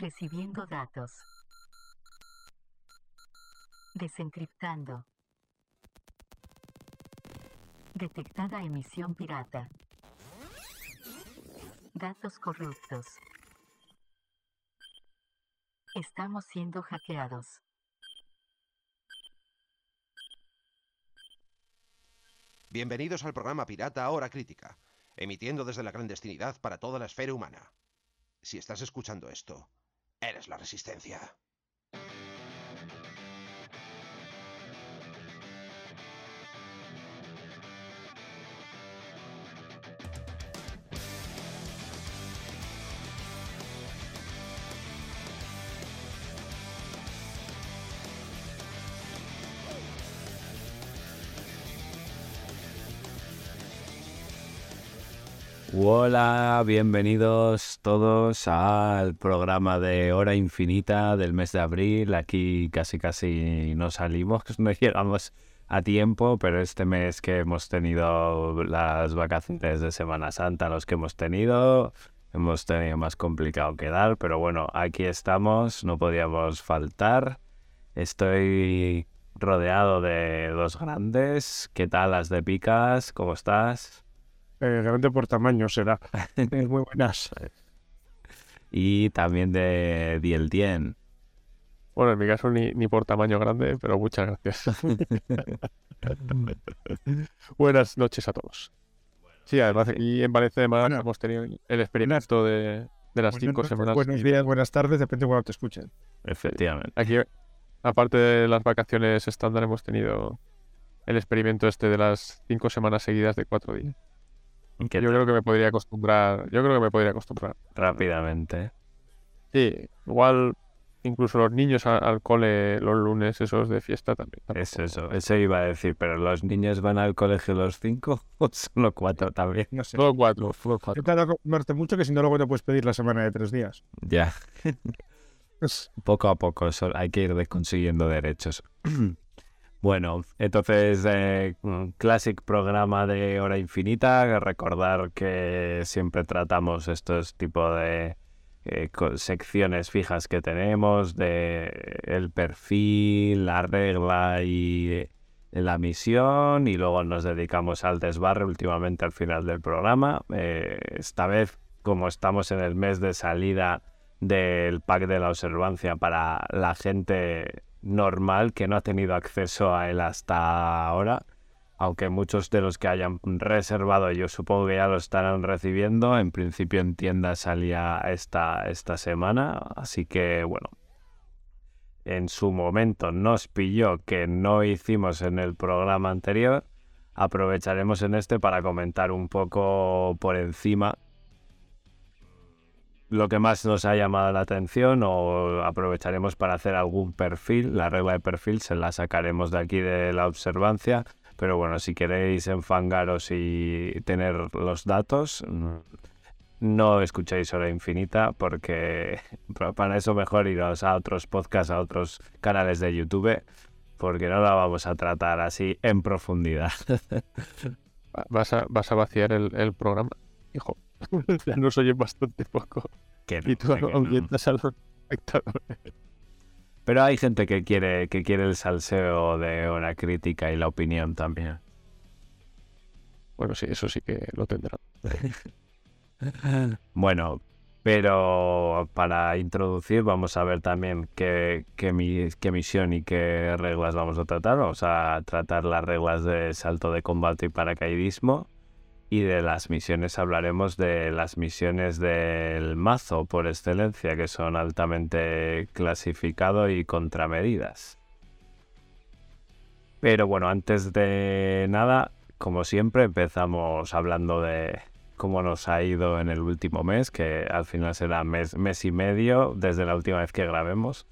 Recibiendo datos. Desencriptando. Detectada emisión pirata. Datos corruptos. Estamos siendo hackeados. Bienvenidos al programa Pirata Hora Crítica, emitiendo desde la clandestinidad para toda la esfera humana. Si estás escuchando esto, eres la resistencia. Hola, bienvenidos todos al programa de Hora Infinita del mes de abril. Aquí casi casi no salimos, no llegamos a tiempo, pero este mes que hemos tenido las vacaciones de Semana Santa, los que hemos tenido, hemos tenido más complicado quedar, pero bueno, aquí estamos, no podíamos faltar. Estoy rodeado de dos grandes. ¿Qué tal las de Picas? ¿Cómo estás? Eh, grande por tamaño será. Muy buenas. Y también de Dieltien. Bueno, en mi caso ni, ni por tamaño grande, pero muchas gracias. Buenas noches a todos. Sí, además aquí en Valencia hemos tenido el experimento de, de las cinco noches, semanas. Buenos días, buenas tardes, depende de cuando te escuchen. Efectivamente. Aquí, aparte de las vacaciones estándar, hemos tenido el experimento este de las cinco semanas seguidas de cuatro días. ¿Qué Yo creo que me podría acostumbrar. Yo creo que me podría acostumbrar. Rápidamente. Sí, igual incluso los niños a- al cole los lunes esos de fiesta también. Es tampoco- eso, eso iba a decir, pero ¿los niños van al colegio los cinco o solo cuatro también? No sé. Solo cuatro, solo cuatro. Intenta mucho que si no luego te puedes pedir la semana de tres días. Ya, poco a poco eso, hay que ir consiguiendo derechos. Bueno, entonces, eh, un classic programa de Hora Infinita. Recordar que siempre tratamos estos tipos de eh, secciones fijas que tenemos, de el perfil, la regla y eh, la misión, y luego nos dedicamos al desbarre últimamente al final del programa. Eh, esta vez, como estamos en el mes de salida del pack de la observancia para la gente normal que no ha tenido acceso a él hasta ahora, aunque muchos de los que hayan reservado yo supongo que ya lo estarán recibiendo, en principio en tienda salía esta, esta semana, así que bueno, en su momento nos pilló que no hicimos en el programa anterior, aprovecharemos en este para comentar un poco por encima lo que más nos ha llamado la atención o aprovecharemos para hacer algún perfil. La regla de perfil se la sacaremos de aquí de la observancia. Pero bueno, si queréis enfangaros y tener los datos, mm, no escuchéis Hora Infinita porque pa- para eso mejor iros a otros podcasts, a otros canales de YouTube, porque no la vamos a tratar así en profundidad. Va- Vas a, vaciar el programa, hijo. ya nos oyes bastante poco. Que no, Y tú no. ahuyentas a los espectadores. Pero hay gente que quiere, que quiere el salseo de una crítica y la opinión también. Bueno, sí, eso sí que lo tendrá. Bueno, pero para introducir vamos a ver también qué, qué, qué misión y qué reglas vamos a tratar. Vamos a tratar las reglas de salto de combate y paracaidismo. Y de las misiones hablaremos de las misiones del mazo por excelencia, que son altamente clasificado y contramedidas. Pero bueno, antes de nada, como siempre, empezamos hablando de cómo nos ha ido en el último mes, que al final será mes, mes y medio desde la última vez que grabemos.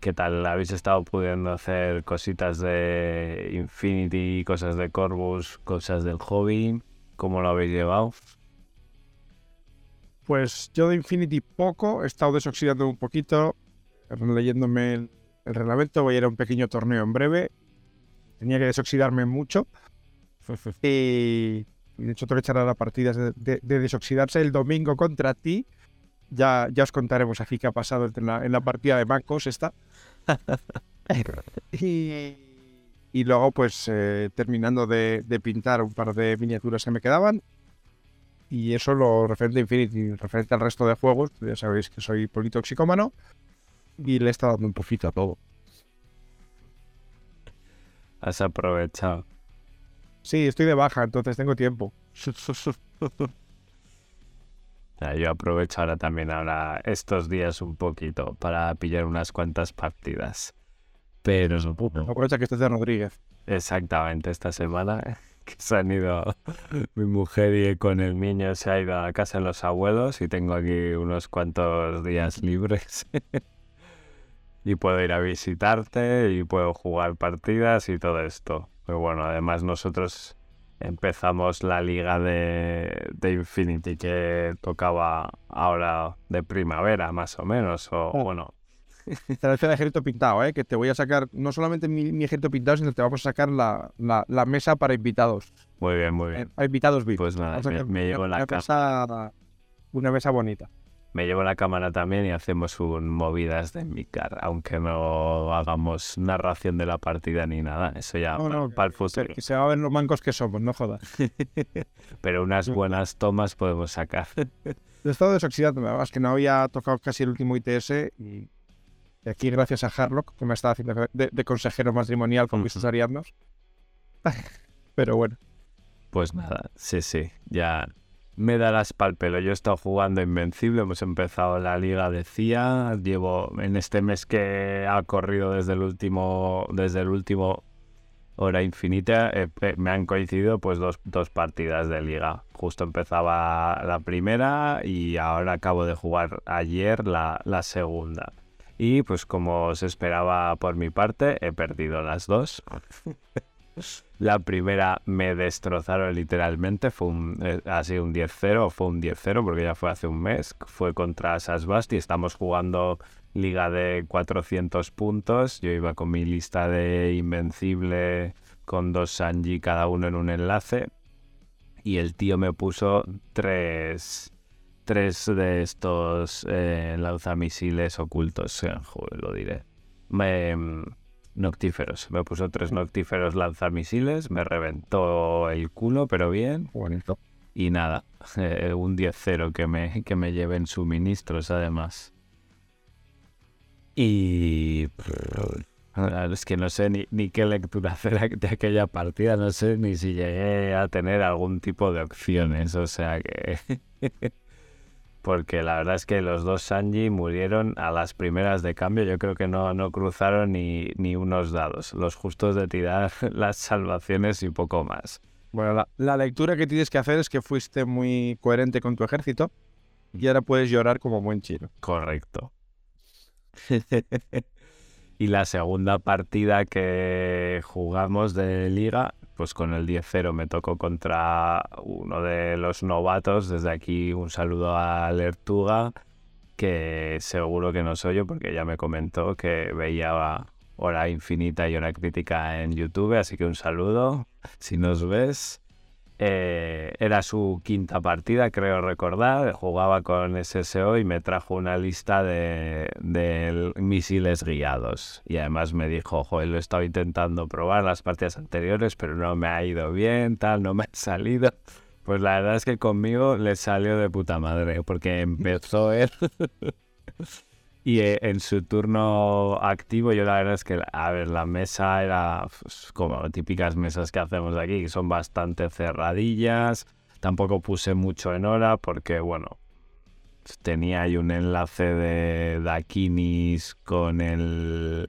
¿Qué tal? ¿Habéis estado pudiendo hacer cositas de Infinity, cosas de Corvus, cosas del hobby? ¿Cómo lo habéis llevado? Pues yo de Infinity poco, he estado desoxidando un poquito, leyéndome el, el reglamento, voy a ir a un pequeño torneo en breve. Tenía que desoxidarme mucho. Y, de hecho tengo que echar a la partida de, de- de desoxidarse el domingo contra ti. Ya, ya os contaremos aquí qué ha pasado en la, en la partida de bancos esta. y, y luego, pues, eh, terminando de, de pintar un par de miniaturas que me quedaban. Y eso lo referente a Infinity, referente al resto de juegos, pues ya sabéis que soy politoxicómano. Y le está dando un poquito a todo. Has aprovechado. Sí, estoy de baja, entonces tengo tiempo. Yo aprovecho ahora también ahora estos días un poquito para pillar unas cuantas partidas. Pero Aprovecha que estés de Rodríguez. exactamente esta semana que se han ido mi mujer y con el niño se ha ido a casa de los abuelos y tengo aquí unos cuantos días libres. y puedo ir a visitarte y puedo jugar partidas y todo esto. Pero bueno, además nosotros empezamos la liga de, de Infinity que tocaba ahora de primavera, más o menos. O Oh. bueno, Te el ejército pintado, ¿eh? Que te voy a sacar no solamente mi, mi ejército pintado, sino que te vamos a sacar la, la- la mesa para invitados. muy bien, muy bien. Eh, para invitados VIP. Pues nada, me, llevo una, la una ca- mesa, una mesa bonita. me llevo la cámara también y hacemos un movidas de Micar, aunque no hagamos narración de la partida ni nada. Eso ya No, no, para el futuro. que se va a ver los mancos que somos, no jodas. Pero unas buenas tomas podemos sacar. He estado desoxidando, además que no había tocado casi el último ITS y y aquí gracias a Harlock, que me estaba haciendo de, de consejero matrimonial con mis ariadnos. Pero bueno, Pues nada, sí, sí, ya me darás pal pelo. Yo he estado jugando Invencible, hemos empezado la liga de CIA, llevo en este mes que ha corrido desde el último, desde el último hora infinita, eh, me han coincidido pues dos, dos partidas de liga. Justo empezaba la primera y ahora acabo de jugar ayer la, la segunda. Y pues como se esperaba por mi parte, he perdido las dos. La primera me destrozaron literalmente, fue un, eh, sido un 10-0, fue un 10-0 porque ya fue hace un mes, fue contra Sasbasti, estamos jugando liga de 400 puntos, yo iba con mi lista de Invencible con dos Sanji cada uno en un enlace y el tío me puso tres, tres de estos eh, lanzamisiles ocultos, eh, joder, lo diré. Me, noctíferos. Me puso tres noctíferos lanzamisiles, me reventó el culo, pero bien. bonito. Y nada, eh, un 10-0 que me, que me lleven suministros además. Y... Es que no sé ni, ni qué lectura hacer de aquella partida, no sé ni si llegué a tener algún tipo de opciones, o sea que... Porque la verdad es que los dos Sanji murieron a las primeras de cambio. Yo creo que no, no cruzaron ni, ni unos dados. Los justos de tirar las salvaciones y poco más. Bueno, la, la lectura que tienes que hacer es que fuiste muy coherente con tu ejército y ahora puedes llorar como buen chino. Correcto. y la segunda partida que jugamos de liga, pues con el 10-0 me tocó contra uno de los novatos. Desde aquí un saludo a Lertuga, que seguro que no soy yo porque ya me comentó que veía hora infinita y hora crítica en YouTube, así que un saludo si nos ves. Eh, era su quinta partida, creo recordar. Jugaba con SSO y me trajo una lista de, de misiles guiados. Y además me dijo, joder, lo he estado intentando probar las partidas anteriores, pero no me ha ido bien, tal, no me ha salido. Pues la verdad es que conmigo le salió de puta madre, porque empezó él. Y eh, en su turno activo, yo la verdad es que, a ver, la mesa era pues, como típicas mesas que hacemos aquí, que son bastante cerradillas. Tampoco puse mucho en hora porque, bueno, tenía ahí un enlace de Dakinis con el.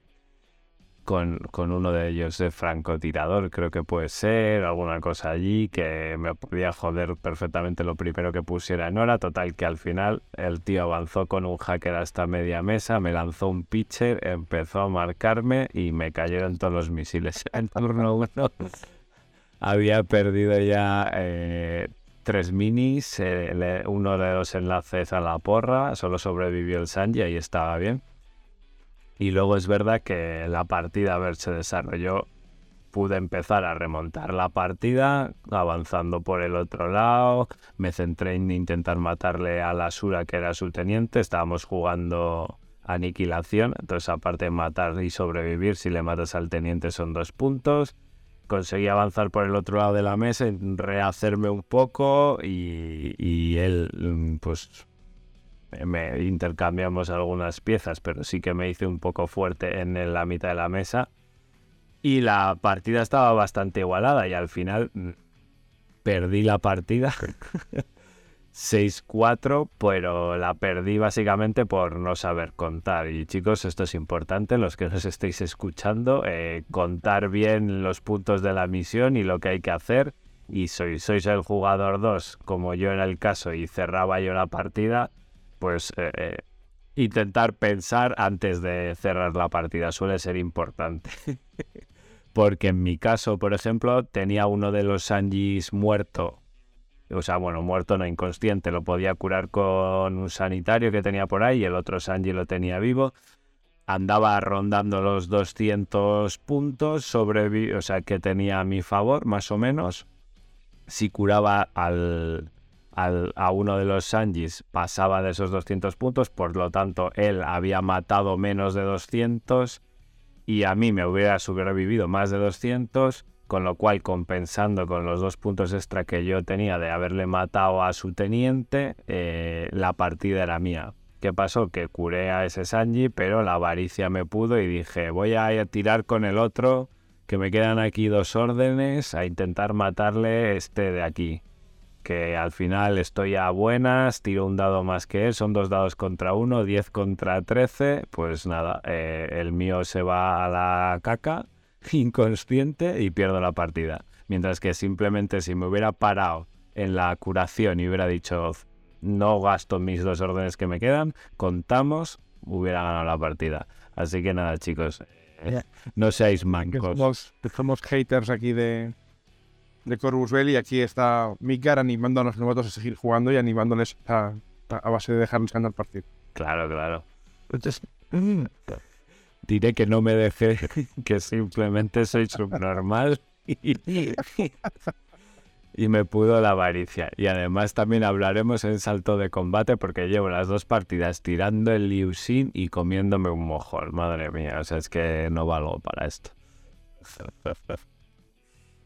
Con, con uno de ellos de francotirador, creo que puede ser, alguna cosa allí que me podía joder perfectamente lo primero que pusiera en hora. Total, que al final el tío avanzó con un hacker hasta media mesa, me lanzó un pitcher, empezó a marcarme y me cayeron todos los misiles. En turno uno había perdido ya eh, tres minis, eh, uno de los enlaces a la porra, solo sobrevivió el Sanji, ahí estaba bien. Y luego es verdad que la partida, a ver, se desarrolló pude empezar a remontar la partida, avanzando por el otro lado. Me centré en intentar matarle a la Sura, que era su teniente. Estábamos jugando aniquilación, entonces aparte de matar y sobrevivir, si le matas al teniente son dos puntos. Conseguí avanzar por el otro lado de la mesa, rehacerme un poco y, y él, pues me intercambiamos algunas piezas, pero sí que me hice un poco fuerte en la mitad de la mesa. Y la partida estaba bastante igualada y al final mm, perdí la partida 6-4, pero la perdí básicamente por no saber contar. Y chicos, esto es importante, los que nos estéis escuchando, eh, contar bien los puntos de la misión y lo que hay que hacer. Y sois, sois el jugador 2, como yo en el caso, y cerraba yo la partida, pues eh, eh, intentar pensar antes de cerrar la partida suele ser importante. Porque en mi caso, por ejemplo, tenía uno de los Sanjis muerto. O sea, bueno, muerto no inconsciente. Lo podía curar con un sanitario que tenía por ahí y el otro Sanji lo tenía vivo. Andaba rondando los 200 puntos, sobre, o sea, que tenía a mi favor, más o menos. Si curaba al, a uno de los Sanjis pasaba de esos 200 puntos, por lo tanto él había matado menos de 200 y a mí me hubiera sobrevivido más de 200, con lo cual compensando con los dos puntos extra que yo tenía de haberle matado a su teniente, eh, la partida era mía. ¿Qué pasó? Que curé a ese Sanji, pero la avaricia me pudo y dije, voy a tirar con el otro, que me quedan aquí dos órdenes, a intentar matarle este de aquí que al final estoy a buenas, tiro un dado más que él, son dos dados contra uno, 10 contra 13, pues nada, eh, el mío se va a la caca, inconsciente, y pierdo la partida. Mientras que simplemente si me hubiera parado en la curación y hubiera dicho, no gasto mis dos órdenes que me quedan, contamos, hubiera ganado la partida. Así que nada, chicos, eh, no seáis mancos. somos haters aquí de, de Corvus Belli y aquí está Mikar animando a los novatos a seguir jugando y animándoles a, base de dejarles ganar el partido. Claro, claro. diré que no me dejé, que simplemente soy subnormal y, y me pudo la avaricia. Y además también hablaremos en salto de combate porque llevo las dos partidas tirando el Liu Xin y comiéndome un mojón. Madre mía, o sea, es que no valgo para esto.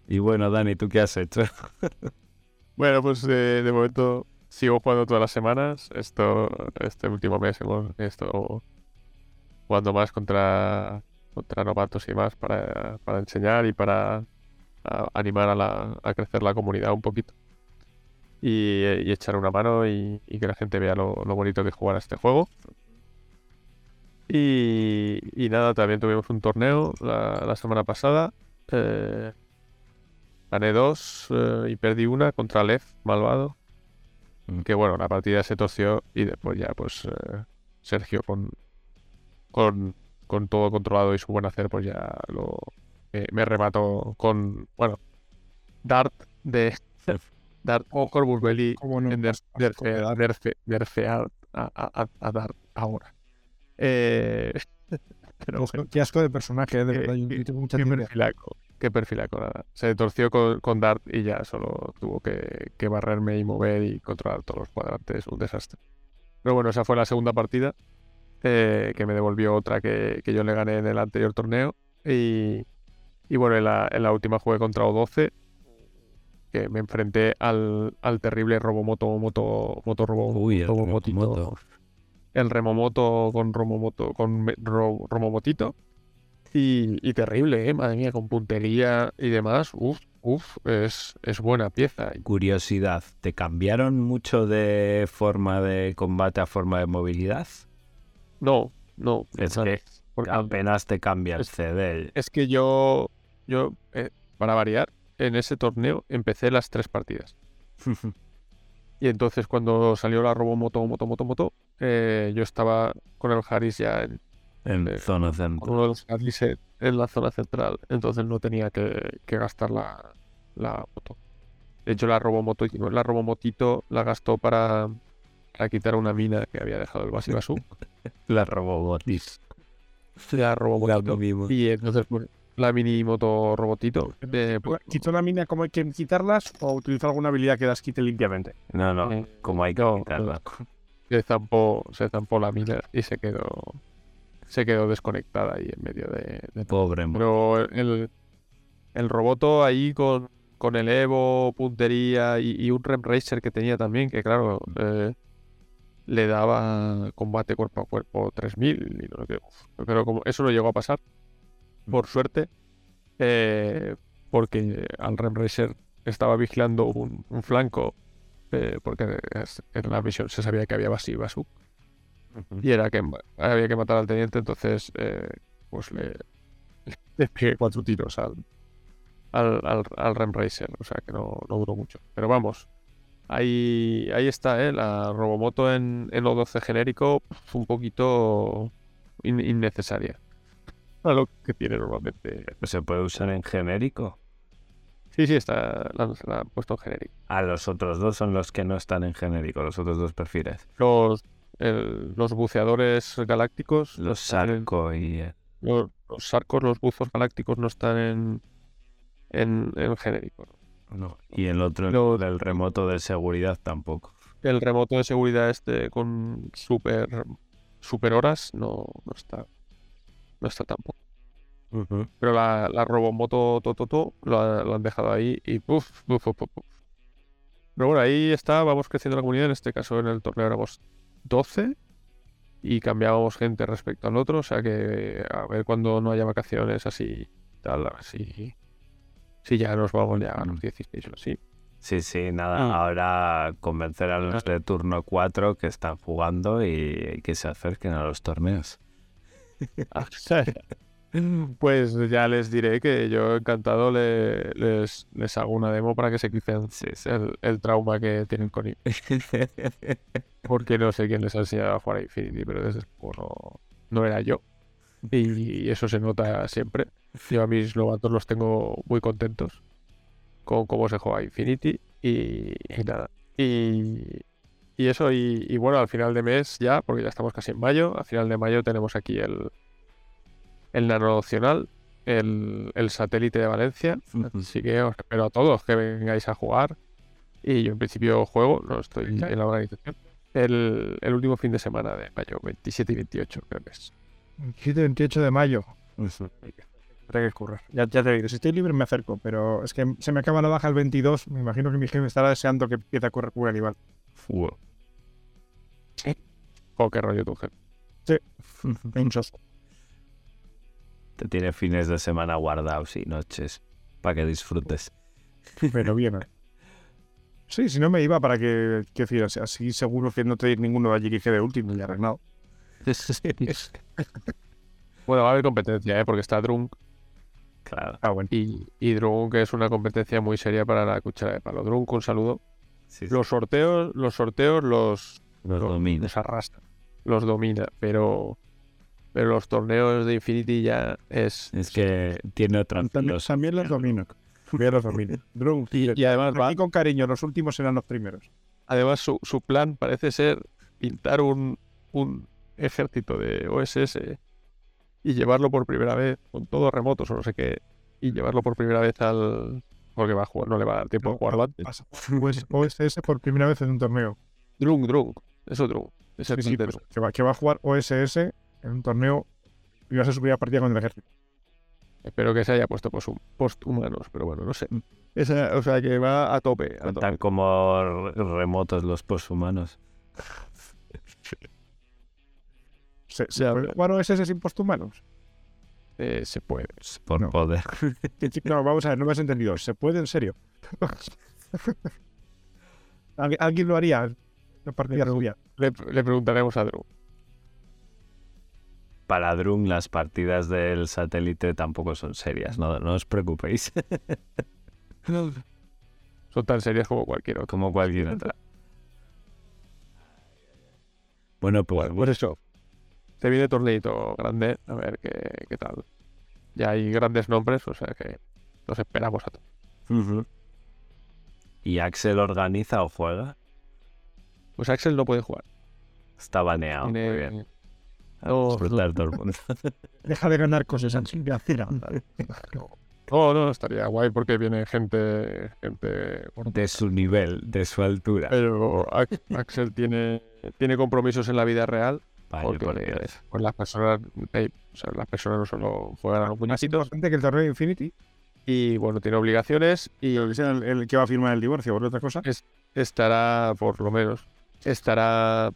Y bueno, Dani, ¿tú qué has hecho? bueno, pues de, momento sigo jugando todas las semanas. Esto, este último mes hemos estado jugando más contra, contra novatos y más para, enseñar y para animar a, la, a crecer la comunidad un poquito. Y, echar una mano y, que la gente vea lo, bonito que es jugar a este juego. Y, nada, también tuvimos un torneo la, semana pasada. Eh, Gané dos eh, y perdí una contra Lev, malvado. Mm. Que bueno, la partida se torció y después ya, pues eh, Sergio con, con, con, todo controlado y su buen hacer, pues ya lo me remató con, bueno, Dart de Dart o Corvus Belli en a, a, Dart ahora. Eh, pero Qué asco de personaje, de verdad. Yo tengo mucha qué perfil nada. Se torció con, Dart y ya solo tuvo que, barrerme y mover y controlar todos los cuadrantes. Un desastre. Pero bueno, esa fue la segunda partida. Eh, que me devolvió otra que, yo le gané en el anterior torneo. Y, bueno, en la, última jugué contra O12. Que me enfrenté al, terrible Robomoto Moto Moto Robo, Uy, el Robomotito. El Remomoto con Romomoto con Romomotito y, terrible, ¿eh? Madre mía, con puntería y demás. Uf, uf, es, es buena pieza. Curiosidad, ¿te cambiaron mucho de forma de combate a forma de movilidad? No, no. Es que apenas te cambia el CD. Es que yo, yo eh, para variar, en ese torneo empecé las tres partidas. y entonces cuando salió la Robomoto, moto, moto, moto, eh, yo estaba con el Haris ya en, en zona central. Uno de los en la zona central, entonces no tenía que, gastar la, la, moto. De hecho, la robomoto, la robomotito la gastó para, para quitar una mina que había dejado el Basibasú. la robomotis. La robomotito. Y entonces, la mini moto robotito. de- pues, ¿Quito la mina como hay que quitarlas o utilizo alguna habilidad que las quite limpiamente? No, no, Eh, como hay que no, quitarla. se zampó, se zampó la mina y se quedó se quedó desconectada ahí en medio de, de Pobre Pero el, el roboto ahí con, con el Evo, puntería y, y un Rem Racer que tenía también, que claro, eh, le daba combate cuerpo a cuerpo 3000. Y no sé qué. Pero como eso no llegó a pasar, por suerte, eh, porque al Rem Racer estaba vigilando un, un flanco, eh, porque en la misión se sabía que había Y era que había que matar al teniente, entonces eh, pues le, le pegué cuatro tiros al, al, al, al Ram Racer, o sea que no, no duró mucho. Pero vamos, ahí, ahí está, ¿eh? la Robomoto en, en O12 genérico, un poquito in- innecesaria. A lo que tiene normalmente. ¿Se puede usar en genérico? Sí, sí, está, la, la han puesto en genérico. Ah, los otros dos son los que no están en genérico, los otros dos perfiles. Los, el- los buceadores galácticos, Los están en- Sarco y... eh, los, los sarcos, los buzos galácticos no están en, en, en genérico. ¿no? No. Y el otro, el Lo- del remoto de seguridad tampoco. El remoto de seguridad este con super, super horas no, no está. No está tampoco. Pero la, la robomoto Tototo lo, ha- lo han dejado ahí y puf, puf, puf, puf, puf. Pero bueno, ahí está, vamos creciendo la comunidad. En este caso, en el torneo éramos 12 y cambiábamos gente respecto al otro. O sea que a ver cuando no haya vacaciones así, tal, a ver si, si ya nos vamos ya a los 16 o así. Sí, sí, nada. Ah. Ahora convencer a los de turno 4 que están jugando y que se acerquen a los torneos. Pues ya les diré que yo encantado le- les, les hago una demo para que se quiten el, el trauma que tienen con I. Porque no sé quién les ha enseñado a jugar a Infinity, pero desde no, no era yo. Y, eso se nota siempre. Yo a mis novatos los tengo muy contentos con cómo se juega Infinity y, y nada. Y, y eso, y, y bueno, al final de mes ya, porque ya estamos casi en mayo, al final de mayo tenemos aquí el, el Nacional, el, el satélite de Valencia. Así que os espero a todos que vengáis a jugar. Y yo en principio juego, no estoy en la organización. El, el último fin de semana de mayo, 27 y 28, creo que es. 27 28 de mayo. Tendré que currar. Ya, ya te digo, si estoy libre me acerco, pero es que se me acaba la baja el 22. Me imagino que mi jefe estará deseando que empiece a correr con el animal. Fu- Jo, qué rollo tu jefe. Pinchos. Te tiene fines de semana guardados y noches para que disfrutes. Pero bien. ¿eh? Sí, si no me iba para que, que decir, así- así seguro que no tenéis ninguno de allí que quede último y arreglado. Bueno, va a haber competencia, ¿eh? porque está Drunk Claro. Ah, bueno. y, y Drunk es una competencia muy seria para la cuchara de palo. Drunk, un saludo. Sí, sí. Los sorteos, los sorteos los, Los los- domina. los arrastra, los domina, pero, pero los torneos de Infinity ya es... Es que tiene otra También, también los domino. También los domino. Drunk. Y, y además va, Aquí con cariño, los últimos serán los primeros. Además, su, su plan parece ser pintar un, un ejército de OSS y llevarlo por primera vez, con todos remotos o no sé qué, y llevarlo por primera vez al... Porque va a jugar, no le va a dar tiempo a jugarlo antes. Pues OSS por primera vez en un torneo. Drunk, Drunk, eso Drunk. Es el Sí, sí, pues, Drunk. que, va, que va a jugar OSS en un torneo y va a ser su primera partida con el ejército. Espero que se haya puesto post- posthumanos, pero bueno, no sé. Esa- o sea, que va a tope. a tope. Tan como re- remotos los posthumanos. ¿Se, se pero- jugar OSS sin posthumanos? Eh, se puede. Por No. poder. No, vamos a ver, no me has entendido. ¿Se puede en serio? ¿Alguien, alguien lo haría? Una partida rubia. Le, le preguntaremos a Drunk. Para Drung las partidas del satélite tampoco son serias, no, no os preocupéis. Son tan serias como cualquier otro. como cualquier otra. Bueno, pues Bueno, pues eso. Se viene torneito grande, a ver qué, qué tal. Ya hay grandes nombres, o sea que los esperamos a todos. ¿Y Axel organiza o juega? Pues Axel no puede jugar. Está baneado. Tiene- Muy bien. Oh. El mundo. Deja de ganar cosas así. No, no, estaría guay porque viene gente, gente De su nivel, de su altura. pero Ax- Axel tiene, tiene compromisos en la vida real porque pues las personas, o sea, las personas no solo juegan a los muñequitos importante que el torneo Infinity, y bueno, tiene obligaciones y que sea el, el que va a firmar el divorcio por otra cosa. estará, por lo menos, estará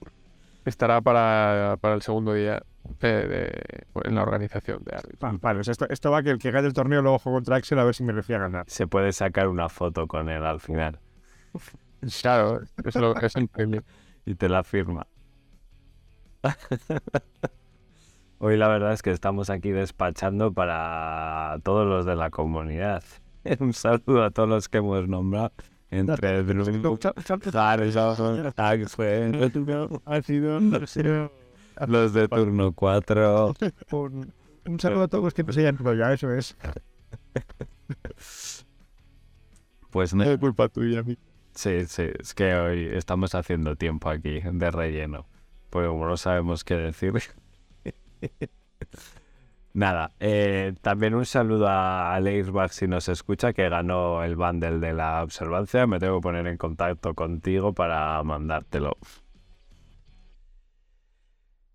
estará para, para el segundo día de- de- en la organización de árbitros. Ah, vale, o sea, esto, esto va que el que gane el torneo luego juego contra Axel a ver si me recibe a ganar. Se puede sacar una foto con él al final Claro, es, lo, es el premio. y te la firma. Hoy la verdad es que estamos aquí despachando para todos los de la comunidad. Un saludo a todos los que hemos nombrado. Entre Harrison, Axel, Ha sido los de turno 4. un, un saludo a todos los que nos hayan ya eso es. Pues no, Es culpa tuya, mi. Sí, sí, es que hoy estamos haciendo tiempo aquí de relleno, porque como no sabemos qué decir. Nada, eh, también un saludo a Aleisbach si nos escucha, que ganó el bundle de la observancia. Me tengo que poner en contacto contigo para mandártelo.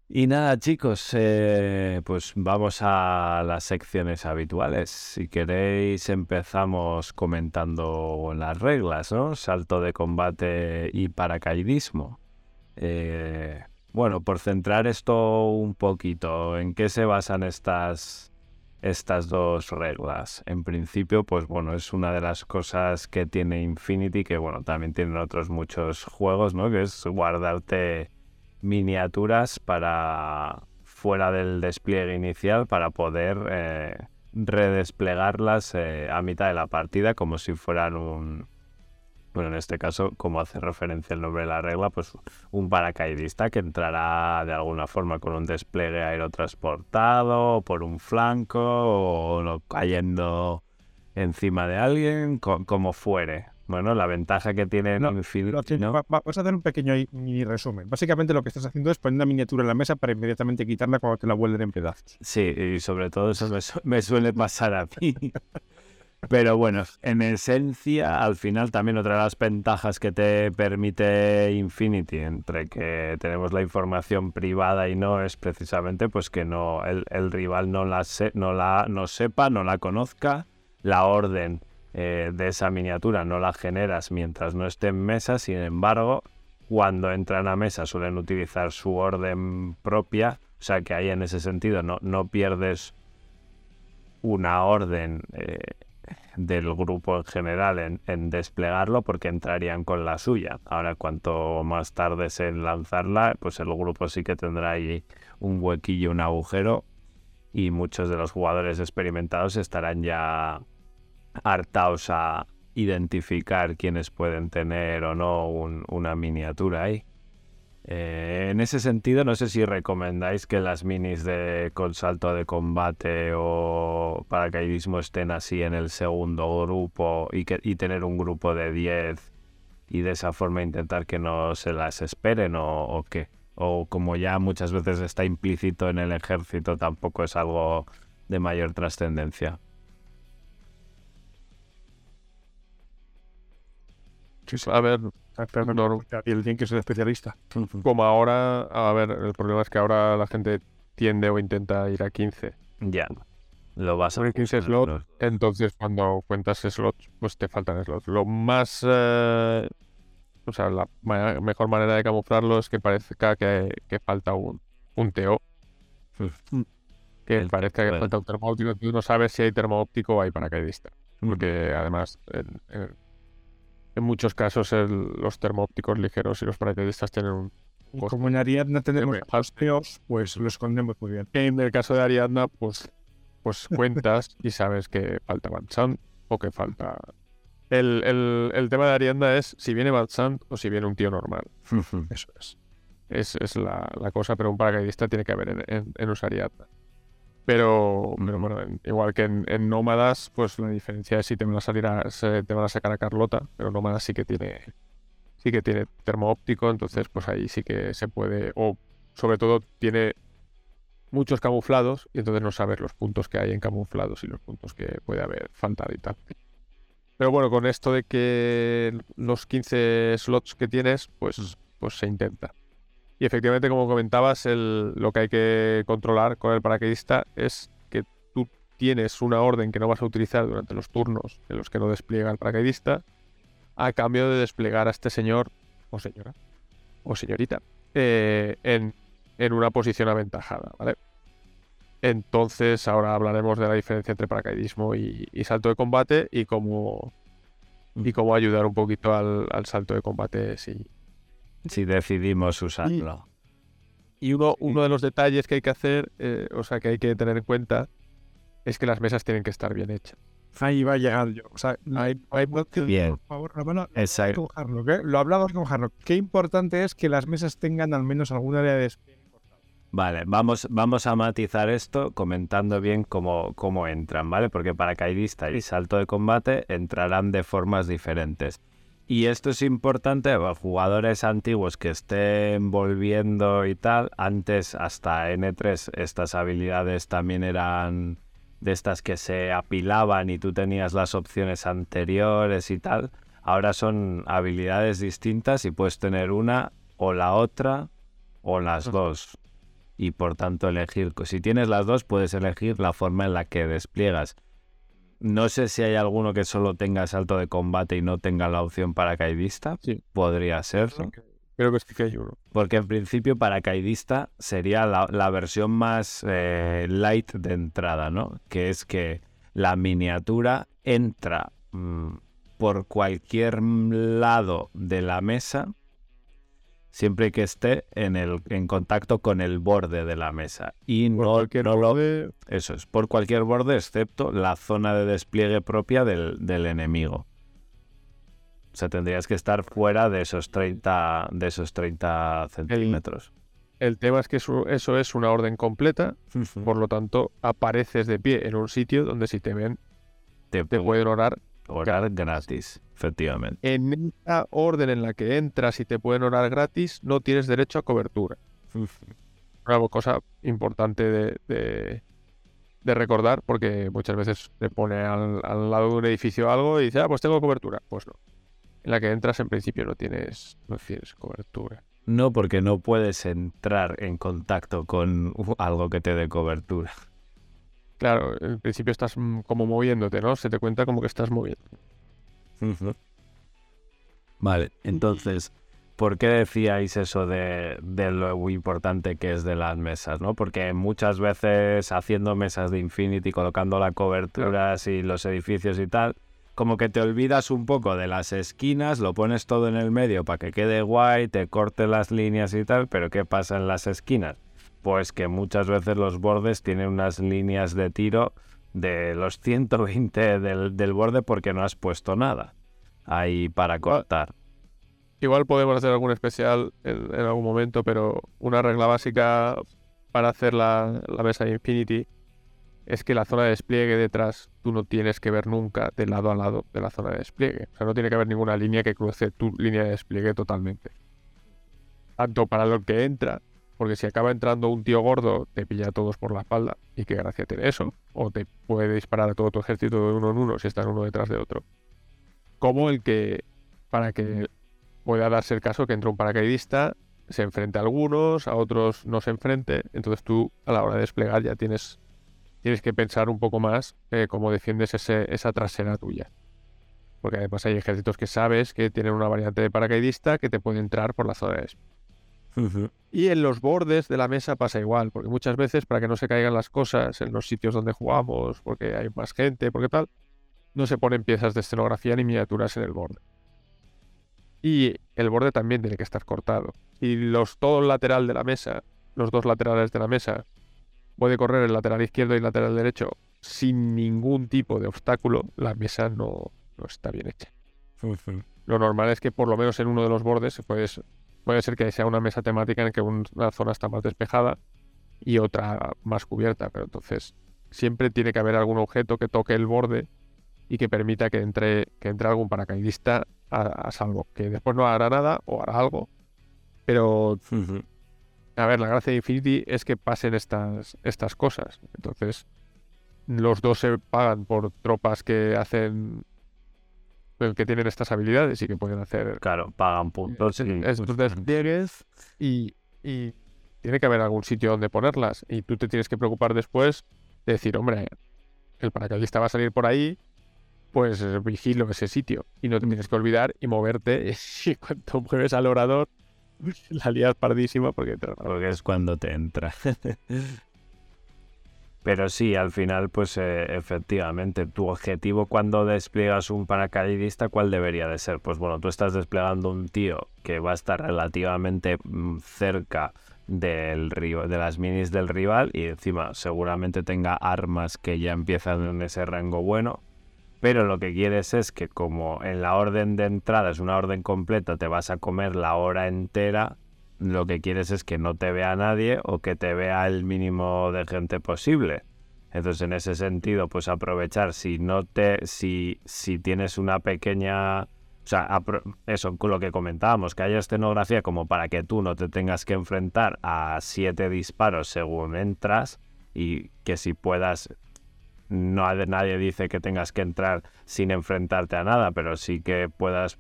Y nada, chicos, eh, pues vamos a las secciones habituales. Si queréis, empezamos comentando las reglas, ¿no? Salto de combate y paracaidismo. Eh, bueno, por centrar esto un poquito, ¿en qué se basan estas, estas dos reglas? En principio, pues bueno, es una de las cosas que tiene Infinity, que bueno, también tienen otros muchos juegos, ¿no? Que es guardarte miniaturas para fuera del despliegue inicial para poder eh, redesplegarlas eh, a mitad de la partida como si fueran un bueno en este caso como hace referencia el nombre de la regla pues un paracaidista que entrará de alguna forma con un despliegue aerotransportado o por un flanco o no cayendo encima de alguien co- como fuere bueno la ventaja que tiene No, Infinity ¿no? va- va- Vamos a hacer un pequeño mini resumen. Básicamente lo que estás haciendo es poner una miniatura en la mesa para inmediatamente quitarla cuando te la vuelven en pedazos. Sí, y sobre todo eso me, su- me suele pasar a mí. Pero bueno, en esencia, al final también otra de las ventajas que te permite Infinity, entre que tenemos la información privada y no, es precisamente pues que no el, el rival no la, se- no la no sepa, no la conozca, la orden eh, de esa miniatura no la generas mientras no esté en mesa, sin embargo, cuando entran a mesa suelen utilizar su orden propia, o sea que ahí en ese sentido no, no pierdes una orden eh, del grupo en general en, desplegarlo porque entrarían con la suya. Ahora cuanto más tardes en lanzarla, pues el grupo sí que tendrá ahí un huequillo, un agujero y muchos de los jugadores experimentados estarán ya hartados a identificar quiénes pueden tener o no un- una miniatura ahí. Eh, en ese sentido, no sé si recomendáis que las minis de con salto de combate o paracaidismo estén así en el segundo grupo y, que, y tener un grupo de 10 y de esa forma intentar que no se las esperen o, o qué. O como ya muchas veces está implícito en el ejército, tampoco es algo de mayor trascendencia. A ver, no, Y el tiene que ser especialista. como ahora, a ver, el problema es que ahora la gente tiende o intenta ir a 15. Ya. Lo vas a Sobre 15 slots, entonces cuando cuentas slots, pues te faltan slots. Lo más, eh, o sea, la ma- mejor manera de camuflarlo es que parezca que, que falta un, un TO. Que El- parezca que bueno. falta un termo óptico. Tú no sabes si hay termo óptico o hay paracaidista. Porque además, en, en- en muchos casos, el- los termoópticos ligeros y los paracaidistas tienen un. Como en Ariadna tenemos hasteos, pues lo escondemos muy bien. En el caso de Ariadna, pues, pues cuentas y sabes que falta Van o que falta. El, el- el tema de Ariadna es si viene Van o si viene un tío normal. Eso es. Es, es la, la cosa, pero un paracaidista tiene que haber en, en, en los Ariadna. Pero, pero bueno, en- igual que en, en Nómadas, pues la diferencia es si te van a salir a, se- te van a sacar a Carlota, pero Nómadas sí que tiene sí que tiene termo óptico, entonces pues ahí sí que se puede, o sobre todo tiene muchos camuflados y entonces no sabes los puntos que hay en camuflados y los puntos que puede haber faltado y tal. Pero bueno, con esto de que los 15 slots que tienes, pues, pues se intenta. Y efectivamente, como comentabas, el, lo que hay que controlar con el paracaidista es que tú tienes una orden que no vas a utilizar durante los turnos en los que no despliega el paracaidista, a cambio de desplegar a este señor o señora o señorita eh, en, en una posición aventajada, ¿vale? Entonces, ahora hablaremos de la diferencia entre paracaidismo y, y salto de combate y cómo, y cómo ayudar un poquito al, al salto de combate si, Si decidimos usarlo. Y uno, uno de los detalles que hay que hacer, eh, o sea, que hay que tener en cuenta, es que las mesas tienen que estar bien hechas. Ahí va a llegar yo. O sea, hay, hay- Bien. por favor, Ramona, Exacto. con Harlock, ¿eh? Lo hablamos con Harlock. Qué importante es que las mesas tengan al menos algún área de. Vale, vamos, vamos a matizar esto comentando bien cómo, cómo entran, ¿vale? Porque paracaidista y salto de combate entrarán de formas diferentes. Y esto es importante para jugadores antiguos que estén volviendo y tal. Antes, hasta N3, estas habilidades también eran de estas que se apilaban y tú tenías las opciones anteriores y tal. Ahora son habilidades distintas y puedes tener una o la otra o las dos y por tanto elegir. Si tienes las dos, puedes elegir la forma en la que despliegas. No sé si hay alguno que solo tenga salto de combate y no tenga la opción paracaidista. Sí. Podría ser, ¿no? Creo que sí que hay uno. Porque en principio paracaidista sería la, la versión más eh, light de entrada, ¿no? Que es que la miniatura entra mm, por cualquier lado de la mesa siempre que esté en, el, en contacto con el borde de la mesa. Y Por no, cualquier no lo- borde, Eso es, por cualquier borde excepto la zona de despliegue propia del, del enemigo. O sea, tendrías que estar fuera de esos 30, de esos 30 centímetros. El tema es que eso, eso es una orden completa, por lo tanto, apareces de pie en un sitio donde si te ven, te, te pueden orar. Orar gratis, efectivamente. En esa orden en la que entras y te pueden orar gratis, no tienes derecho a cobertura. Una cosa importante de, de- de recordar, porque muchas veces te pone al, al lado de un edificio algo y dice, ah, pues tengo cobertura. Pues no. En la que entras, en principio, no tienes, no tienes cobertura. No, porque no puedes entrar en contacto con algo que te dé cobertura. Claro, en principio estás mm, como moviéndote, ¿no? Se te cuenta como que estás moviendo. Vale, entonces, ¿por qué decíais eso de, de lo importante que es de las mesas, no? Porque muchas veces haciendo mesas de Infinity, colocando las coberturas y los edificios y tal, como que te olvidas un poco de las esquinas, lo pones todo en el medio para que quede guay, te corte las líneas y tal, pero ¿qué pasa en las esquinas? Pues que muchas veces los bordes tienen unas líneas de tiro de los 120 del, del borde porque no has puesto nada ahí para cortar. Igual podemos hacer algún especial en, en algún momento, pero una regla básica para hacer la, la mesa de Infinity es que la zona de despliegue detrás tú no tienes que ver nunca de lado a lado de la zona de despliegue. O sea, no tiene que haber ninguna línea que cruce tu línea de despliegue totalmente. Tanto para lo que entra, porque si acaba entrando un tío gordo, te pilla a todos por la espalda, y qué gracia tiene eso. O te puede disparar a todo tu ejército de uno en uno si están uno detrás de otro. Como el que, para que pueda darse el caso que entra un paracaidista, se enfrente a algunos, a otros no se enfrente, entonces tú a la hora de desplegar ya tienes, tienes que pensar un poco más eh, cómo defiendes esa trasera tuya. Porque además hay ejércitos que sabes que tienen una variante de paracaidista que te puede entrar por la zona de Y en los bordes de la mesa pasa igual, porque muchas veces para que no se caigan las cosas en los sitios donde jugamos, porque hay más gente, porque tal, no se ponen piezas de escenografía ni miniaturas en el borde. Y el borde también tiene que estar cortado. Y los, todo el lateral de la mesa, los dos laterales de la mesa, puede correr el lateral izquierdo y el lateral derecho sin ningún tipo de obstáculo, la mesa no, no está bien hecha. Lo normal es que por lo menos en uno de los bordes puede, puede ser que sea una mesa temática en que una zona está más despejada y otra más cubierta, pero entonces siempre tiene que haber algún objeto que toque el borde y que permita que entre, que entre algún paracaidista a, a salvo, que después no hará nada o hará algo, pero a ver, la gracia de Infinity es que pasen estas, estas cosas. Entonces, los dos se pagan por tropas que hacen que tienen estas habilidades y que pueden hacer Claro, pagan puntos. y- estos despliegues y, y tiene que haber algún sitio donde ponerlas y tú te tienes que preocupar después de decir, hombre, el paracaidista va a salir por ahí, pues eh, vigilo ese sitio y no te tienes que olvidar y moverte y cuando mueves al orador la lías pardísima porque te Porque es cuando te entra. Pero sí, al final, pues eh, efectivamente, tu objetivo cuando despliegas un paracaidista, ¿cuál debería de ser? Pues bueno, tú estás desplegando un tío que va a estar relativamente mm, cerca del rival, de las minis del rival y encima seguramente tenga armas que ya empiezan en ese rango bueno. Pero lo que quieres es que como en la orden de entrada es una orden completa, te vas a comer la hora entera, lo que quieres es que no te vea nadie o que te vea el mínimo de gente posible. Entonces, en ese sentido, pues aprovechar si no te si si tienes una pequeña o sea, eso con lo que comentábamos, que haya escenografía como para que tú no te tengas que enfrentar a siete disparos según entras y que si puedas no nadie dice que tengas que entrar sin enfrentarte a nada, pero sí que puedas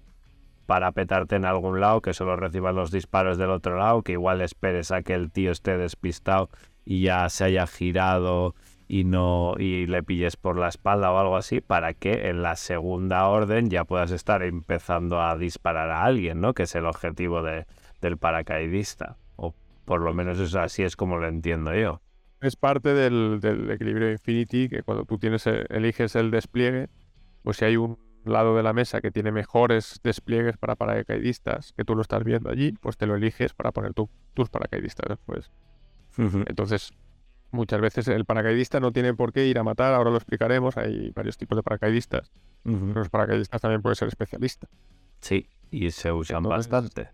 parapetarte en algún lado, que solo recibas los disparos del otro lado, que igual esperes a que el tío esté despistado y ya se haya girado y no y le pilles por la espalda o algo así para que en la segunda orden ya puedas estar empezando a disparar a alguien, ¿no? Que es el objetivo de, del paracaidista. O por lo menos eso así es como lo entiendo yo. es parte del, del equilibrio Infinity que cuando tú tienes eh, eliges el despliegue, pues si hay un lado de la mesa que tiene mejores despliegues para paracaidistas, que tú lo estás viendo allí, pues te lo eliges para poner tu- tus paracaidistas después. Entonces, muchas veces el paracaidista no tiene por qué ir a matar, ahora lo explicaremos, hay varios tipos de paracaidistas. Los paracaidistas también pueden ser especialistas. Sí, y se usan Entonces- bastante.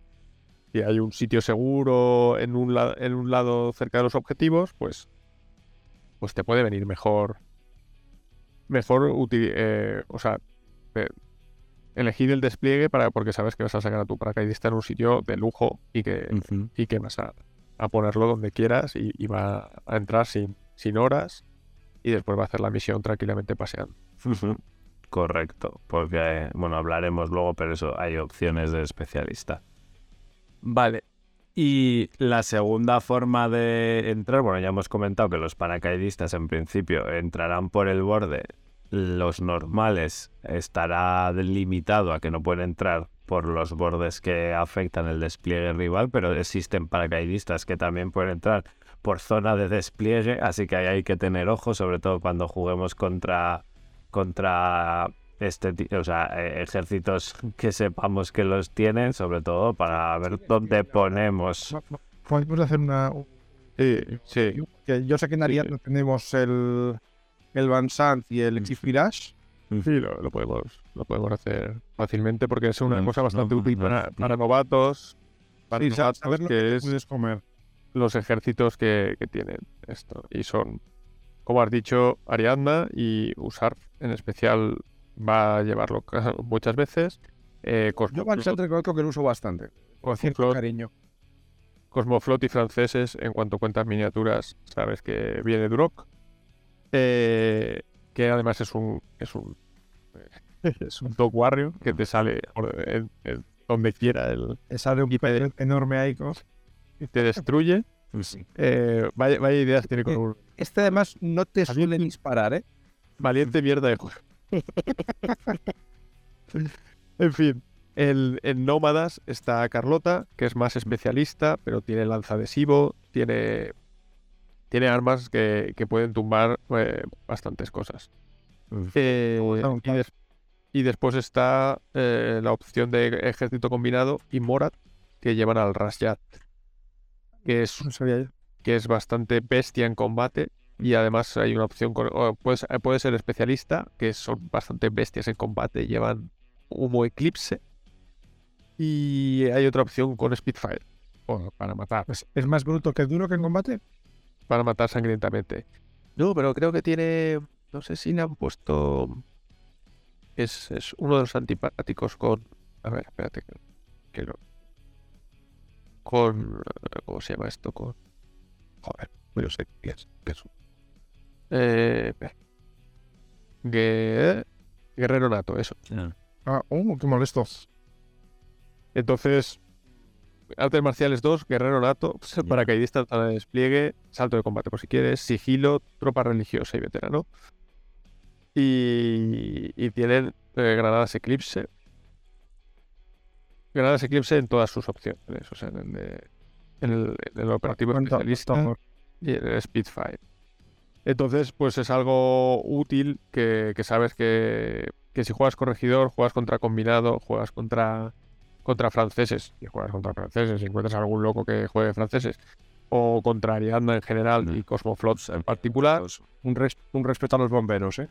Si hay un sitio seguro en un, la- en un lado cerca de los objetivos, pues, pues te puede venir mejor. Mejor eh, o sea, elegir el despliegue para, porque sabes que vas a sacar a tu paracaidista en un sitio de lujo y que, y que vas a, a ponerlo donde quieras y, y va a entrar sin, sin horas y después va a hacer la misión tranquilamente paseando. Correcto, porque, bueno, hablaremos luego, pero eso, hay opciones de especialista. Vale. Y la segunda forma de entrar, bueno, ya hemos comentado que los paracaidistas en principio entrarán por el borde. Los normales estará limitado a que no pueden entrar por los bordes que afectan el despliegue rival, pero existen paracaidistas que también pueden entrar por zona de despliegue, así que ahí hay que tener ojo, sobre todo cuando juguemos contra contra este o sea, eh, ejércitos que sepamos que los tienen, sobre todo para ver dónde ponemos. Podemos hacer una. un- Sí, sí. Que yo sé que en Ariadna tenemos el, el Van Sant y el Xpirash. Sí, lo, lo podemos, lo podemos hacer fácilmente porque es una No, cosa bastante no, útil no, para, no. para novatos, para Sí, novatos, saber lo que que es puedes comer. los ejércitos que, que tienen esto. Y son, como has dicho, Ariadna y Usar en especial va a llevarlo muchas veces. Eh, Yo Van Sant reconozco que lo uso bastante. Con cierto cariño. Cosmoflot y franceses, en cuanto cuentas miniaturas, sabes que viene Duroc. Eh, que además es un es un es un dog warrior que te sale por- en- en donde quiera el, Sale un pez enorme ahí. con- y te destruye. Eh, vaya, vaya ideas tiene con un Este además no te suele disparar, ¿eh? valiente mierda de juego. en fin, el- en Nómadas está Carlota, que es más especialista, pero tiene lanza adhesivo, tiene, tiene armas que, que pueden tumbar eh, bastantes cosas. Eh, y, des- y después está eh, la opción de ejército combinado y Morat, que llevan al Rashad, que es No sabía yo. que es bastante bestia en combate. Y además hay una opción, con, eh, puede ser especialista, que son bastante bestias en combate, llevan humo eclipse. Y hay otra opción con Spitfire, para matar, Pues, ¿Es más bruto que duro que en combate? Para matar sangrientamente. No, pero creo que tiene, no sé si le han puesto... Es, es uno de los antipáticos con... A ver, espérate, que, que lo... con. ¿Cómo se llama esto? Con. Joder, no sé qué es. qué es. Eh, Gue- Guerrero Nato, eso. Ah, oh, qué molesto. Entonces, Artes Marciales 2, Guerrero Nato, Ya. paracaidista de despliegue, salto de combate por si quieres, sigilo, tropa religiosa y veterano. Y, y tienen eh, granadas Eclipse. Granadas Eclipse en todas sus opciones, o sea, en, el en el, en el operativo ¿Cuánto- especialista y en el Spitfire. Entonces, pues es algo útil que, que sabes que, que si juegas con regidor, juegas contra combinado, juegas contra, contra franceses, y juegas contra franceses, encuentras a algún loco que juegue franceses, o contra Ariadna en general No. y Cosmoflot en particular, Un, res- un respeto a los bomberos, ¿eh?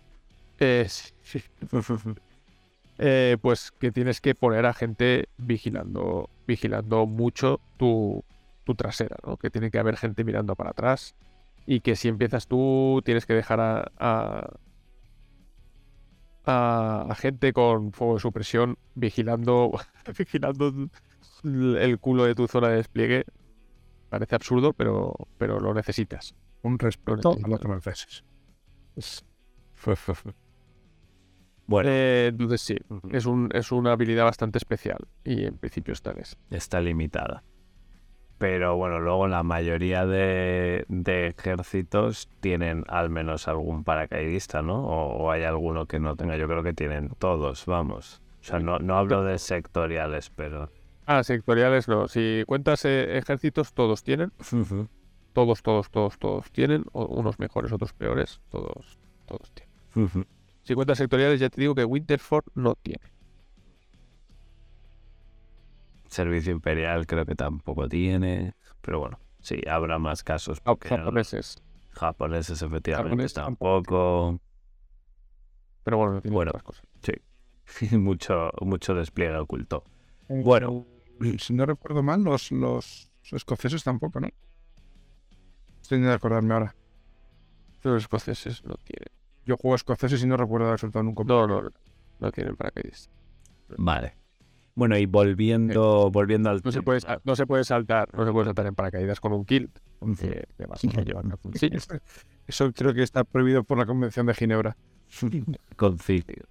eh, sí, sí. Eh, pues que tienes que poner a gente vigilando, vigilando mucho tu, tu trasera, ¿no? Que tiene que haber gente mirando para atrás y que si empiezas tú tienes que dejar a, a, a- a gente con fuego de supresión vigilando, vigilando el culo de tu zona de despliegue. Parece absurdo, pero, pero lo necesitas. Un respeto a necesito. los franceses. Bueno, Eh, entonces sí, es, un, es una habilidad bastante especial y en principio está en ese. está limitada. Pero bueno, luego la mayoría de, de ejércitos tienen al menos algún paracaidista, ¿no? O, o hay alguno que no tenga. Yo creo que tienen todos, vamos. O sea, no, no hablo de sectoriales, pero... Ah, sectoriales no. Si cuentas eh, ejércitos, todos tienen. Todos, todos, todos, todos tienen. o- unos mejores, otros peores. Todos, todos tienen. Si cuentas sectoriales, ya te digo que Winterford no tiene. Servicio Imperial creo que tampoco tiene. Pero bueno, sí, habrá más casos. Porque japoneses. Japoneses efectivamente Japoneses tampoco. Pero bueno, no Bueno. otras cosas. mucho, mucho despliegue oculto. Eh, Bueno. Si no recuerdo mal, los, los escoceses tampoco, ¿no? Estoy intentando acordarme ahora. Los escoceses no tienen. Yo juego a escoceses y no recuerdo haber soltado nunca. No, no, no. No tienen paracaidistas. Vale. Bueno, y volviendo, volviendo al No se, puede, no se puede saltar. No se puede saltar en paracaídas con un kilt. Porque te vas a llevar una cuchilla. Eso creo que está prohibido por la Convención de Ginebra. concilio.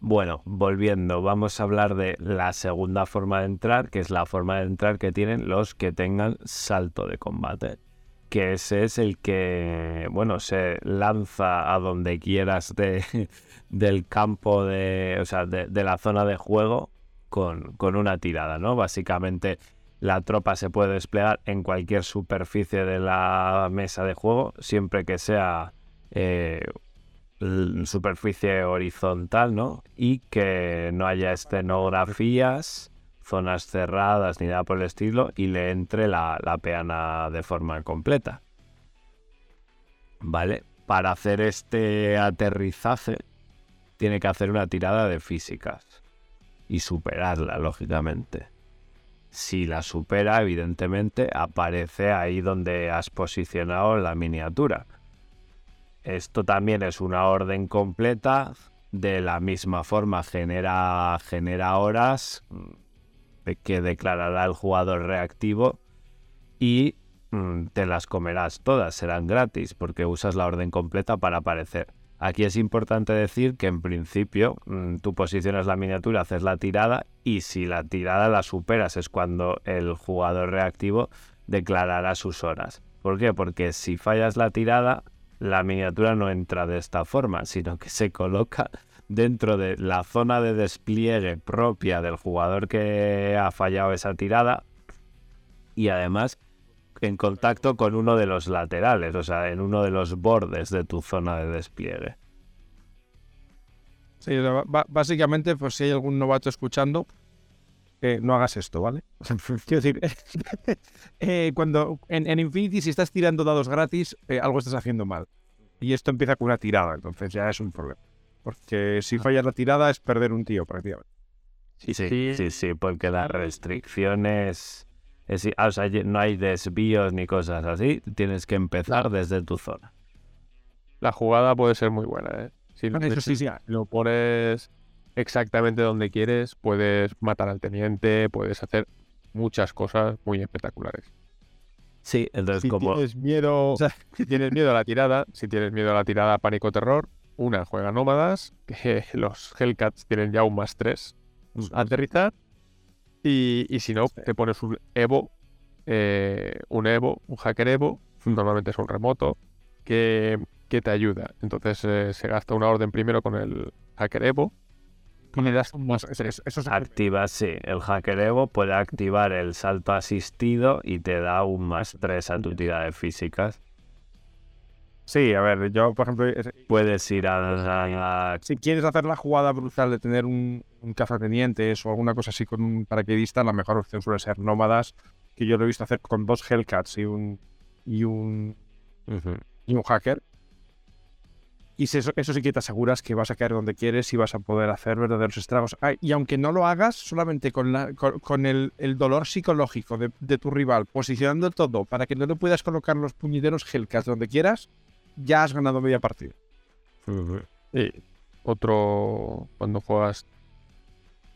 Bueno, volviendo, vamos a hablar de la segunda forma de entrar, que es la forma de entrar que tienen los que tengan salto de combate. Que ese es el que, bueno, se lanza a donde quieras de, del campo de, o sea, de, de la zona de juego con, con una tirada, ¿no? Básicamente la tropa se puede desplegar en cualquier superficie de la mesa de juego, siempre que sea eh, superficie horizontal, ¿no? Y que no haya escenografías, zonas cerradas ni nada por el estilo y le entre la, la peana de forma completa. ¿Vale? Para hacer este aterrizaje tiene que hacer una tirada de físicas y superarla, lógicamente. Si la supera, evidentemente, aparece ahí donde has posicionado la miniatura. Esto también es una orden completa. De la misma forma genera, genera horas mm, que declarará el jugador reactivo y mm, te las comerás todas, serán gratis porque usas la orden completa para aparecer. Aquí es importante decir que en principio mm, tú posicionas la miniatura, haces la tirada y si la tirada la superas es cuando el jugador reactivo declarará sus horas. ¿Por qué? Porque si fallas la tirada, la miniatura no entra de esta forma, sino que se coloca dentro de la zona de despliegue propia del jugador que ha fallado esa tirada y además en contacto con uno de los laterales, o sea, en uno de los bordes de tu zona de despliegue. Sí, básicamente, pues si hay algún novato escuchando, eh, no hagas esto, ¿vale? Quiero decir, eh, cuando en, en Infinity, si estás tirando dados gratis, eh, algo estás haciendo mal. Y esto empieza con una tirada, entonces ya es un problema. Porque si fallas la tirada es perder un tío, prácticamente. Sí, sí, sí, porque la restricción es... ah, o sea, no hay desvíos ni cosas así, tienes que empezar desde tu zona. La jugada puede ser muy buena, ¿eh? Si lo, Eso sí, sí. si lo pones exactamente donde quieres, puedes matar al teniente, puedes hacer muchas cosas muy espectaculares. Sí, entonces Si como... tienes miedo, si tienes miedo a la tirada, si tienes miedo a la tirada pánico terror, una juega nómadas, que los Hellcats tienen ya un más 3 a aterrizar. Y, y si no, te pones un Evo, eh, un Evo, un hacker Evo, normalmente es un remoto, que, que te ayuda. Entonces eh, se gasta una orden primero con el hacker Evo y le das un más 3. Eso se Activas, sí, el hacker Evo puede activar el salto asistido y te da un más 3 a tu tirada de físicas. Sí, a ver, yo, por ejemplo, es- Puedes ir a, a- a- si quieres hacer la jugada brutal de tener un, un cazapendientes o alguna cosa así con un paracaidista, la mejor opción suele ser nómadas, que yo lo he visto hacer con dos Hellcats y un y un y un hacker. Y eso, eso sí que te aseguras que vas a caer donde quieres y vas a poder hacer verdaderos estragos. Ah, y aunque no lo hagas, solamente con, la, con, con el, el dolor psicológico de, de tu rival, posicionando todo para que no le puedas colocar los puñeteros Hellcats donde quieras, ya has ganado media partida. Y otro, cuando juegas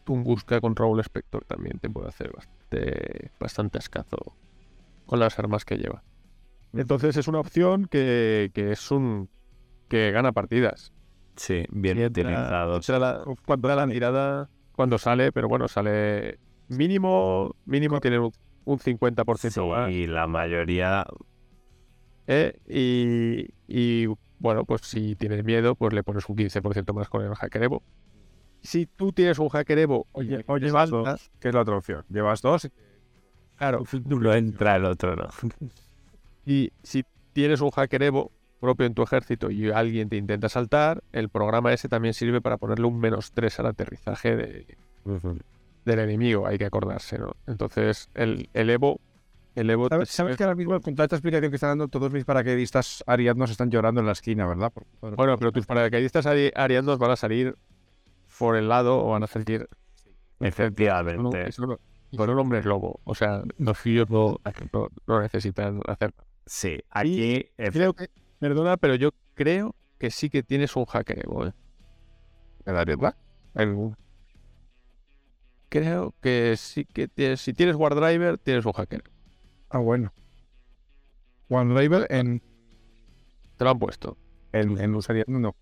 Tunguska con Raúl Spector también te puede hacer bastante, bastante escazo con las armas que lleva. Entonces es una opción que, que es un que gana partidas. Sí, bien utilizado. entra la- cuando da la tirada, cuando sale, pero bueno, sale mínimo, mínimo tiene un, un 50% Sí, más. y la mayoría ¿eh? Y, y, bueno, pues si tienes miedo, pues le pones un 15% más con el hacker Evo. Si tú tienes un hacker Evo Oye, o llevas dos, dos, que es la otra opción. Llevas dos. claro, uno entra, el otro no. y si tienes un hacker Evo propio en tu ejército y alguien te intenta saltar, el programa ese también sirve para ponerle un menos 3 al aterrizaje de- del enemigo, hay que acordarse, ¿no? Entonces, el, el Evo... El Evo ¿Sabes, que ahora mismo con toda esta explicación que están dando todos mis paracaidistas ariadnos están llorando en la esquina, ¿verdad? Por- por- Bueno, pero tus paracaidistas ari- arianos van a salir por el lado o van a salir Efectivamente. eso no- con un hombre lobo. O sea, los suyos no, no, no necesitan hacer. Sí, aquí Creo que, perdona, pero yo creo que sí que tienes un hacker Evo, ¿eh? ¿verdad? El- Creo que sí que tienes. Si tienes WarDriver, tienes un hacker. Ah, bueno. OneDriver en, Te lo han puesto. en, en los ariadnos no.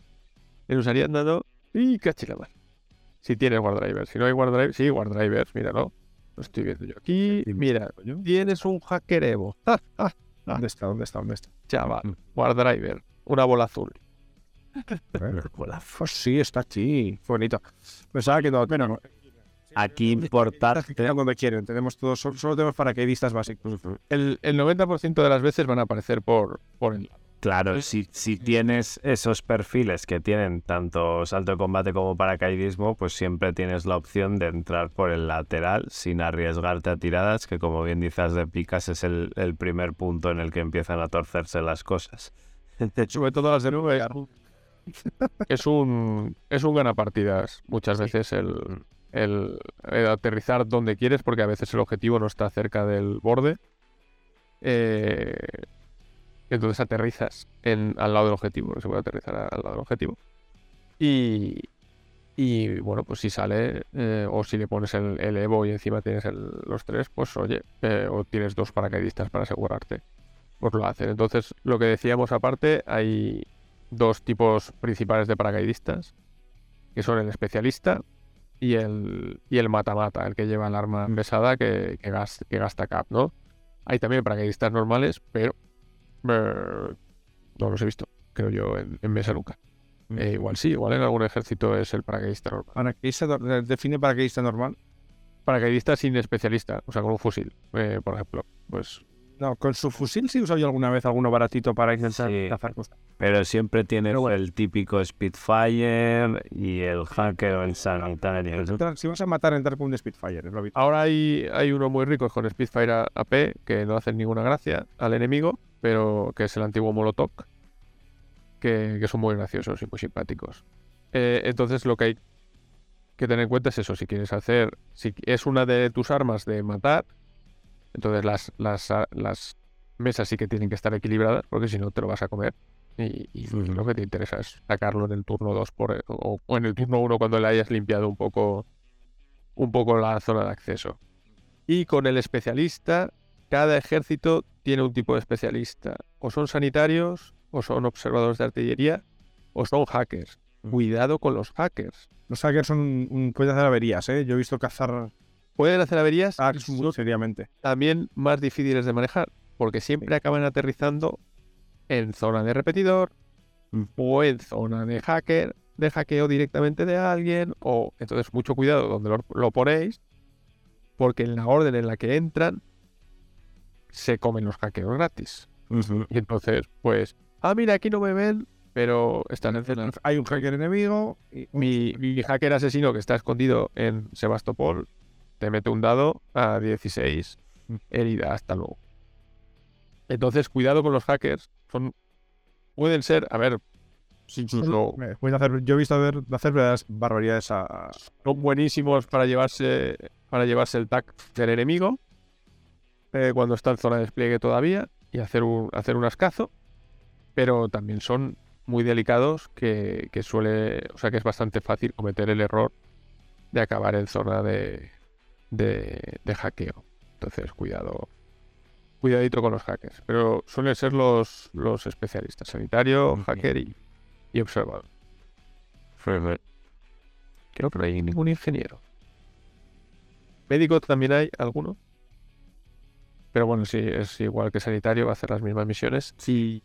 En usarías nado y cachilamar. Si tienes WarDriver. Si no hay WarDriver, sí, WarDriver, míralo. Lo estoy viendo yo aquí. Mira, tienes un hacker Evo. ¡Ah, ah! ¿Dónde está? ¿Dónde está? ¿Dónde está? Chaval, WarDriver. Una bola azul. Pues sí, está aquí. Bonito. Pensaba que no. Bueno, aquí importante. Tengan donde quieren. Tenemos todos, solo, solo tenemos paracaidistas básicos. El, el 90% de las veces van a aparecer por, por el lado. Claro, si, si tienes esos perfiles que tienen tanto salto de combate como paracaidismo, pues siempre tienes la opción de entrar por el lateral sin arriesgarte a tiradas, que como bien dices de picas es el, el primer punto en el que empiezan a torcerse las cosas. Sobre todo las de nube. Es un, es un ganapartidas muchas veces el, el, aterrizar donde quieres, porque a veces el objetivo no está cerca del borde. Eh, entonces aterrizas en, al lado del objetivo, se puede aterrizar al lado del objetivo. Y, y bueno, pues si sale, eh, o si le pones el, Evo y encima tienes los tres, pues oye, eh, o tienes dos paracaidistas para asegurarte, pues lo hacen. Entonces, lo que decíamos aparte, hay dos tipos principales de paracaidistas, que son el especialista y el, y el mata-mata, el que lleva el arma pesada que, que, gas- que gasta cap, ¿no? Hay también paracaidistas normales, pero eh, no los he visto, creo yo, en, en mesa nunca. Eh, igual sí, igual en algún ejército es el paracaidista normal. Paracaidista, nor- define paracaidista normal. Paracaidista sin especialista, o sea, con un fusil, eh, por ejemplo. Pues No, con su fusil sí he usado yo alguna vez alguno baratito para intentar Sí. cazar cosas. Pero siempre bueno. el típico Spitfire y el hacker o el sanitario. Si vas a matar, entrar con un Spitfire, es lo. Ahora hay, hay uno muy rico con Spitfire AP que no hacen ninguna gracia al enemigo, pero que es el antiguo Molotov, que, que son muy graciosos y muy simpáticos. Eh, entonces lo que hay que tener en cuenta es eso, si quieres hacer, si es una de tus armas de matar, entonces las, las, mesas sí que tienen que estar equilibradas, porque si no te lo vas a comer. Y, y lo que te interesa es sacarlo en el turno 2 por, o, o en el turno 1 cuando le hayas limpiado un poco un poco la zona de acceso. Y con el especialista, cada ejército tiene un tipo de especialista. O son sanitarios, o son observadores de artillería, o son hackers. Cuidado con los hackers. Los hackers son un, pueden hacer averías, ¿eh? Yo he visto cazar Pueden hacer averías seriamente. también más difíciles de manejar, porque siempre acaban aterrizando en zona de repetidor o en zona de hacker, de hackeo directamente de alguien, o entonces mucho cuidado donde lo, lo ponéis, porque en la orden en la que entran se comen los hackeos gratis. Y entonces, pues, ah, mira, aquí no me ven, pero están en. Hay un hacker enemigo. y- Mi, mi hacker asesino que está escondido en Sebastopol te mete un dado a 16 herida hasta luego. Entonces, cuidado con los hackers. Son, pueden ser, a ver, pueden hacer, yo he visto hacer, hacer verdaderas barbaridades a, son buenísimos para llevarse para llevarse el tag del enemigo eh, cuando está en zona de despliegue todavía y hacer un hacer un ascazo pero también son muy delicados que, que suele o sea que es bastante fácil cometer el error de acabar en zona de, de, de hackeo entonces cuidado cuidadito con los hackers pero suelen ser los los especialistas sanitario hacker y, y observador Creo que no hay ningún ingeniero. Médico también hay alguno. Pero bueno, sí, es igual que sanitario, va a hacer las mismas misiones. Si,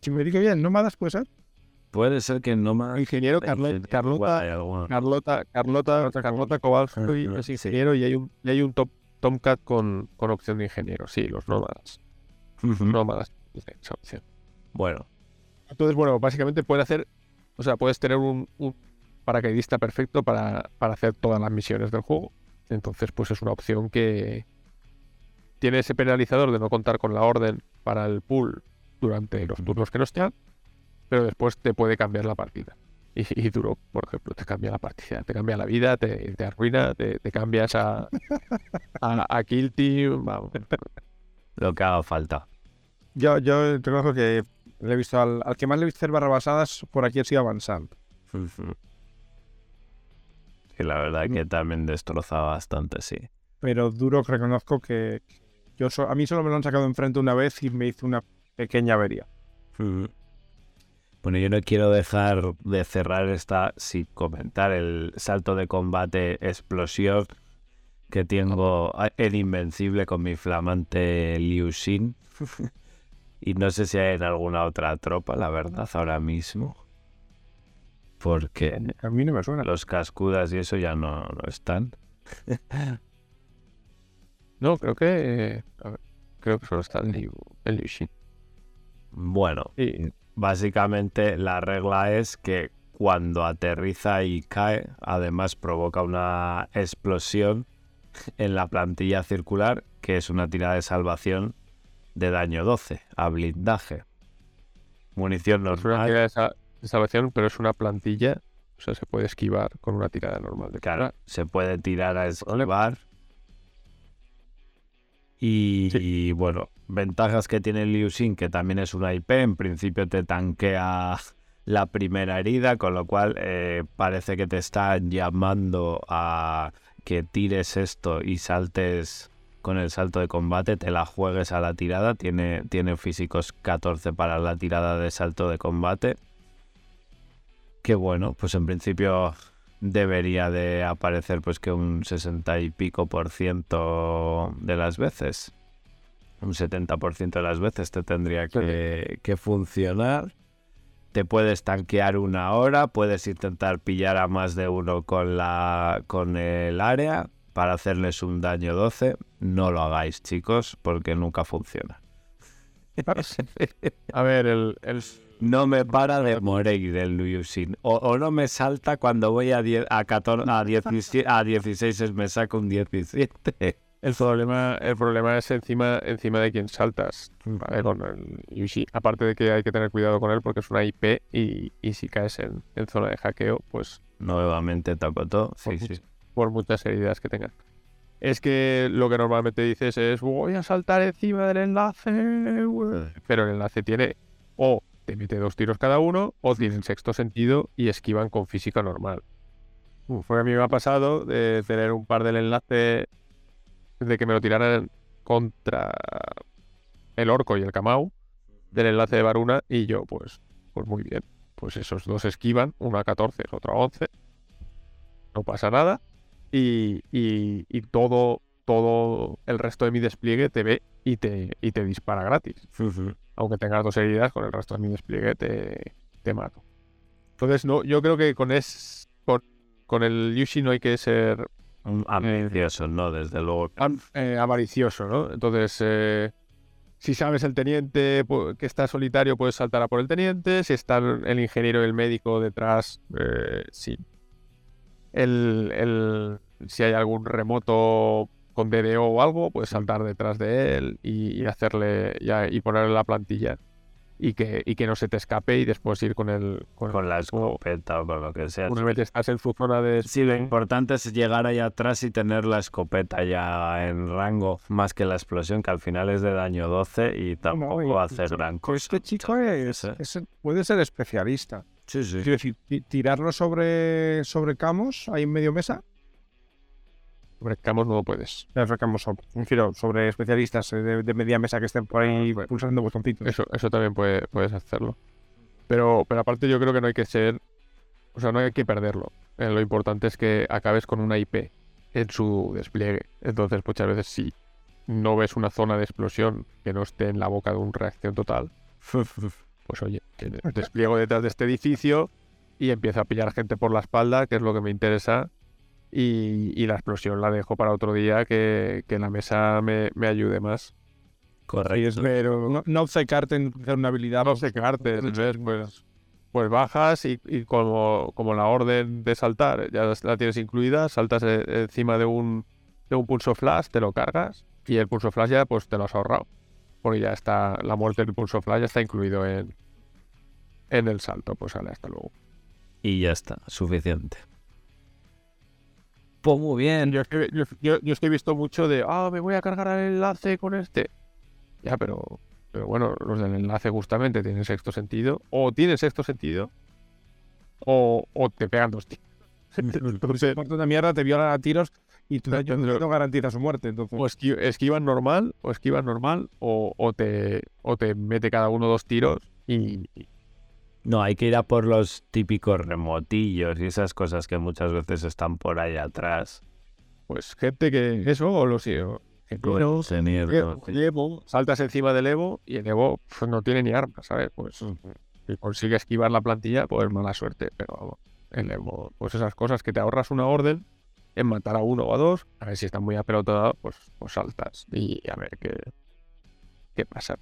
si me digo bien, nómadas puede ser. Puede ser que no más. Ingeniero Carle- Carlota. Carlota, Carlota, Carlota Kowalski Ah, es sí. ingeniero y hay un, y hay un top, Tomcat con, con opción de ingeniero. Sí, los nómadas. Nómadas. esa opción. Bueno, Entonces, bueno, básicamente puede hacer, o sea, puedes tener un, un paracaidista perfecto para, para hacer todas las misiones del juego. Entonces, pues es una opción que tiene ese penalizador de no contar con la orden para el pool durante los turnos que no estén, pero después te puede cambiar la partida. Y, y Duro, por ejemplo, te cambia la partida, te cambia la vida, te, te arruina, te, te cambias a, a, a Kill Team, vamos. lo que haga falta. Yo, yo reconozco que le he visto al, al que más le he visto hacer barra basadas por aquí ha sido avanzando. Y la verdad que también destroza bastante, sí. Pero duro reconozco que yo so- a mí solo me lo han sacado enfrente una vez y me hizo una pequeña avería. Bueno, yo no quiero dejar de cerrar esta sin comentar el salto de combate explosión que tengo el invencible con mi flamante Liu Xin. y no sé si hay en alguna otra tropa, la verdad, ahora mismo. Porque A mí no me suena. los cascudas y eso ya no, no están. No, creo que. eh, a ver, creo que solo está el Liu, el Liu Xin. Bueno, Y Básicamente la regla es que cuando aterriza y cae, además provoca una explosión en la plantilla circular, que es una tirada de salvación de daño 12 a blindaje. Munición es una normal. tirada de sa- de salvación, pero es una plantilla. O sea, se puede esquivar con una tirada normal de Claro, cara. se puede tirar a esquivar. Y, Sí. y, bueno, ventajas que tiene Liu Xin, que también es una IP, en principio te tanquea la primera herida, con lo cual eh, parece que te está llamando a que tires esto y saltes con el salto de combate, te la juegues a la tirada, tiene, tiene físicos 14 para la tirada de salto de combate. Que bueno, pues en principio debería de aparecer pues que un 60 y pico por ciento de las veces. Un 70% de las veces te tendría que, que funcionar. Te puedes tanquear una hora, puedes intentar pillar a más de uno con, la, con el área para hacerles un daño 12. No lo hagáis, chicos, porque nunca funciona. A ver, el, el- No me para de morir el Liu Xin. O, o no me salta cuando voy a, 10, a, 14, a, 17, a 16 me saca un 17. El problema, el problema es encima, encima de quien saltas. ¿vale? Con el. Aparte de que hay que tener cuidado con él porque es una IP y, y si caes en, en zona de hackeo, pues Nuevamente Takoto. Sí, Por sí. por muchas heridas que tengas. Es que lo que normalmente dices es voy a saltar encima del enlace, güey". pero el enlace tiene o te mete dos tiros cada uno o tiene el sexto sentido y esquivan con física normal. Fue a mí me ha pasado de tener un par del enlace de que me lo tiraran contra el orco y el camau del enlace de Varuna y yo, pues, pues muy bien. Pues esos dos esquivan, uno a 14, otro a 11. No pasa nada. Y, y, y todo, todo el resto de mi despliegue te ve y te, y te dispara gratis. Aunque tengas dos heridas, con el resto de mi despliegue te, te mato. Entonces, no, yo creo que con, es, con, con el Yushi no hay que ser Un Ambicioso, no, desde luego. eh, avaricioso, ¿no? Entonces, eh, si sabes el teniente que está solitario, puedes saltar a por el teniente. Si está el ingeniero y el médico detrás, eh, sí. El, el- si hay algún remoto con DDO o algo, puedes saltar detrás de él y, y hacerle y ponerle la plantilla y que, y que no se te escape y después ir con el con, Con la escopeta o con lo que sea. una vez estás en su zona de Sí, lo importante es llegar ahí atrás y tener la escopeta ya en rango, más que la explosión, que al final es de daño 12 y tampoco y- hace gran cosa. Este chico es, ¿eh? es- puede ser especialista. Sí, sí. Quiero decir, ti- tirarlo sobre, sobre Camos, ahí en medio mesa. Sobre Camos no lo puedes. Sobre- refiero, sobre especialistas eh, de, de media mesa que estén por ahí Bueno. pulsando botoncitos. Eso, eso también puede, puedes hacerlo. Pero, pero aparte yo creo que no hay que ser, o sea, no hay que perderlo. Eh, lo importante es que acabes con una IP en su despliegue. Entonces muchas veces si no ves una zona de explosión que no esté en la boca de una reacción total, pues oye, despliego detrás de este edificio y empiezo a pillar gente por la espalda, que es lo que me interesa. Y, y la explosión la dejo para otro día que, que la mesa me, me ayude más. Correcto. Pero no, no obcecarte en utilizar una habilidad. no secarte, ¿ves? Pues, pues bajas y, y como, como la orden de saltar ya la tienes incluida, saltas e- encima de un, de un pulso flash, te lo cargas y el pulso flash ya pues te lo has ahorrado. Porque ya está, la muerte del pulso flash ya está incluido en, en el salto. Pues sale hasta luego. Y ya está, suficiente. Pues muy bien. Yo es, que, yo, yo- yo visto mucho de, ah, me voy a cargar el enlace con este. Ya, pero, pero bueno, los del enlace justamente tienen sexto sentido. O tienen sexto sentido. O, o te pegan dos tiros. Entonces, Por una mierda, te violan a tiros y tu No, garantiza su muerte. Entonces, o esqui- esquivan normal, o esquivan normal, o, o te, o te mete cada uno dos tiros y, y- No, hay que ir a por los típicos remotillos y esas cosas que muchas veces están por ahí atrás. pues gente que eso, o los Evo, Evo, saltas encima del Evo y el Evo pues, no tiene ni armas, ¿sabes? Pues si consigue esquivar la plantilla, pues mala suerte, pero el Evo, pues esas cosas que te ahorras una orden en matar a uno o a dos, a ver si están muy apelotados, pues, pues saltas y a ver qué, qué pasa.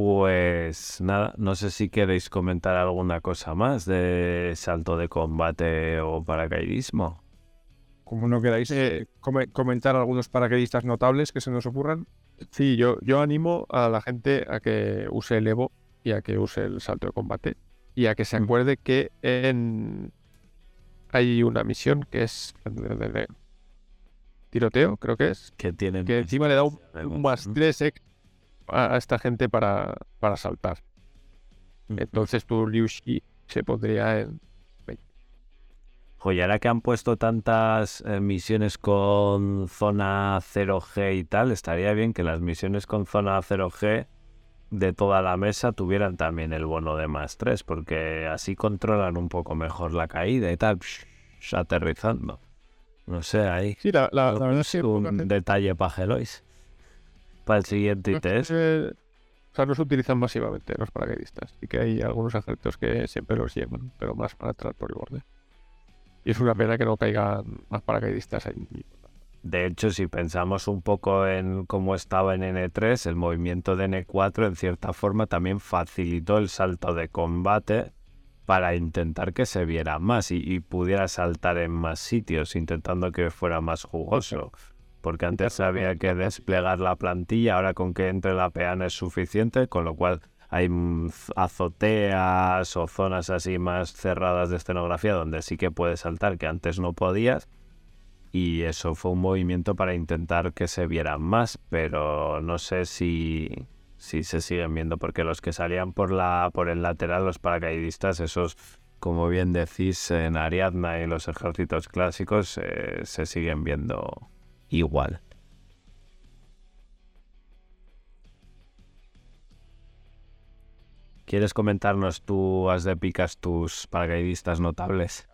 Pues nada, no sé si queréis comentar alguna cosa más de salto de combate o paracaidismo. como no queráis Eh, come- comentar algunos paracaidistas notables que se nos ocurran. Sí, yo, yo animo a la gente a que use el Evo y a que use el salto de combate y a que se Mm. acuerde que en hay una misión que es tiroteo, creo que es, Que tienen que encima le da un, más ¿no? 3 a, a esta gente para, para saltar. Entonces tu Liu Shi se pondría en... Ahora que han puesto tantas eh, misiones con zona 0G y tal, estaría bien que las misiones con zona 0G de toda la mesa tuvieran también el bono de más 3, porque así controlan un poco mejor la caída y tal, psh, aterrizando. No sé, ahí Sí, la, la- la verdad es que un detalle para Gelois. Para el siguiente ITS. se- o sea, no se utilizan masivamente los paracaidistas. Y que hay algunos ejércitos que siempre los llevan, pero más para entrar por el borde. Y es una pena que no caigan más paracaidistas ahí. De hecho, si pensamos un poco en cómo estaba en N3, el movimiento de N4 en cierta forma también facilitó el salto de combate para intentar que se viera más y, y pudiera saltar en más sitios, intentando que fuera más jugoso. Porque antes había que desplegar la plantilla, ahora con que entre la peana es suficiente, con lo cual hay mm, azoteas o zonas así más cerradas de escenografía donde sí que puedes saltar, que antes no podías. Y eso fue un movimiento para intentar que se vieran más, pero no sé si, si se siguen viendo, porque los que salían por la por el lateral, los paracaidistas, esos como bien decís, en Ariadna y los ejércitos clásicos eh, se siguen viendo igual. ¿Quieres comentarnos tú, has de picas, tus paracaidistas notables?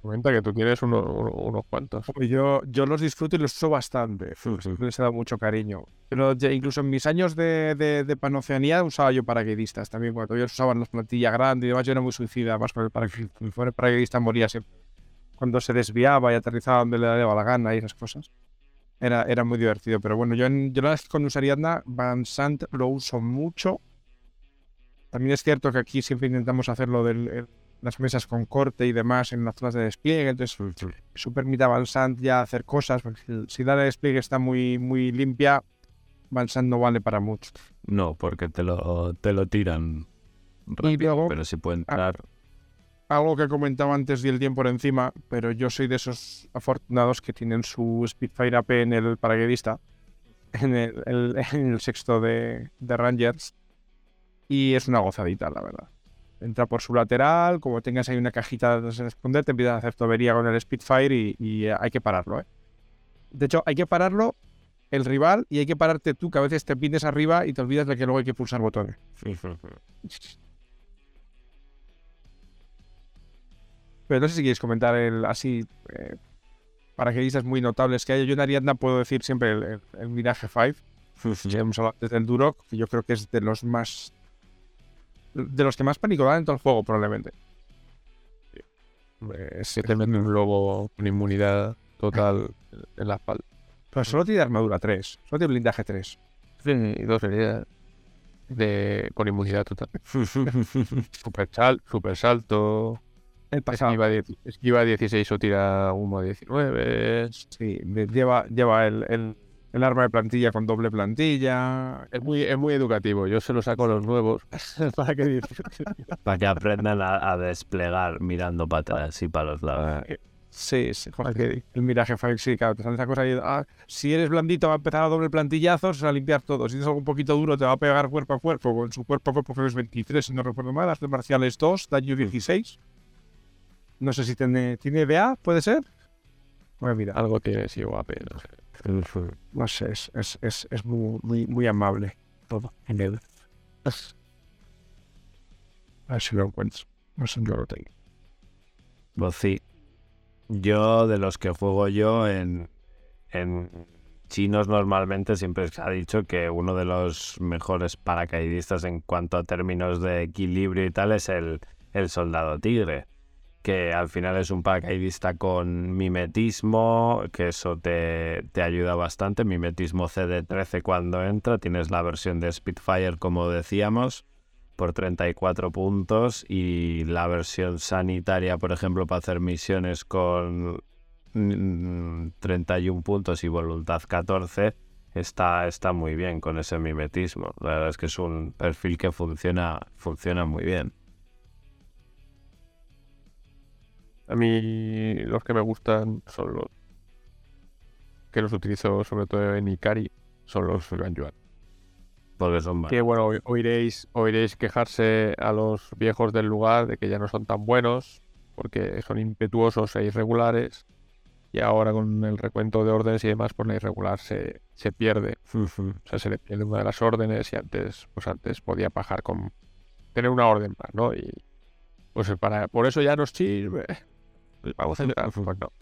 Comenta que tú tienes uno- uno- unos cuantos. Yo, yo los disfruto y los uso bastante. Les he dado mucho cariño. Pero ya incluso en mis años de, de, de panoceanía usaba yo paracaidistas también. Cuando ellos usaban las plantillas grandes y demás, yo era muy suicida. Más con paracaidista. El paracaidista moría siempre. Cuando se desviaba y aterrizaba donde le daba la gana y esas cosas. Era, era muy divertido. Pero bueno, yo, en, yo la que con usar Ariadna, Van Sant lo uso mucho. También es cierto que aquí siempre intentamos hacerlo de las mesas con corte y demás en las zonas de despliegue. Entonces, eso permite a Van Sant ya hacer cosas. Porque si- la de despliegue está muy, muy limpia, Van Sant no vale para mucho. No, porque te lo, te lo tiran. Y rápido, luego, pero si puede entrar. Algo que comentaba antes di el tiempo por encima, pero yo soy de esos afortunados que tienen su Spitfire AP en el paracaidista, en el, el- en el sexto de, de Rangers, y es una gozadita, la verdad. Entra por su lateral, como tengas ahí una cajita de esconder, te empiezas a hacer tobería con el Spitfire y, y, eh, hay que pararlo, ¿eh? De hecho, hay que pararlo el rival y hay que pararte tú, que a veces te pintes arriba y te olvidas de que luego hay que pulsar botones. Pero no sé si quieres comentar el así eh, paracaidistas muy notables que hay. Yo en Ariadna puedo decir siempre el, el, el Mirage 5. Ya hemos hablado antes del Duroc, que yo creo que es de los más. de los que más pánico dan en todo el juego, probablemente. Es que te un lobo con inmunidad total en la espalda. Pero solo tiene armadura 3, solo tiene blindaje 3. Sí, y dos heridas de, con inmunidad total. Super, sal, super salto. El pasado. Esquiva, 10 esquiva 16 o tira humo 19. Sí, de- lleva, lleva el, el- el arma de plantilla con doble plantilla. Es muy, es muy educativo. Yo se lo saco a los nuevos para que. Para que aprendan a, a desplegar mirando para atrás y para los lados. Sí, sí, joder, el Mirage 5, sí, claro, te sale esa cosa ahí, ah, si eres blandito va a empezar a doble plantillazos, a limpiar todo. Si eres algo un poquito duro te va a pegar cuerpo a cuerpo, con su cuerpo a cuerpo que es 23, si no recuerdo mal, artes marciales 2, daño 16. No sé si tiene, ¿tiene BA, puede ser. Bueno, mira, Algo tiene, sí, guapo. No sé. no sé, es, es, es, es muy, muy, muy amable todo. en él. A ver si lo encuentro. No sé, yo lo tengo. Pues sí. Yo, de los que juego yo, en, en chinos normalmente siempre se ha dicho que uno de los mejores paracaidistas en cuanto a términos de equilibrio y tal es el, el soldado tigre. Que al final es un paracaidista con mimetismo, que eso te, te ayuda bastante. Mimetismo CD13 cuando entra. Tienes la versión de Spitfire, como decíamos por 34 puntos y la versión sanitaria, por ejemplo, para hacer misiones con mm, 31 puntos y voluntad 14, está, está muy bien con ese mimetismo. La verdad es que es un perfil que funciona, funciona muy bien. A mí los que me gustan son los que los utilizo sobre todo en Ikari, son los Yuan. Porque son Que buenos. bueno, oi- oiréis, oiréis quejarse a los viejos del lugar de que ya no son tan buenos, porque son impetuosos e irregulares. Y ahora con el recuento de órdenes y demás, pues la irregular se, se pierde. O sea, se le pierde una de las órdenes y antes, pues antes podía bajar con tener una orden más, ¿no? Y pues para, por eso ya nos sirve. Vamos a hacer pues no.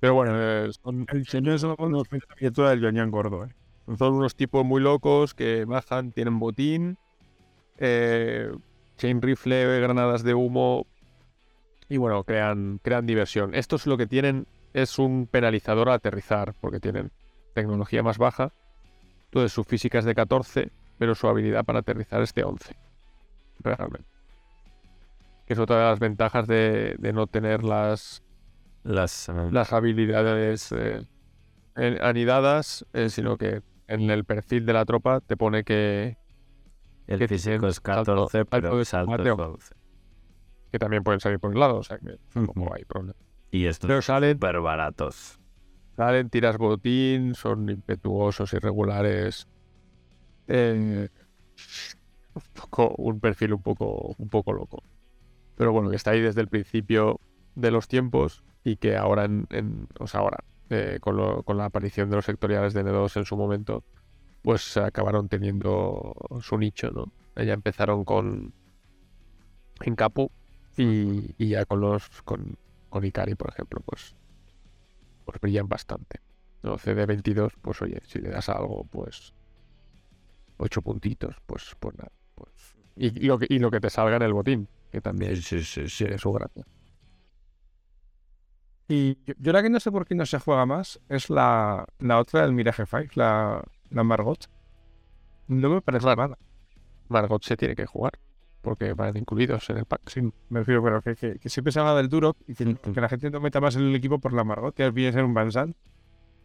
Pero bueno, eh, son, El señor es una miniatura del Yoñán gordo, ¿eh? son unos tipos muy locos que bajan, tienen botín, eh, chain rifle, granadas de humo y bueno, crean, crean diversión. Estos lo que tienen es un penalizador a aterrizar porque tienen tecnología más baja. Entonces su física es de 14, pero su habilidad para aterrizar es de 11. Realmente. Que es otra de las ventajas de, de no tener las, Las, las habilidades eh, en- anidadas, eh, sino que en el perfil de la tropa te pone que, el que físico es salto- 14, pero salto de el salto es combate 11. que también pueden salir por el lado, o sea que tampoco hay problema. Y estos Pero salen, súper baratos. salen, tiras botín, son impetuosos, irregulares. eh, un, poco, un perfil un poco, un poco loco. Pero bueno, que está ahí desde el principio de los tiempos y que ahora, en, en- o sea, ahora, eh, con, lo- con la aparición de los sectoriales de N2 en su momento, pues acabaron teniendo su nicho, ¿no? Ya empezaron con en Capu y, ya con los con, con Ikari, por ejemplo, pues, pues brillan bastante. ¿no? CD22, pues oye, si le das algo, pues ocho puntitos, pues, pues nada. Pues, y, y lo que, y lo que te salga en el botín, que también sí, sí. tiene su gracia. Y yo, yo la que no sé por qué no se juega más es la, la otra del Mirage 5, la, la Margot. No me parece Claro. mala. Margot se tiene que jugar, porque van incluidos en el pack. Sí, me refiero, pero que, que, que siempre se habla del Durok y que, que la gente no meta más en el equipo por la Margot, que viene a ser un Banzan.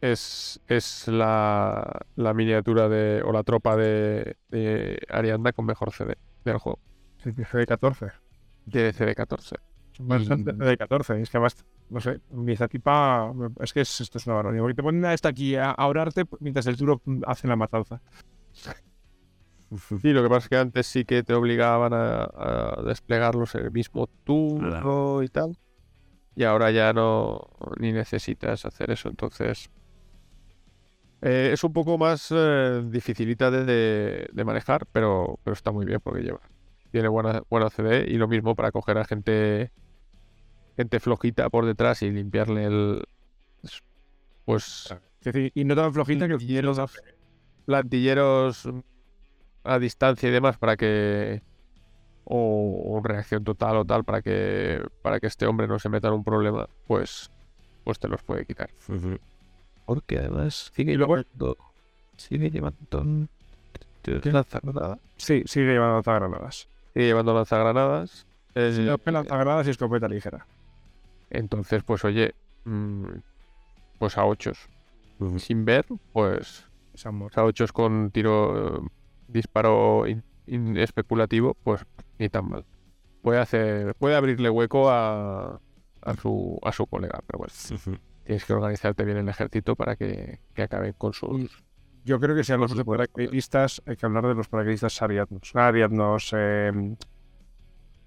Es, es la, la miniatura de, o la tropa de, de Arianda con mejor CD del juego. De 14. De CD14. Un Banzan de, Y- de 14. Es que además, no sé, mi esta tipa. Es que es- esto es una barbaridad. Porque te ponen a esta aquí a, a orarte mientras el Durok hace la matanza. Sí, lo que pasa es que antes sí que te obligaban a, a desplegarlos en el mismo turno y tal. Y ahora ya no ni necesitas hacer eso. Entonces eh, es un poco más eh, dificilita de, de- de manejar, pero, pero está muy bien porque lleva. Tiene buena, buena CD y lo mismo para coger a gente gente flojita por detrás y limpiarle el pues Es decir, y no tan flojita que plantilleros, plantilleros a distancia y demás para que o, o reacción total o tal para que para que este hombre no se meta en un problema pues pues te los puede quitar. Porque además sigue llevando sigue llevando lanzagranadas. Sí, sigue llevando lanzagranadas. Sigue llevando lanzagranadas Eh, Sí, lanzagranadas y escopeta ligera. entonces pues oye mm, pues a ochos sin ver pues sea, 8 con tiro, eh, disparo in- in- especulativo, pues ni tan mal. Puede hacer, puede abrirle hueco a, a su a su colega, pero bueno, tienes que organizarte bien el ejército para que, que acaben con sus. Yo creo que si hablamos de paracaidistas, hay que hablar de los paracaidistas ariadnos. No, ariadnos eh,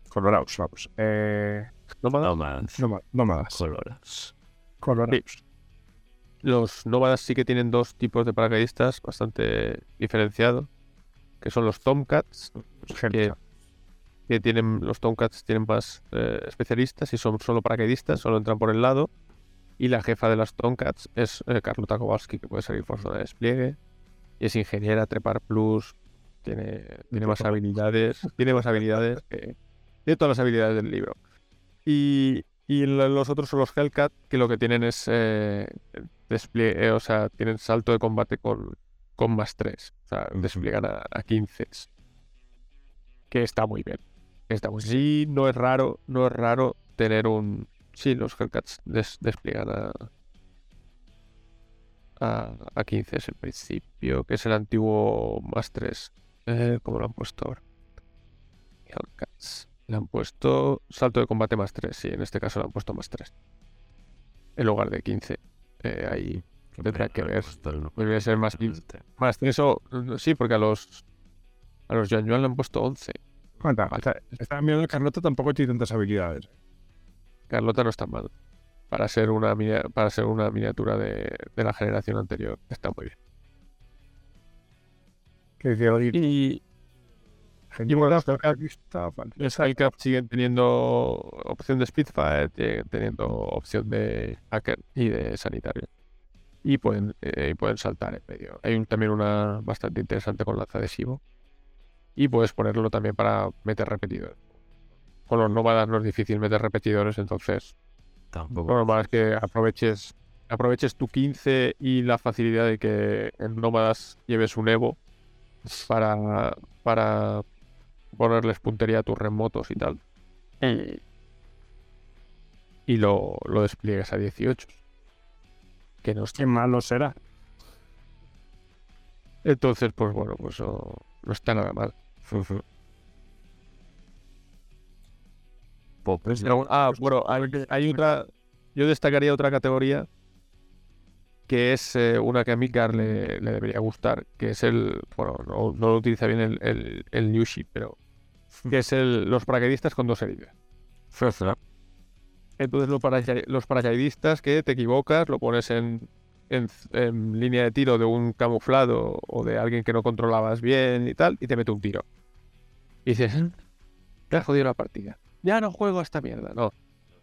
colorados, vamos. Eh, nómadas. Nómadas. nóma- nómadas. Coloras. Colorados. Los nómadas sí que tienen dos tipos de paracaidistas bastante diferenciados, que son los Tomcats, que, que tienen los Tomcats tienen más eh, especialistas y son solo paracaidistas, solo entran por el lado. Y la jefa de las Tomcats es eh, Carlota Kowalski, que puede salir por zona de despliegue. Y es ingeniera, trepar plus, tiene, tiene más habilidades, tiene más habilidades que... Tiene todas las habilidades del libro. Y, y lo- los otros son los Hellcat, que lo que tienen es eh, despliegue, o sea, tienen salto de combate con, con más 3. O sea, despliegan a, a 15. Que está muy bien. Está muy Sí, no es raro, no es raro tener un. Sí, los Hellcats des- despliegan a. A, a 15 en principio, que es el antiguo más 3. Eh, ¿Cómo lo han puesto ahora? Hellcats. Le han puesto salto de combate más 3. Sí, en este caso le han puesto más 3. En lugar de 15. Eh, ahí Tendrá que ver. Debería ser más 15. Más 3 o. Sí, porque a los. A los Yuan Yuan le han puesto 11. Cuenta, está- Estaba mirando el Carlota, tampoco tiene tantas habilidades. Carlota no está mal. Para ser una, para ser una miniatura de, de la generación anterior. Está muy bien. Que Y gente, bueno, aquí está, vale. los Hellcat siguen teniendo opción de Spitfire, siguen teniendo opción de hacker y de sanitario. Y pueden, eh, y pueden saltar en medio. Hay un- también una bastante interesante con lanzadesivo. Y puedes ponerlo también para meter repetidores. Con los nómadas no es difícil meter repetidores, entonces Tampoco. lo normal es que aproveches, aproveches tu 15 y la facilidad de que en nómadas lleves un Evo para, para ponerles puntería a tus remotos y tal. Y lo, lo despliegues a 18. Que no está. Qué malo será. Entonces, pues bueno, pues no está nada mal. Ah, bueno, hay, hay otra. Yo destacaría otra categoría que es eh, una que a Midgar le, le debería gustar, que es el. Bueno, no, no lo utiliza bien el, el, el Yushi, pero. Que es el, los paracaidistas con dos heridas. Entonces los, paraca- los paracaidistas que te equivocas, lo pones en, en, en línea de tiro de un camuflado o de alguien que no controlabas bien y tal, y te mete un tiro. Y dices, "Mm, te has jodido la partida. Ya no juego a esta mierda, no.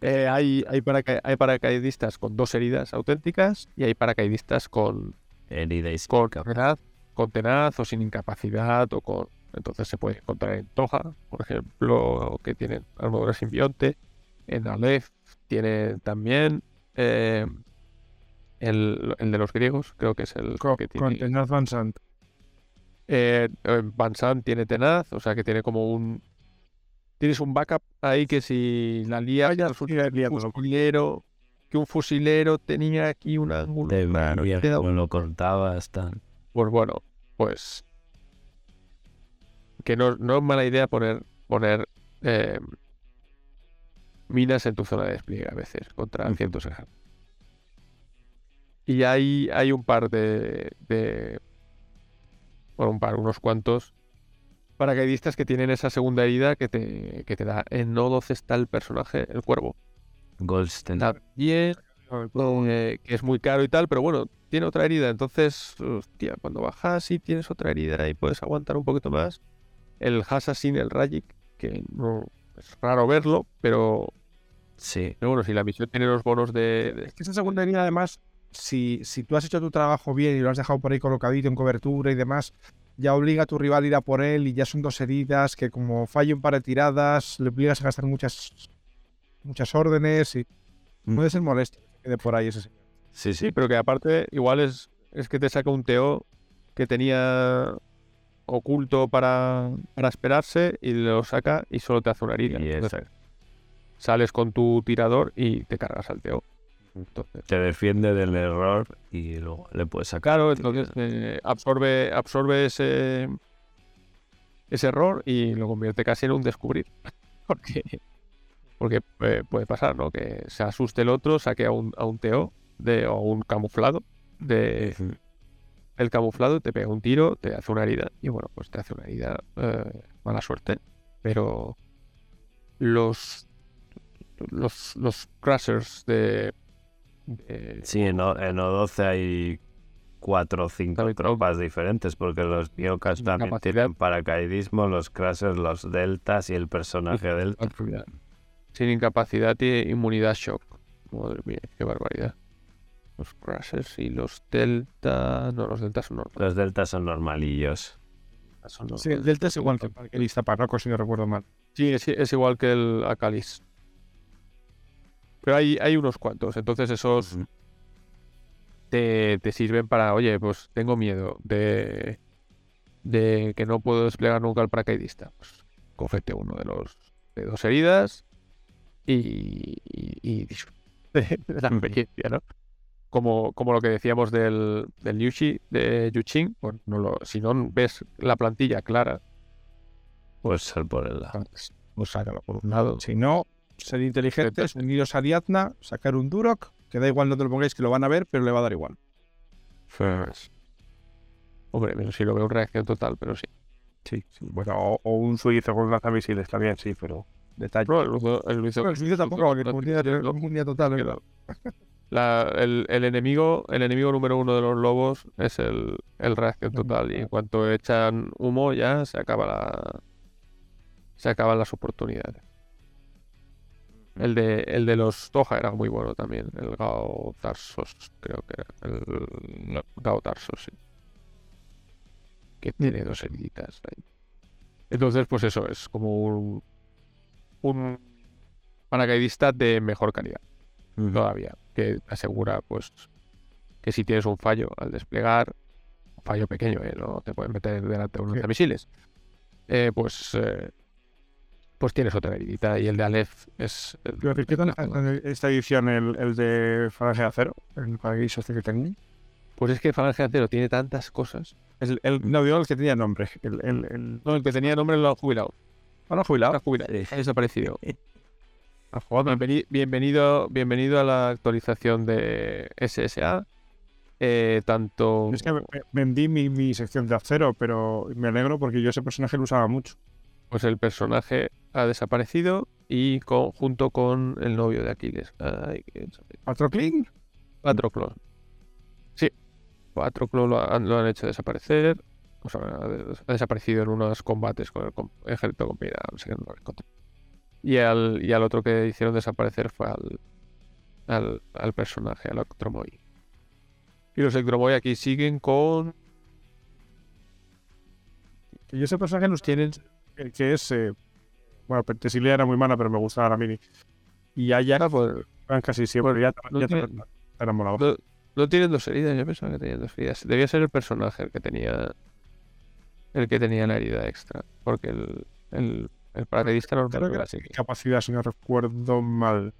Eh, hay, hay, paraca- hay paracaidistas con dos heridas auténticas y hay paracaidistas con, Herida con tenaz, con tenaz o sin incapacidad o con... Entonces se puede encontrar en Toja, por ejemplo, que tienen armadura simbionte. En Aleph tiene también eh, el, el de los griegos, creo que es el Con, que con tiene... Tenaz Van Sant. Eh, eh, Van Sant tiene tenaz, o sea que tiene como un... Tienes un backup ahí que si la lía Vaya, un fusilero, que un fusilero tenía aquí un ángulo. De maravilla, te da- como lo cortabas tan. Pues bueno, pues que no, no es mala idea poner, poner eh, minas en tu zona de despliegue a veces contra ciertos ejércitos. Y hay, hay un par de, de- Bueno, un par, unos cuantos paracaidistas que tienen esa segunda herida que te, que te da. En No 12 está el personaje, el cuervo. Goldstein. Está bien, eh, que es muy caro y tal, pero bueno, tiene otra herida. Entonces, hostia, cuando bajas y tienes otra herida y puedes aguantar un poquito más. El Assassin, el Rajik, que no es raro verlo, pero, Sí. pero bueno, si la misión tiene los bonos de. de- Es que esa segunda línea, además, si, si tú has hecho tu trabajo bien y lo has dejado por ahí colocadito en cobertura y demás, ya obliga a tu rival a ir a por él y ya son dos heridas que como falle un par de tiradas, le obligas a gastar muchas muchas órdenes y Mm. puede ser molesto que quede por ahí ese señor. Sí, Sí, sí. pero que aparte, igual es, es que te saca un TO que tenía oculto para, para esperarse y lo saca y solo te hace una herida. Y Entonces, eso. sales con tu tirador y te cargas al TO. Entonces, Te defiende del error y luego le puedes sacar. claro, entonces eh, absorbe, absorbe ese, ese error y lo convierte casi en un descubrir. Porque, porque eh, puede pasar, ¿no? Que se asuste el otro, saque a un, a un TO de, o un camuflado de, el camuflado, te pega un tiro, te hace una herida y bueno, pues te hace una herida, eh, mala suerte. Pero los los, los crushers de, de- Sí, en, O- en O12 hay cuatro o cinco tropas diferentes porque los biocas también Capacidad. tienen paracaidismo, los crashers, los deltas y el personaje delta. sin incapacidad y inmunidad shock. Madre mía, qué barbaridad. Los crushers y los delta, no, los delta son normales. Los deltas son normalillos. son Sí, el Delta es igual que el paracaidista Parroco, si no recuerdo mal. Sí, es, es igual que el Acalis. Pero hay, hay unos cuantos, entonces esos te, te sirven para, oye, pues tengo miedo de, de que no puedo desplegar nunca el paracaidista. Pues cógete uno de los de dos heridas y, y, y de, de la experiencia, ¿no? Como, como lo que decíamos del, del Yushi, de Yuching, pues no lo, si no ves la plantilla clara, Pues sal por el lado. pues sácalo por un lado. Si no, ser inteligentes, uniros a Ariadna, sacar un Durok, que da igual no te lo pongáis que lo van a ver, pero le va a dar igual. Hombre, pero si lo veo reacción total, pero sí. Sí, sí. Bueno, o, o un suizo con lanzamisiles también, sí, pero detalle. No, el Luzo- el suizo tampoco, porque no- comunidad, comunidad total. ¿eh? la- el, el enemigo, el enemigo número uno de los lobos es el, el reacción total. Y en cuanto echan humo, ya se acaba la. Se acaban las oportunidades. El de, el de los Toja era muy bueno también. El Gao Tarsos, creo que era. El no, Gao Tarsos, sí. Que tiene dos heriditas ahí. Entonces, pues eso, es como un. Un paracaidista de mejor calidad todavía, que asegura pues que si tienes un fallo al desplegar, un fallo pequeño, ¿eh? no te pueden meter delante de unos Sí. misiles, eh, pues eh, pues tienes otra heridita y el de Aleph es decir, ¿Qué tal esta edición el, el de Falange de Acero? El paraíso este que tengo. pues es que Falange Acero tiene tantas cosas. El, el, no, digo el que tenía nombre. El, el, el... No, el que tenía nombre lo han jubilado. ¿Ah, lo han jubilado? Lo han jubilado. Ha desaparecido. Ah, bienvenido, bienvenido a la actualización de SSA. Eh, tanto Es que vendí mi, mi sección de acero, pero me alegro porque yo ese personaje lo usaba mucho. Pues el personaje ha desaparecido y con, junto con el novio de Aquiles. Ay, ¿Patroclin? Patroclo. Sí, Patroclo lo han, lo han hecho desaparecer. O sea, ha, desaparecido en unos combates con el ejército combinado. No sé qué, no lo encontré. Y al, y al otro que hicieron desaparecer fue al, al, al personaje, al Octromoy. Y los Octromoy aquí siguen con. Que yo ese personaje los tienen, el que es... eh, bueno, Pentesilia era muy mala, pero me gustaba la mini. Y Ajax Ah, pues, eran casi siempre. ya no ya tiene- te eran molado. no, no tienen dos heridas, yo pensaba que tenían dos heridas. Debía ser el personaje el que tenía. El que tenía la herida extra. Porque el, el, el paracaidista normal Creo que no capacidad, si no recuerdo mal.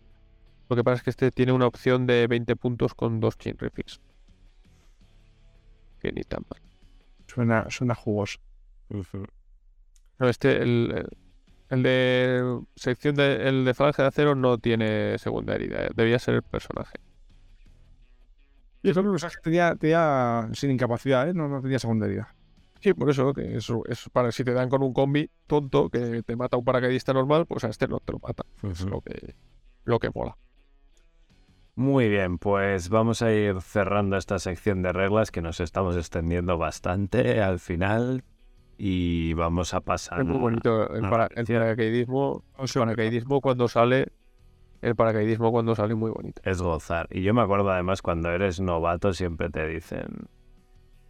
Lo que pasa es que este tiene una opción de 20 puntos con dos chain refix. Que ni tan mal. Suena, suena jugoso. No, este, el, el- de sección de, el de falange de acero no tiene segunda herida. eh, Debía ser el personaje. Y eso que el personaje tenía, tenía sin incapacidad, ¿eh? No, no tenía segunda herida. Sí, por eso, que eso es para si te dan con un combi tonto que te mata un paracaidista normal, pues a este no te lo mata. Es lo que, lo que mola. Muy bien, pues vamos a ir cerrando esta sección de reglas que nos estamos extendiendo bastante al final y vamos a pasar Es muy bonito el, para- el paracaidismo. El paracaidismo cuando sale. El paracaidismo cuando sale muy bonito. es gozar. Y yo me acuerdo además cuando eres novato siempre te dicen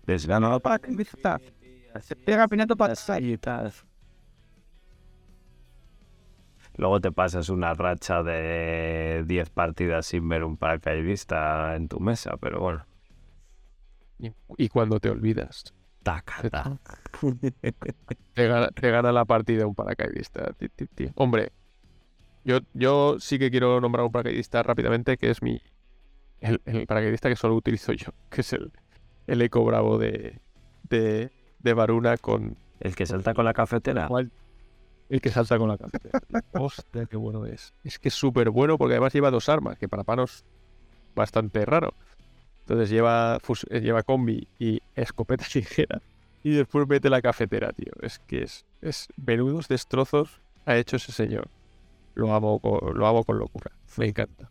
desgano para que pega pinato para. Luego te pasas una racha de 10 partidas sin ver un paracaidista en tu mesa, pero bueno. Y cuando te olvidas, Taca, taca. te gana, te gana la partida un paracaidista. Hombre, yo, yo sí que quiero nombrar un paracaidista rápidamente, que es mi. El, el paracaidista que solo utilizo yo, que es el, el Eco Bravo de, de, de Varuna con El que salta con la cafetera. ¿Cuál? El que salta con la cafetera. Hostia, qué bueno es. Es que es súper bueno porque además lleva dos armas, que para panos bastante raro. Entonces lleva, eh, lleva combi y escopeta ligera. Y después mete la cafetera, tío. Es que es, es menudos destrozos ha hecho ese señor. Lo amo, con, lo amo con locura. Me encanta.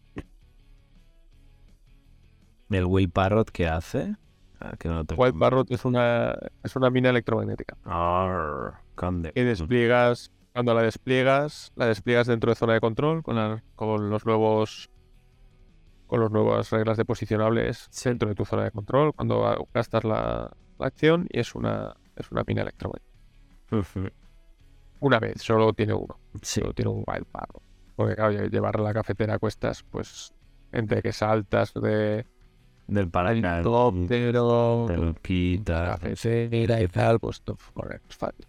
El Will Parrot que hace. Ah, que no te... White Barrot es una, es una mina electromagnética. Arr, que despliegas, cuando la despliegas, la despliegas dentro de zona de control con, la- con los nuevos con las nuevas reglas de posicionables dentro de tu zona de control cuando gastas la, la acción y es una es una mina electromagnética. Una vez, solo tiene uno, Sí, solo tiene un wild barro. Porque claro, lle- llevar la cafetera a cuestas, pues entre que saltas de del paracaidista. helicóptero, quita. cafetera y tal, pues es fácil.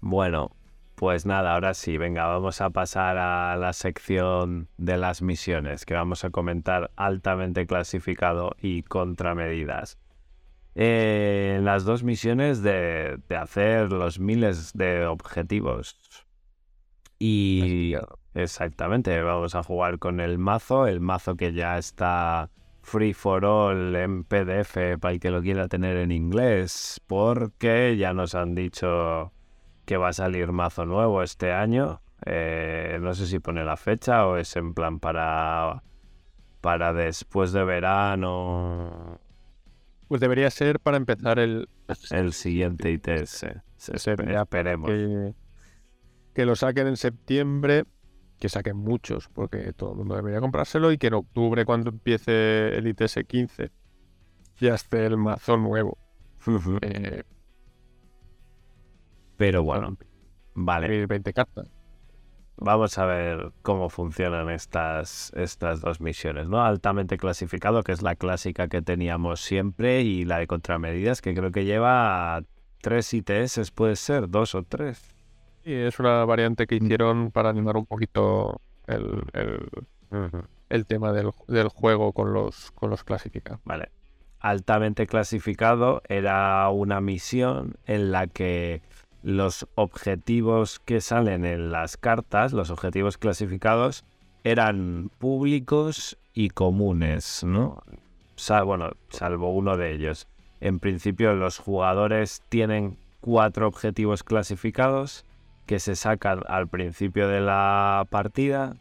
Bueno, pues nada, ahora sí, venga, vamos a pasar a la sección de las misiones, que vamos a comentar altamente clasificado y contramedidas. Eh, las dos misiones de, de hacer los miles de objetivos. Y exactamente, vamos a jugar con el mazo, el mazo que ya está free for all en PDF para el que lo quiera tener en inglés, porque ya nos han dicho que va a salir mazo nuevo este año. Eh, no sé si pone la fecha o es en plan para, para después de verano, Pues debería ser para empezar el, el siguiente ITS. Esperemos. que, que lo saquen en septiembre, que saquen muchos, porque todo el mundo debería comprárselo, y que en octubre, cuando empiece el ITS 15, ya esté el mazo nuevo. Eh, Pero bueno, vale. 20 cartas. Vamos a ver cómo funcionan estas, estas dos misiones, ¿no? Altamente clasificado, que es la clásica que teníamos siempre, y la de contramedidas, que creo que lleva tres ITS, puede ser, dos o tres. Y es una variante que hicieron para animar un poquito el, el, el tema del, del juego con los, con los clasificados. Vale. Altamente clasificado era una misión en la que los objetivos que salen en las cartas, los objetivos clasificados, eran públicos y comunes, ¿no? Bueno, salvo uno de ellos. En principio los jugadores tienen cuatro objetivos clasificados que se sacan al principio de la partida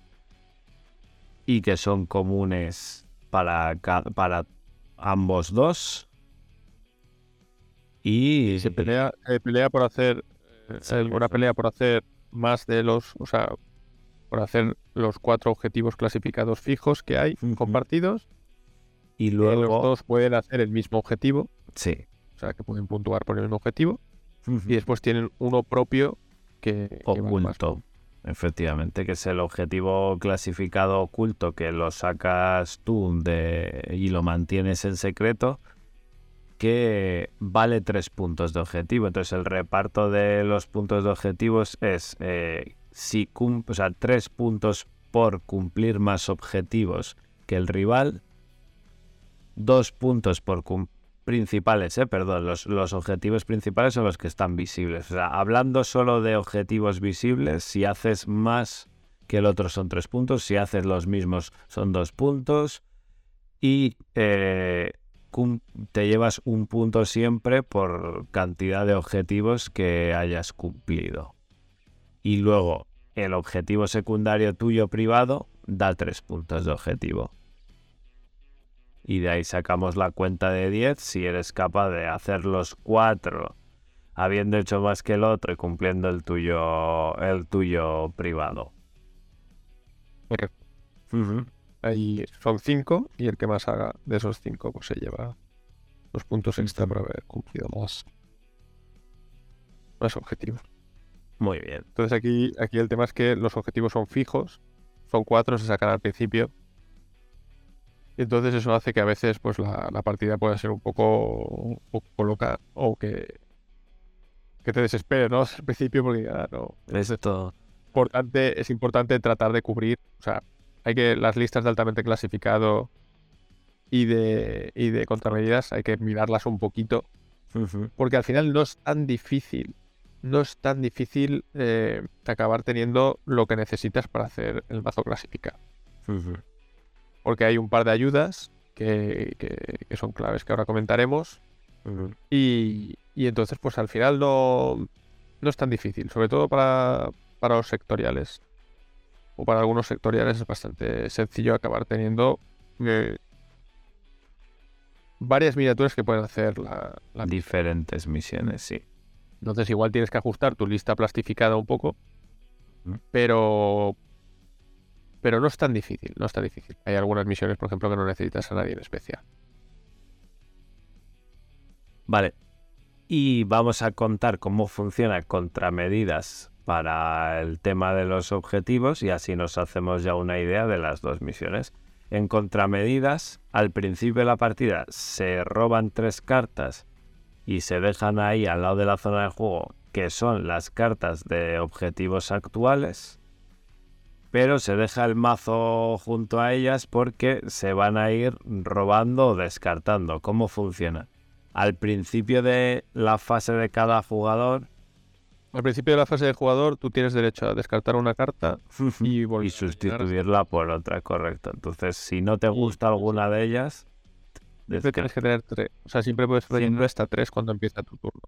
y que son comunes para ambos dos. Y Se pelea, se pelea por hacer eh, una pelea por hacer más de los, o sea, por hacer los cuatro objetivos clasificados fijos que hay compartidos. y Luego los dos pueden hacer el mismo objetivo, Sí. o sea, que pueden puntuar por el mismo objetivo. Y después tienen uno propio que, oculto. Efectivamente, que es el objetivo clasificado oculto que lo sacas tú de, y lo mantienes en secreto, que vale tres puntos de objetivo. Entonces el reparto de los puntos de objetivos es eh, si cum- o sea, tres puntos por cumplir más objetivos que el rival, dos puntos por principales, eh, perdón, los, los objetivos principales son los que están visibles. Hablando solo de objetivos visibles, si haces más que el otro son tres puntos, si haces los mismos son dos puntos y eh, te llevas un punto siempre por cantidad de objetivos que hayas cumplido. Y luego el objetivo secundario tuyo privado da tres puntos de objetivo. Y de ahí sacamos la cuenta de 10 si eres capaz de hacer los cuatro habiendo hecho más que el otro y cumpliendo el tuyo el tuyo privado. Correcto. Ahí son cinco y el que más haga de esos cinco pues se lleva los puntos extra por haber cumplido más, más objetivos. Muy bien. Entonces aquí, aquí el tema es que los objetivos son fijos, son cuatro, se sacan al principio. Y entonces eso hace que a veces pues la, la partida pueda ser un poco, un poco loca o que, que te desesperes, ¿no? Al principio porque ya no. Esto Importante, es importante tratar de cubrir, o sea, hay que las listas de altamente clasificado y de, y de contramedidas hay que mirarlas un poquito porque al final no es tan difícil, no es tan difícil eh, acabar teniendo lo que necesitas para hacer el mazo clasificado. Porque hay un par de ayudas que, que- que son claves que ahora comentaremos y, y entonces pues al final no, no es tan difícil, sobre todo para, para los sectoriales. O para algunos sectoriales es bastante sencillo acabar teniendo eh, varias miniaturas que pueden hacer la, la diferentes misiones, sí. entonces igual tienes que ajustar tu lista plastificada un poco, Ujú. pero pero no es tan difícil, no es tan difícil. Hay algunas misiones, por ejemplo, que no necesitas a nadie en especial. Vale. Y vamos a contar cómo funciona contramedidas para el tema de los objetivos y así nos hacemos ya una idea de las dos misiones. En contramedidas, al principio de la partida se roban tres cartas y se dejan ahí al lado de la zona de juego, que son las cartas de objetivos actuales, pero se deja el mazo junto a ellas porque se van a ir robando o descartando. ¿Cómo funciona? Al principio de la fase de cada jugador Al principio de la fase de jugador, tú tienes derecho a descartar una carta y volver y a sustituirla por otra, correcto. Entonces, si no te gusta alguna de ellas, Siempre tienes que tener tres. O sea, siempre puedes rellenar hasta tres cuando empieza tu turno.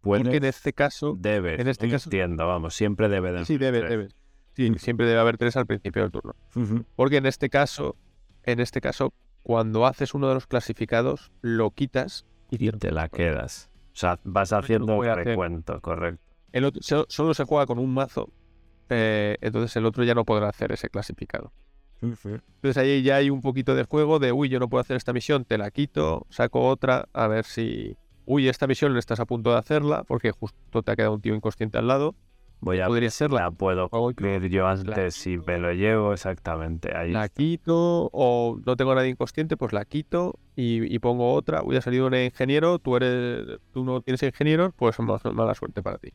puedes, Porque en este caso, debes, en este no caso- entiendo, vamos, siempre debe de sí, debe, debe. Sí, siempre debe haber tres al principio del turno. Porque en este caso, en este caso, cuando haces uno de los clasificados, lo quitas y, Y te la quedas. O sea, vas haciendo hacer. recuento, correcto. El otro, solo se juega con un mazo, eh, entonces el otro ya no podrá hacer ese clasificado. Entonces ahí ya hay un poquito de juego de, uy, yo no puedo hacer esta misión, te la quito, saco otra, a ver si, uy, esta misión estás a punto de hacerla, porque justo te ha quedado un tío inconsciente al lado. Voy a Podría ser la- la puedo cumplir yo antes si me lo llevo exactamente. Ahí La está. quito, o no tengo a nadie inconsciente, pues la quito y, y pongo otra. Ha salido un ingeniero, tú eres, tú no tienes ingeniero, pues ma- mala suerte para ti.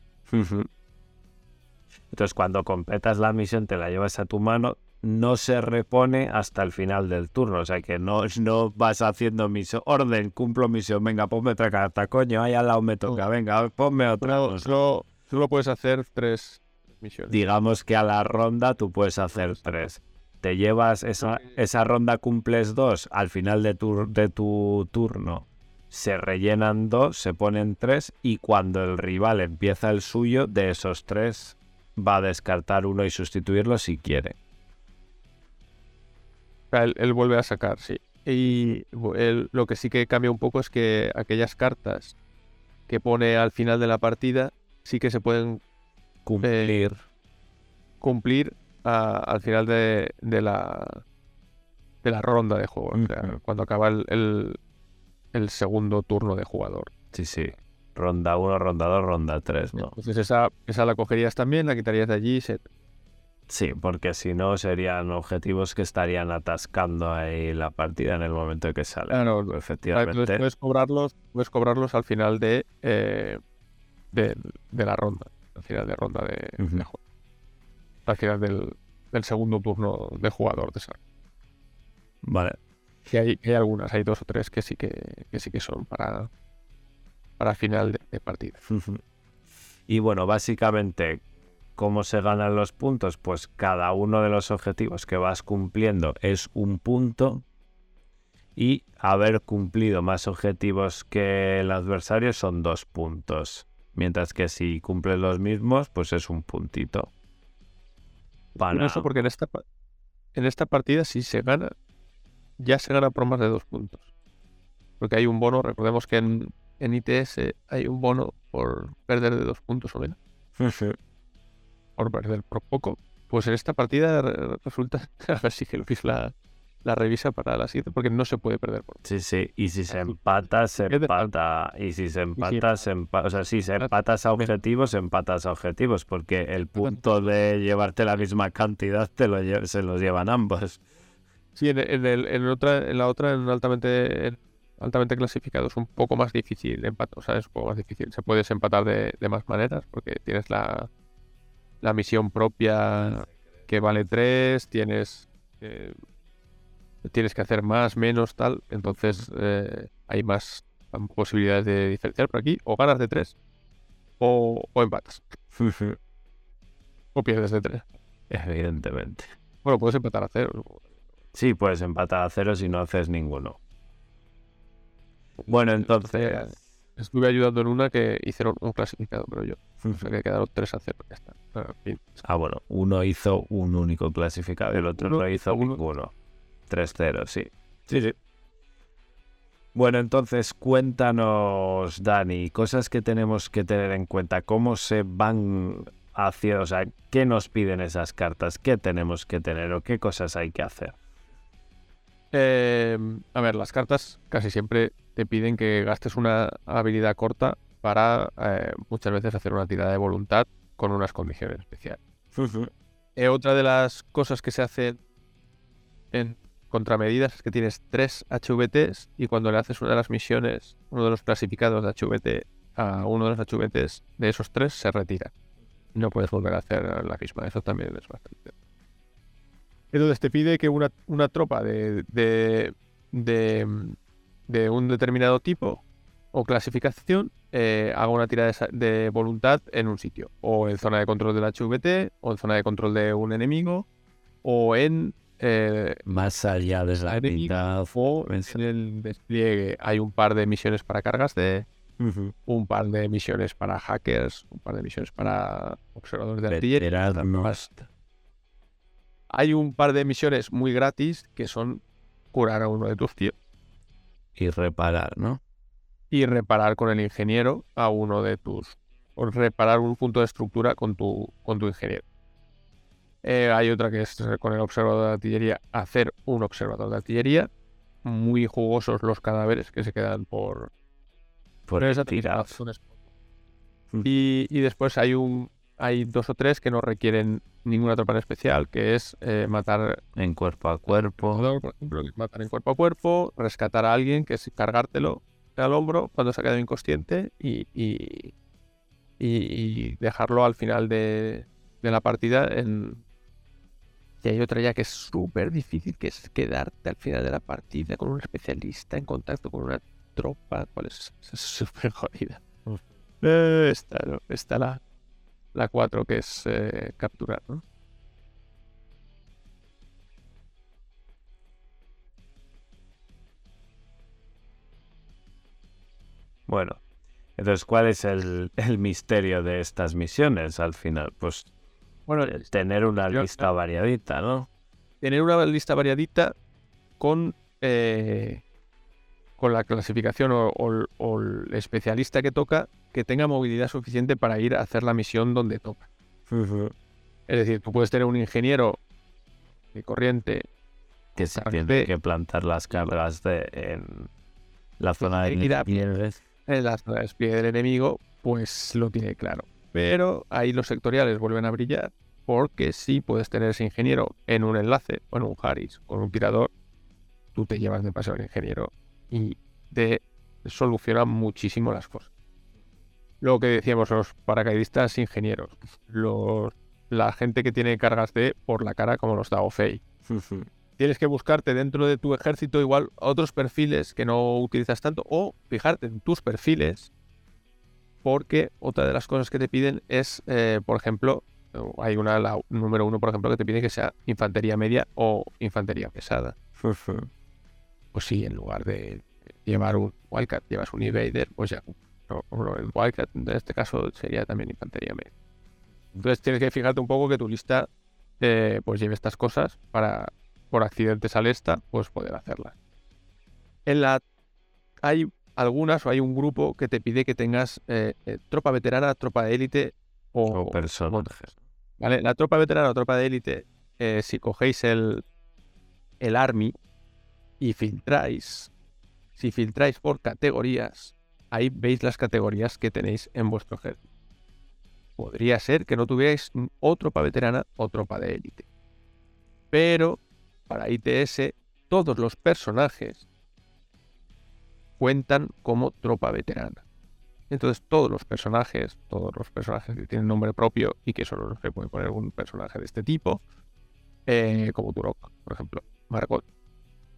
Entonces, cuando completas la misión, te la llevas a tu mano, no se repone hasta el final del turno. O sea que no, no vas haciendo misión, orden, cumplo misión, venga, ponme otra carta, coño, ahí al lado me toca, venga, ponme otra. Cosa. Solo, puedes hacer tres misiones. Digamos que a la ronda tú puedes hacer tres. Te llevas esa, esa ronda, cumples dos al final de tu, de tu turno. se rellenan dos, se ponen tres y cuando el rival empieza el suyo, de esos tres va a descartar uno y sustituirlo si quiere. Él, él vuelve a sacar, sí. Y él- lo que sí que cambia un poco es que aquellas cartas que pone al final de la partida sí que se pueden Cumplir. cumplir a- al final de, de la de la ronda de juego, o sea, cuando acaba el, el- el segundo turno de jugador. Sí, sí. Ronda 1, ronda 2, ronda 3, ¿no? Entonces esa, esa la cogerías también, la quitarías de allí. se- Sí, porque si no serían objetivos que estarían atascando ahí la partida en el momento que sale. Claro, Efectivamente. Puedes cobrarlos, puedes cobrarlos al final de, eh, de, de la ronda. Al final de ronda de, juego. Al final del, del segundo turno de jugador de esa. Vale. Que hay, que hay algunas, hay dos o tres que sí que, que sí que son para, para final de, de partida. Y bueno, básicamente, ¿cómo se ganan los puntos? Pues cada uno de los objetivos que vas cumpliendo es un punto. Y haber cumplido más objetivos que el adversario son dos puntos. Mientras que si cumples los mismos, pues es un puntito. Para Curioso porque en esta, en esta partida si se gana, ya se gana por más de dos puntos. Porque hay un bono, recordemos que en, en ITS hay un bono por perder de dos puntos o menos. por perder por poco. Pues en esta partida re- resulta, a ver si que Luis la, la revisa para la siguiente, porque no se puede perder por Sí, sí, y si se Así. empata, se empata. Y si se empata, se empata. O sea, si se Claro. empatas a objetivos, empatas a objetivos, porque el punto de llevarte la misma cantidad te lo lle- se los llevan ambos. Sí, en, en el, en, otra, en la otra, en altamente, en altamente clasificado, es un poco más difícil empatar. O sea, es un poco más difícil. Se puedes empatar de, de más maneras, porque tienes la, la misión propia que vale 3, tienes, eh, tienes que hacer más, menos, tal. Entonces eh, hay más posibilidades de diferenciar por aquí. O ganas de 3 o, o empatas. O pierdes de 3. Evidentemente. Bueno, puedes empatar a 0. Sí, puedes empatar a cero si no haces ninguno. Bueno, entonces. Estuve ayudando en una que hicieron un clasificado, pero yo. O sea, que quedaron 3 a 0. Ya está. En fin. Ah, bueno, uno hizo un único clasificado y el otro Uno no hizo hizo uno. ninguno. 3-0, sí. Sí, sí. Bueno, entonces cuéntanos, Dani, cosas que tenemos que tener en cuenta. ¿Cómo se van haciendo? O sea, ¿qué nos piden esas cartas? ¿Qué tenemos que tener o qué cosas hay que hacer? Eh, a ver, las cartas casi siempre te piden que gastes una habilidad corta para eh, muchas veces hacer una tirada de voluntad con unas condiciones especiales. Eh, otra de las cosas que se hacen en contramedidas es que tienes tres HVTs y cuando le haces una de las misiones, uno de los clasificados de HVT a uno de los HVTs de esos tres se retira. No puedes volver a hacer la misma. Eso también es bastante. Entonces te pide que una, una tropa de, de, de, de un determinado tipo o clasificación eh, haga una tirada de, voluntad en un sitio. O en zona de control del HVT, o en zona de control de un enemigo, o en eh, Más allá de la o en el despliegue. Hay un par de misiones para cargas de un par de misiones para hackers, un par de misiones para observadores de artillería. Hay un par de misiones muy gratis que son curar a uno de tus tíos Y reparar, ¿no? y reparar con el ingeniero a uno de tus. O reparar un punto de estructura con tu, con tu ingeniero. Eh, hay otra que es con el observador de artillería, hacer un observador de artillería. Muy jugosos los cadáveres que se quedan por, Por esa Mm. Y, y después hay un hay dos o tres que no requieren ninguna tropa en especial, que es eh, matar En cuerpo a cuerpo. matar en cuerpo a cuerpo, rescatar a alguien, que es cargártelo al hombro cuando se ha quedado inconsciente y, y, y- y dejarlo al final de, de la partida en... Y hay otra ya que es súper difícil, que es quedarte al final de la partida con un especialista en contacto con una tropa. ¿Cuál es? súper jodida. Eh, está, ¿no? está la, la 4 que es eh, capturar, ¿no? Bueno, entonces, ¿cuál es el, el misterio de estas misiones al final? Pues Bueno, el tener una yo- lista variadita, ¿no? tener una lista variadita con, eh, con la clasificación o, o- o el especialista que toca que tenga movilidad suficiente para ir a hacer la misión donde toca. Es decir, tú puedes tener un ingeniero de corriente Que se tiene de- que plantar las cargas de, en la zona de despliegues. en la zona de del enemigo, pues lo tiene claro. Pero ahí los sectoriales vuelven a brillar porque si puedes tener ese ingeniero en un enlace o en un Harris o en un tirador, tú te llevas de paseo al ingeniero y te soluciona muchísimo las cosas. Lo que decíamos, los paracaidistas ingenieros, los, la gente que tiene cargas de por la cara como los Dao Fei. Tienes que buscarte dentro de tu ejército igual otros perfiles que no utilizas tanto o fijarte en tus perfiles porque otra de las cosas que te piden es, eh, por ejemplo, hay una, la número uno, por ejemplo, que te pide que sea infantería media o infantería pesada. Pues sí, en lugar de llevar un Wildcat, llevas un Invader, pues ya, no, no, el Wildcat en este caso sería también infantería media. Entonces tienes que fijarte un poco que tu lista eh, pues lleve estas cosas para, por accidente sale esta, pues poder hacerlas. En la hay algunas o hay un grupo que te pide que tengas eh, eh, tropa veterana, tropa de élite o, O personajes. ¿vale? La tropa veterana o tropa de élite, eh, si cogéis el, el Army y filtráis, si filtráis por categorías, ahí veis las categorías que tenéis en vuestro ejército. Podría ser que no tuvierais o tropa veterana o tropa de élite. Pero para ITS, todos los personajes cuentan como tropa veterana. Entonces todos los personajes, todos los personajes que tienen nombre propio y que solo se puede poner un personaje de este tipo, eh, como Turok, por ejemplo, Margot,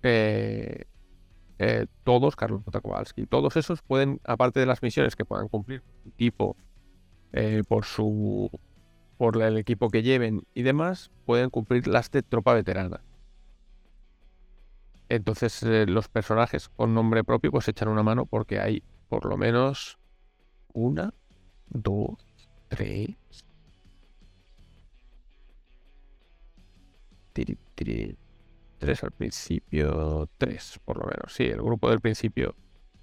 eh, eh, todos, Carlos Kowalski, todos esos pueden, aparte de las misiones que puedan cumplir tipo por su por el equipo que lleven y demás, pueden cumplir las de tropa veterana. Entonces eh, los personajes con nombre propio pues echan una mano porque hay por lo menos una, dos, tres. tiri, tiri, Tres al principio, tres por lo menos. Sí, el grupo del principio,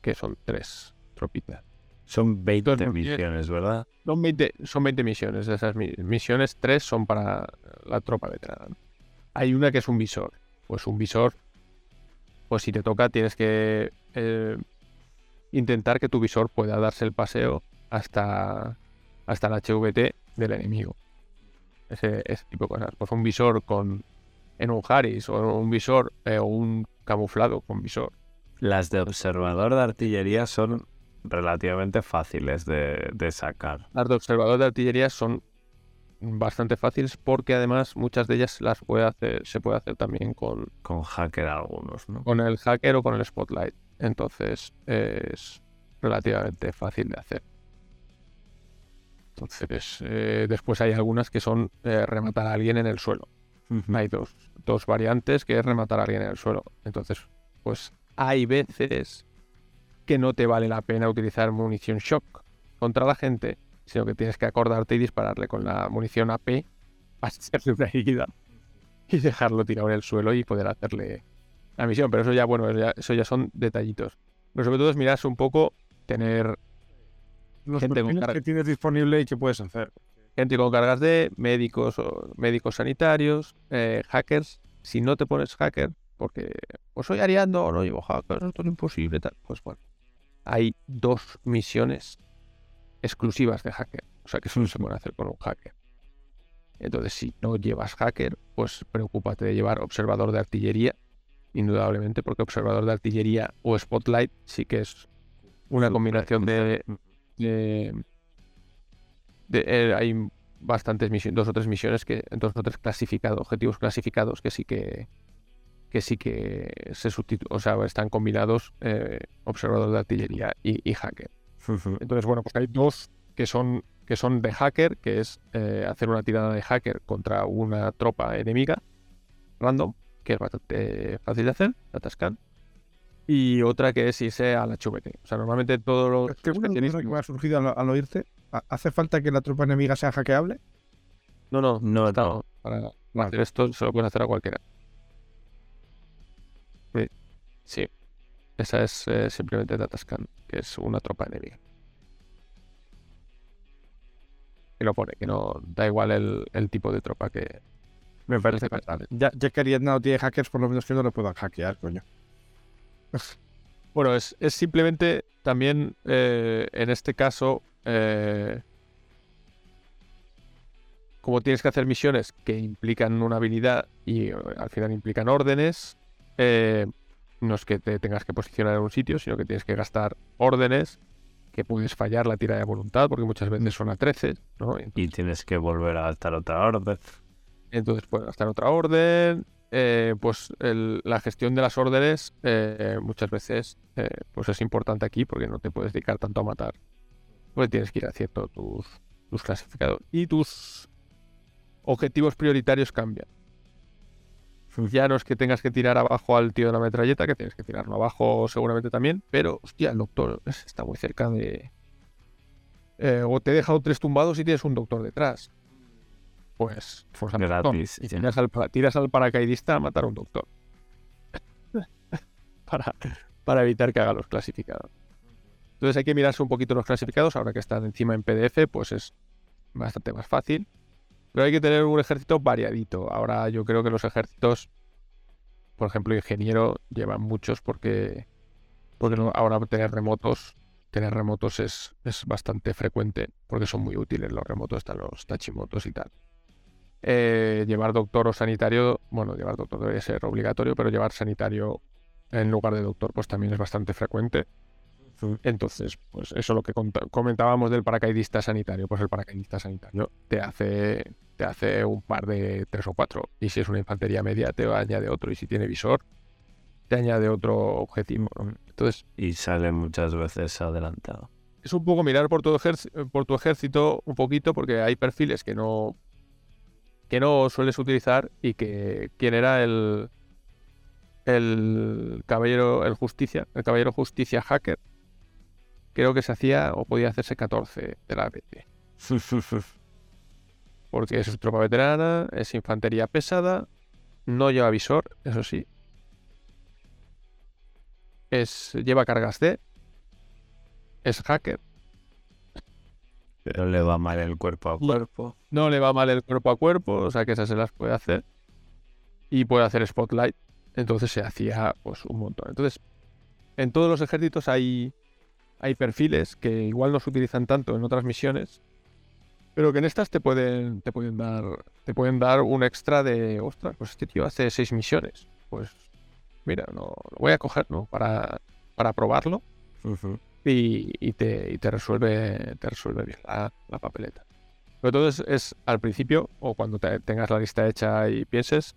que son tres tropitas. Son 20 Entonces, misiones, ¿verdad? Son 20, son 20 misiones. De esas mi- misiones, tres son para la tropa veterana. Hay una que es un visor. Pues un visor, pues si te toca, tienes que eh, intentar que tu visor pueda darse el paseo hasta, hasta el HVT del enemigo. Ese, ese tipo de cosas. Pues un visor con en un Harris o un visor eh, o un camuflado con visor. Las de observador de artillería son relativamente fáciles de, de sacar. Las de observador de artillería son bastante fáciles porque además muchas de ellas las puede hacer, se puede hacer también con, Con hacker algunos, ¿no? con el hacker o con el spotlight. Entonces es relativamente fácil de hacer. Entonces, eh, después hay algunas que son eh, rematar a alguien en el suelo. Hay dos, dos variantes que es rematar a alguien en el suelo. Entonces, pues hay veces que no te vale la pena utilizar munición shock contra la gente, sino que tienes que acordarte y dispararle con la munición AP para hacerle una herida y dejarlo tirado en el suelo y poder hacerle la misión. Pero eso ya, bueno, ya- eso ya son detallitos. Pero sobre todo es mirarse un poco, tener Los Gente con cara- que tienes disponible y que puedes hacer. gente con cargas de médicos o médicos sanitarios, eh, hackers. Si no te pones hacker, porque pues soy ariando o no llevo hacker, esto es imposible, tal. Pues bueno, hay dos misiones exclusivas de hacker. O sea que solo se puede hacer con un hacker. Entonces, si no llevas hacker, pues preocúpate de llevar observador de artillería, indudablemente, porque observador de artillería o spotlight sí que es una combinación de, de- de- eh, hay bastantes misiones, dos o tres misiones que, dos o tres clasificados, objetivos clasificados que sí que que sí que se o sea, están combinados eh, observador de artillería y, y hacker. Entonces, bueno, pues hay dos que son que son de hacker, que es eh, hacer una tirada de hacker contra una tropa enemiga random, que es bastante fácil de hacer, atascan. y otra que es irse a la HVT. O sea, normalmente todos los Es que una especialistas- que me ha surgido al, al oírte, ¿ha- ¿hace falta que la tropa enemiga sea hackeable? No, no, No, no. Para hacer esto se lo puedes hacer a cualquiera. Sí. Sí. Esa es eh, simplemente Datascan, que es una tropa enemiga. Y lo pone, que no da igual el, el tipo de tropa que. Me parece que fatal. Ya, ya que Ariadna no tiene hackers, por lo menos que no lo puedan hackear, coño. Bueno, es, es simplemente también eh, en este caso. eh, como tienes que hacer misiones que implican una habilidad y eh, al final implican órdenes, eh, no es que te tengas que posicionar en un sitio, sino que tienes que gastar órdenes, que puedes fallar la tira de voluntad, porque muchas veces son a 13, ¿no? Y tienes que volver a gastar otra orden. Entonces puedes gastar otra orden. eh, pues el- la gestión de las órdenes eh, muchas veces eh, pues es importante aquí porque no te puedes dedicar tanto a matar. Pues tienes que ir haciendo tus, tus clasificados. Y tus objetivos prioritarios cambian. Ya no es que tengas que tirar abajo al tío de la metralleta, que tienes que tirarlo abajo seguramente también, pero hostia, el doctor es- está muy cerca de... eh, o te he dejado tres tumbados y tienes un doctor detrás. Pues, fuerza Gratis, y ya. tiras al, pa- tiras al paracaidista a matar a un doctor. para, para evitar que haga los clasificados. Entonces hay que mirarse un poquito los clasificados. Ahora que están encima en PDF, pues es bastante más fácil. Pero hay que tener un ejército variadito. Ahora yo creo que los ejércitos, por ejemplo, ingeniero, llevan muchos porque, porque ahora tener remotos, tener remotos es, es bastante frecuente porque son muy útiles los remotos, están los tachimotos y tal. Eh, llevar doctor o sanitario, bueno, llevar doctor debería ser obligatorio, pero llevar sanitario en lugar de doctor pues también es bastante frecuente. Entonces, pues eso es lo que comentábamos del paracaidista sanitario, pues el paracaidista sanitario te hace, te hace un par de tres o cuatro. Y si es una infantería media, te añade otro. Y si tiene visor, te añade otro objetivo. Entonces, Y sale muchas veces adelantado. es un poco mirar por tu, por tu ejército un poquito, porque hay perfiles que no que no sueles utilizar y que quién era el el caballero el justicia el caballero justicia hacker creo que se hacía o podía hacerse 14 de la BT porque es tropa veterana es infantería pesada no lleva visor eso sí es lleva cargas D es hacker Pero le va mal el cuerpo a cuerpo. no le va mal el cuerpo a cuerpo, o sea que esas se las puede hacer. Y puede hacer spotlight. Entonces se hacía pues un montón. Entonces, en todos los ejércitos hay, hay perfiles que igual no se utilizan tanto en otras misiones. Pero que en estas te pueden, te pueden dar. Te pueden dar un extra de. Ostras, pues este tío hace seis misiones. Pues mira, no, lo voy a coger, ¿no? Para, para probarlo y, y te, y te resuelve te resuelve bien la, la papeleta. Pero todo es, es al principio o cuando te- tengas la lista hecha y pienses,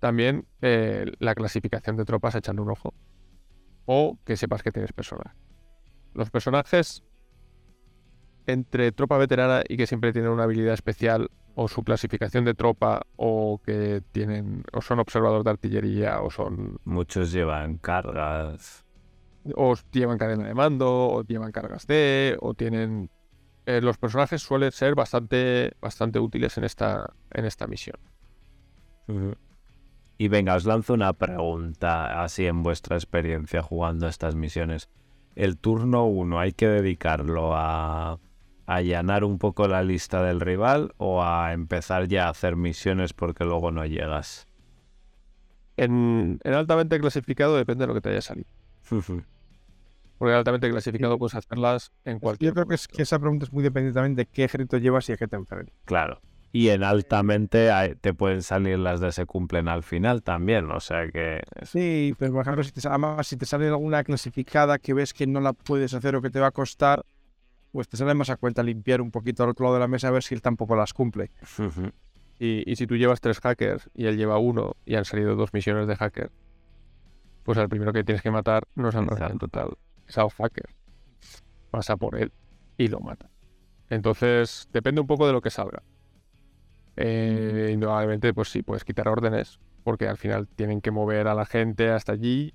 también eh, la clasificación de tropas echando un ojo o que sepas que tienes personajes. Los personajes entre tropa veterana y que siempre tienen una habilidad especial o su clasificación de tropa o que tienen o son observadores de artillería o son Muchos llevan cargas. o llevan cadena de mando, o llevan cargas D, o tienen... eh, los personajes suelen ser bastante, bastante útiles en esta, en esta misión. Y venga, os lanzo una pregunta así en vuestra experiencia jugando estas misiones. El turno 1 hay que dedicarlo a allanar un poco la lista del rival o a empezar ya a hacer misiones porque luego no llegas. En, en altamente clasificado depende de lo que te haya salido. Porque en altamente clasificado puedes hacerlas en cualquier Yo creo que, es, que esa pregunta es muy dependiente también de qué ejército llevas y a qué te enfrentas. Claro. Y en altamente hay- te pueden salir las de se cumplen al final también, o sea que... Sí, pero por ejemplo, si te, además, si te sale alguna clasificada que ves que no la puedes hacer o que te va a costar, pues te sale más a cuenta limpiar un poquito al otro lado de la mesa a ver si él tampoco las cumple. Y, y si tú llevas tres hackers y él lleva uno y han salido dos misiones de hacker, pues al primero que tienes que matar no es al en total, es al hacker. Pasa por él y lo mata. Entonces, depende un poco de lo que salga. Eh, indudablemente, pues sí, puedes quitar órdenes, porque al final tienen que mover a la gente hasta allí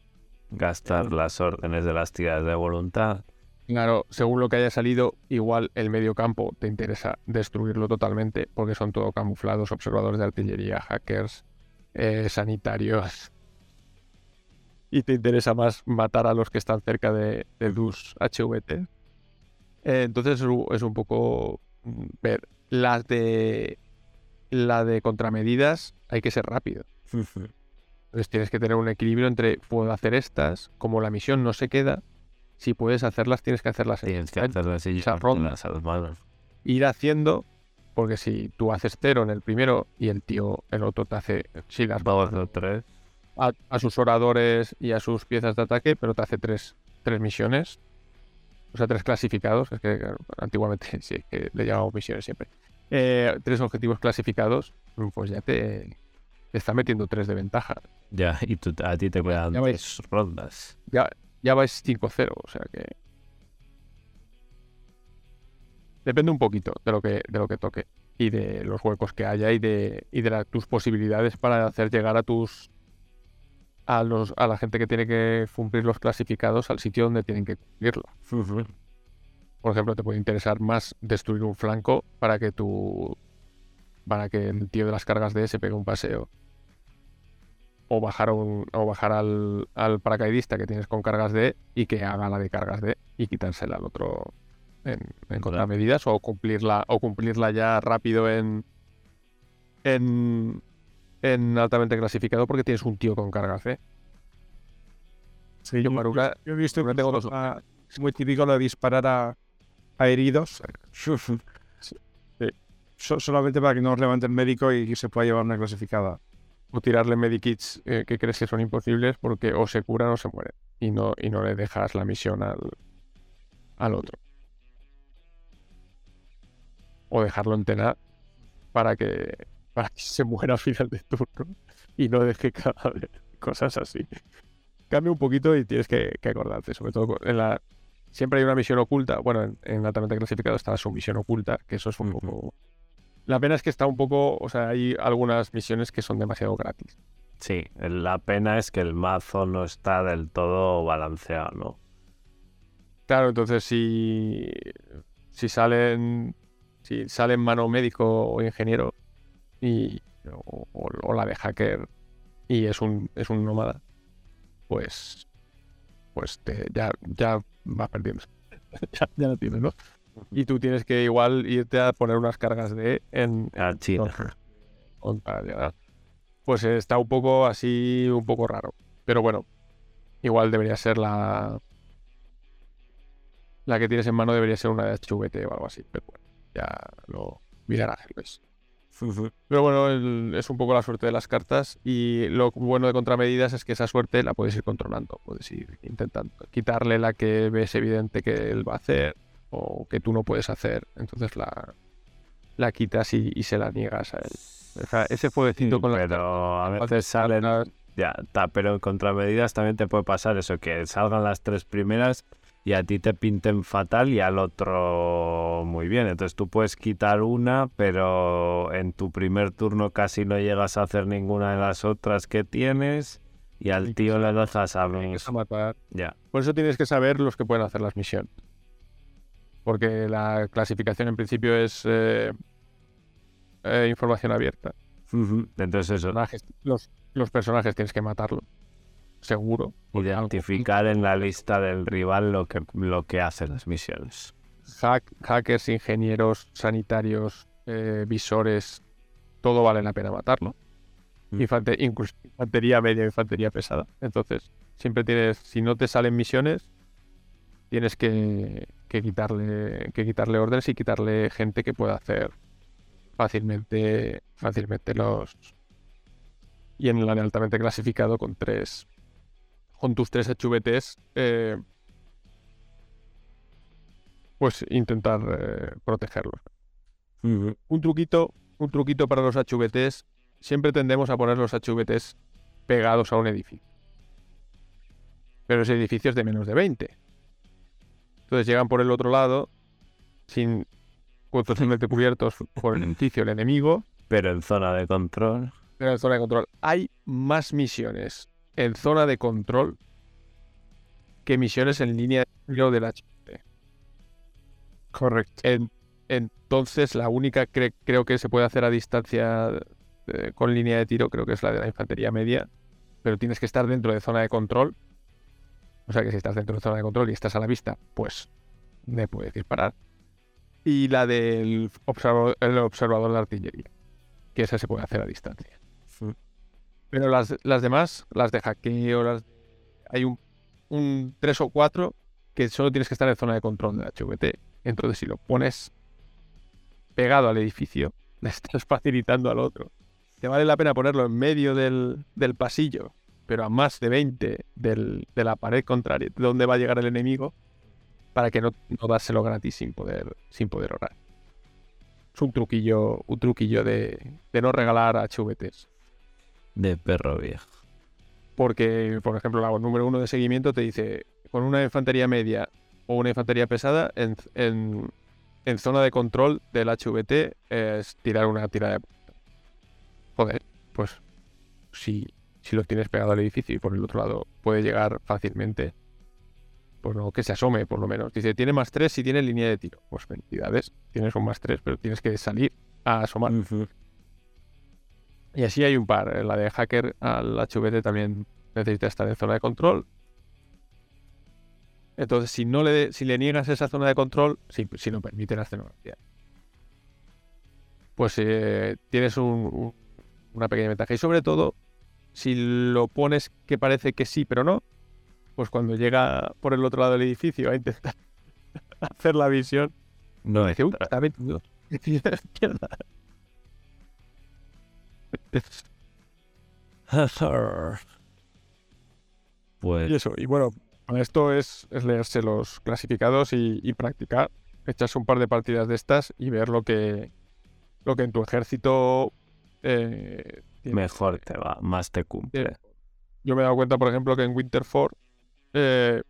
gastar las órdenes de las tiradas de voluntad. Claro, según lo que haya salido, igual el medio campo te interesa destruirlo totalmente, porque son todo camuflados, observadores de artillería, hackers, eh, sanitarios. Y te interesa más matar a los que están cerca de, de tus HVT. Eh, entonces es un- poco mm, ver. Las de la de contramedidas hay que ser rápido. Entonces tienes que tener un equilibrio entre puedo hacer estas, como la misión no se queda, si puedes hacerlas tienes que hacerlas en Tienes que en- hacerlo así. esa ronda. las a las manos. ir haciendo, porque si tú haces cero en el primero y el tío, el otro te hace, sí, las tres. a, a sus oradores y a sus piezas de ataque, pero te hace tres, tres misiones. O sea, tres clasificados. Es que claro, antiguamente sí, que le llamamos misiones siempre. Eh, tres objetivos clasificados, pues ya te, te está metiendo tres de ventaja. Ya, y tú, a ti te quedan tres rondas. Ya, ya vais 5-0, o sea que. Depende un poquito de lo que, de lo que toque. Y de los huecos que haya y de, y de la- tus posibilidades para hacer llegar a tus. A, los, a la gente que tiene que cumplir los clasificados al sitio donde tienen que cumplirlo. Por ejemplo, te puede interesar más destruir un flanco para que tu. para que el tío de las cargas de se pegue un paseo. O bajar, un, o bajar al, al paracaidista que tienes con cargas de y que haga la de cargas de y quitársela al otro en, en contramedidas o cumplirla, o cumplirla ya rápido en. en. en altamente clasificado porque tienes un tío con cargas de. Sí, Yo, he visto tengo a- es muy típico lo de disparar a, a heridos. So- solamente para que no os levante el médico y se pueda llevar una clasificada. O tirarle medikits eh, que crees que son imposibles porque o se curan o se mueren y no, y no le dejas la misión al, al otro. O dejarlo entrenar para que, para que se muera al final de turno y no deje cadáver, cosas así. Cambia un poquito y tienes que, que acordarte, sobre todo en la... Siempre hay una misión oculta, bueno, en, en altamente clasificado está la sumisión oculta, que eso es un poco... La pena es que está un poco, o sea, hay algunas misiones que son demasiado gratis. Sí, la pena es que el mazo no está del todo balanceado, ¿no? Claro, entonces si, si salen si salen mano médico o ingeniero y o, o- o la de hacker y es un es un nómada, pues pues te- ya ya va perdiendo. ya, ya lo tienes, ¿no? Y tú tienes que igual irte a poner unas cargas de en, A China. con- para llegar. Pues está un poco así, un poco raro. Pero bueno, igual debería ser la. La que tienes en mano debería ser una de HVT o algo así. Pero bueno, ya lo mirará Luis. Pero bueno, el- es un poco la suerte de las cartas. Y lo bueno de contramedidas es que esa suerte la puedes ir controlando. Puedes ir intentando quitarle la que ves evidente que él va a hacer o que tú no puedes hacer. Entonces la, la quitas y, y se la niegas a él. O sea, ese fueguecito con la Pero a veces salen. Ya, ta- pero en contramedidas también te puede pasar eso, que salgan las tres primeras y a ti te pinten fatal y al otro muy bien. Entonces tú puedes quitar una, pero en tu primer turno casi no llegas a hacer ninguna de las otras que tienes y al Y tío le dejas a. Ya. Por eso tienes que saber los que pueden hacer las misiones. Porque la clasificación en principio es eh, eh, información abierta. Entonces eso, Personajes- los, los personajes tienes que matarlo. Seguro. identificar en la lista del rival lo que, lo que hacen las misiones. hack- hackers, ingenieros, sanitarios, eh, visores, todo vale la pena matarlo. Mm. Infante- incluso infantería media, infantería pesada. Entonces, siempre tienes, si no te salen misiones, tienes que, que quitarle, que quitarle órdenes y quitarle gente que pueda hacer fácilmente, fácilmente los. Y en de altamente clasificado con tres. Con tus tres HVTs. eh, pues intentar eh, protegerlos. Un truquito, un truquito para los HVTs. Siempre tendemos a poner los HVTs pegados a un edificio. Pero ese edificio es de menos de 20. Entonces llegan por el otro lado, sin totalmente cubiertos por el edificio, el enemigo, Pero en zona de control, pero en zona de control. Hay más misiones en zona de control que misiones en línea de tiro del HVT. Correcto. En- entonces, la única que creo que se puede hacer a distancia eh, con línea de tiro, creo que es la de la infantería media, pero tienes que estar dentro de zona de control. O sea que si estás dentro de zona de control y estás a la vista, pues me puedes disparar. Y la del observador, el observador de artillería, que esa se puede hacer a distancia. Pero las, las demás, las de hackeo, las hay un, un 3 o 4 que solo tienes que estar en zona de control del HVT. Entonces, si lo pones pegado al edificio, le estás facilitando al otro. Te vale la pena ponerlo en medio del, del pasillo, pero a más de 20 del- de la pared contraria, de donde va a llegar el enemigo, para que no, no dárselo gratis sin poder, sin poder orar. Es un truquillo, un truquillo de, de no regalar HVTs. De perro viejo. Porque, por ejemplo, la número uno de seguimiento te dice, con una infantería media o una infantería pesada, en, en- en zona de control del HVT es tirar una tira de... Joder, pues si, si lo tienes pegado al edificio y por el otro lado puede llegar fácilmente, pues no, que se asome por lo menos. Dice, tiene más 3 si tiene línea de tiro. Pues felicidades, tienes un más 3, pero tienes que salir a asomar. Y así hay un par. En La de hacker al HVT también necesita estar en zona de control. Entonces, si no le, si le niegas esa zona de control, si, si no permite la escenografía, pues eh, tienes un- un- una pequeña ventaja. Y sobre todo, si lo pones que parece que sí, pero no, pues cuando llega por el otro lado del edificio a intentar hacer la visión, No dice, "Uy, está metido. Pues Y eso, y bueno, esto es, es leerse los clasificados y, y practicar, echarse un par de partidas de estas y ver lo que, lo que en tu ejército eh. Mejor te va, más te cumple. Yo me he dado cuenta, por ejemplo, que en Winterford eh,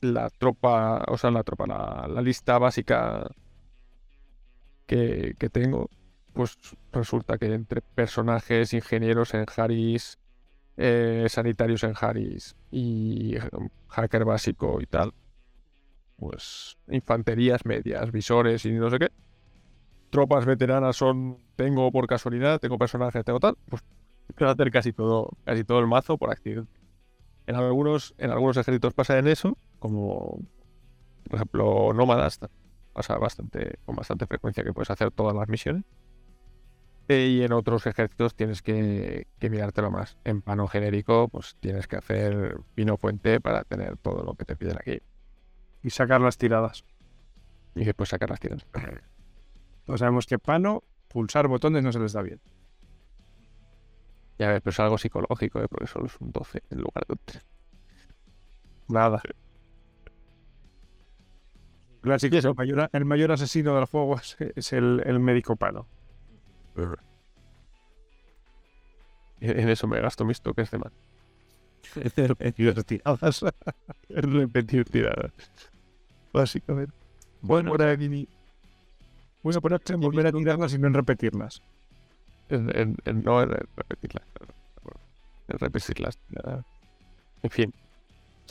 la tropa, o sea, la tropa, la, la lista básica que, que tengo, pues resulta que entre personajes, ingenieros en Harris, eh, sanitarios en Harris y eh, hacker básico y tal, pues infanterías medias, visores y no sé qué. Tropas veteranas son, tengo por casualidad, tengo personajes, tengo tal, pues puedo hacer casi todo, casi todo el mazo por accidente. En algunos, en algunos ejércitos pasa en eso, como por ejemplo nómadas, pasa bastante, con bastante frecuencia que puedes hacer todas las misiones. Eh, Y en otros ejércitos tienes que, que mirártelo más. En pano genérico, pues tienes que hacer vino fuente para tener todo lo que te piden aquí. Y sacar las tiradas. Y después sacar las tiras. Todos sabemos que Pano, pulsar botones no se les da bien. Ya ves, pero es algo psicológico, ¿eh? porque solo es un 12 en lugar de un 3. Nada. Clásico, el mayor, el mayor asesino del juego es, es el, el médico Pano. En eso me gasto mis toques de más. Repetir tiradas. Repetir tiradas. Básicamente. Bueno, voy a ponerse en volver a tirarlas y no en repetirlas. En, en- en- no en repetirlas. En repetirlas. nada. En fin.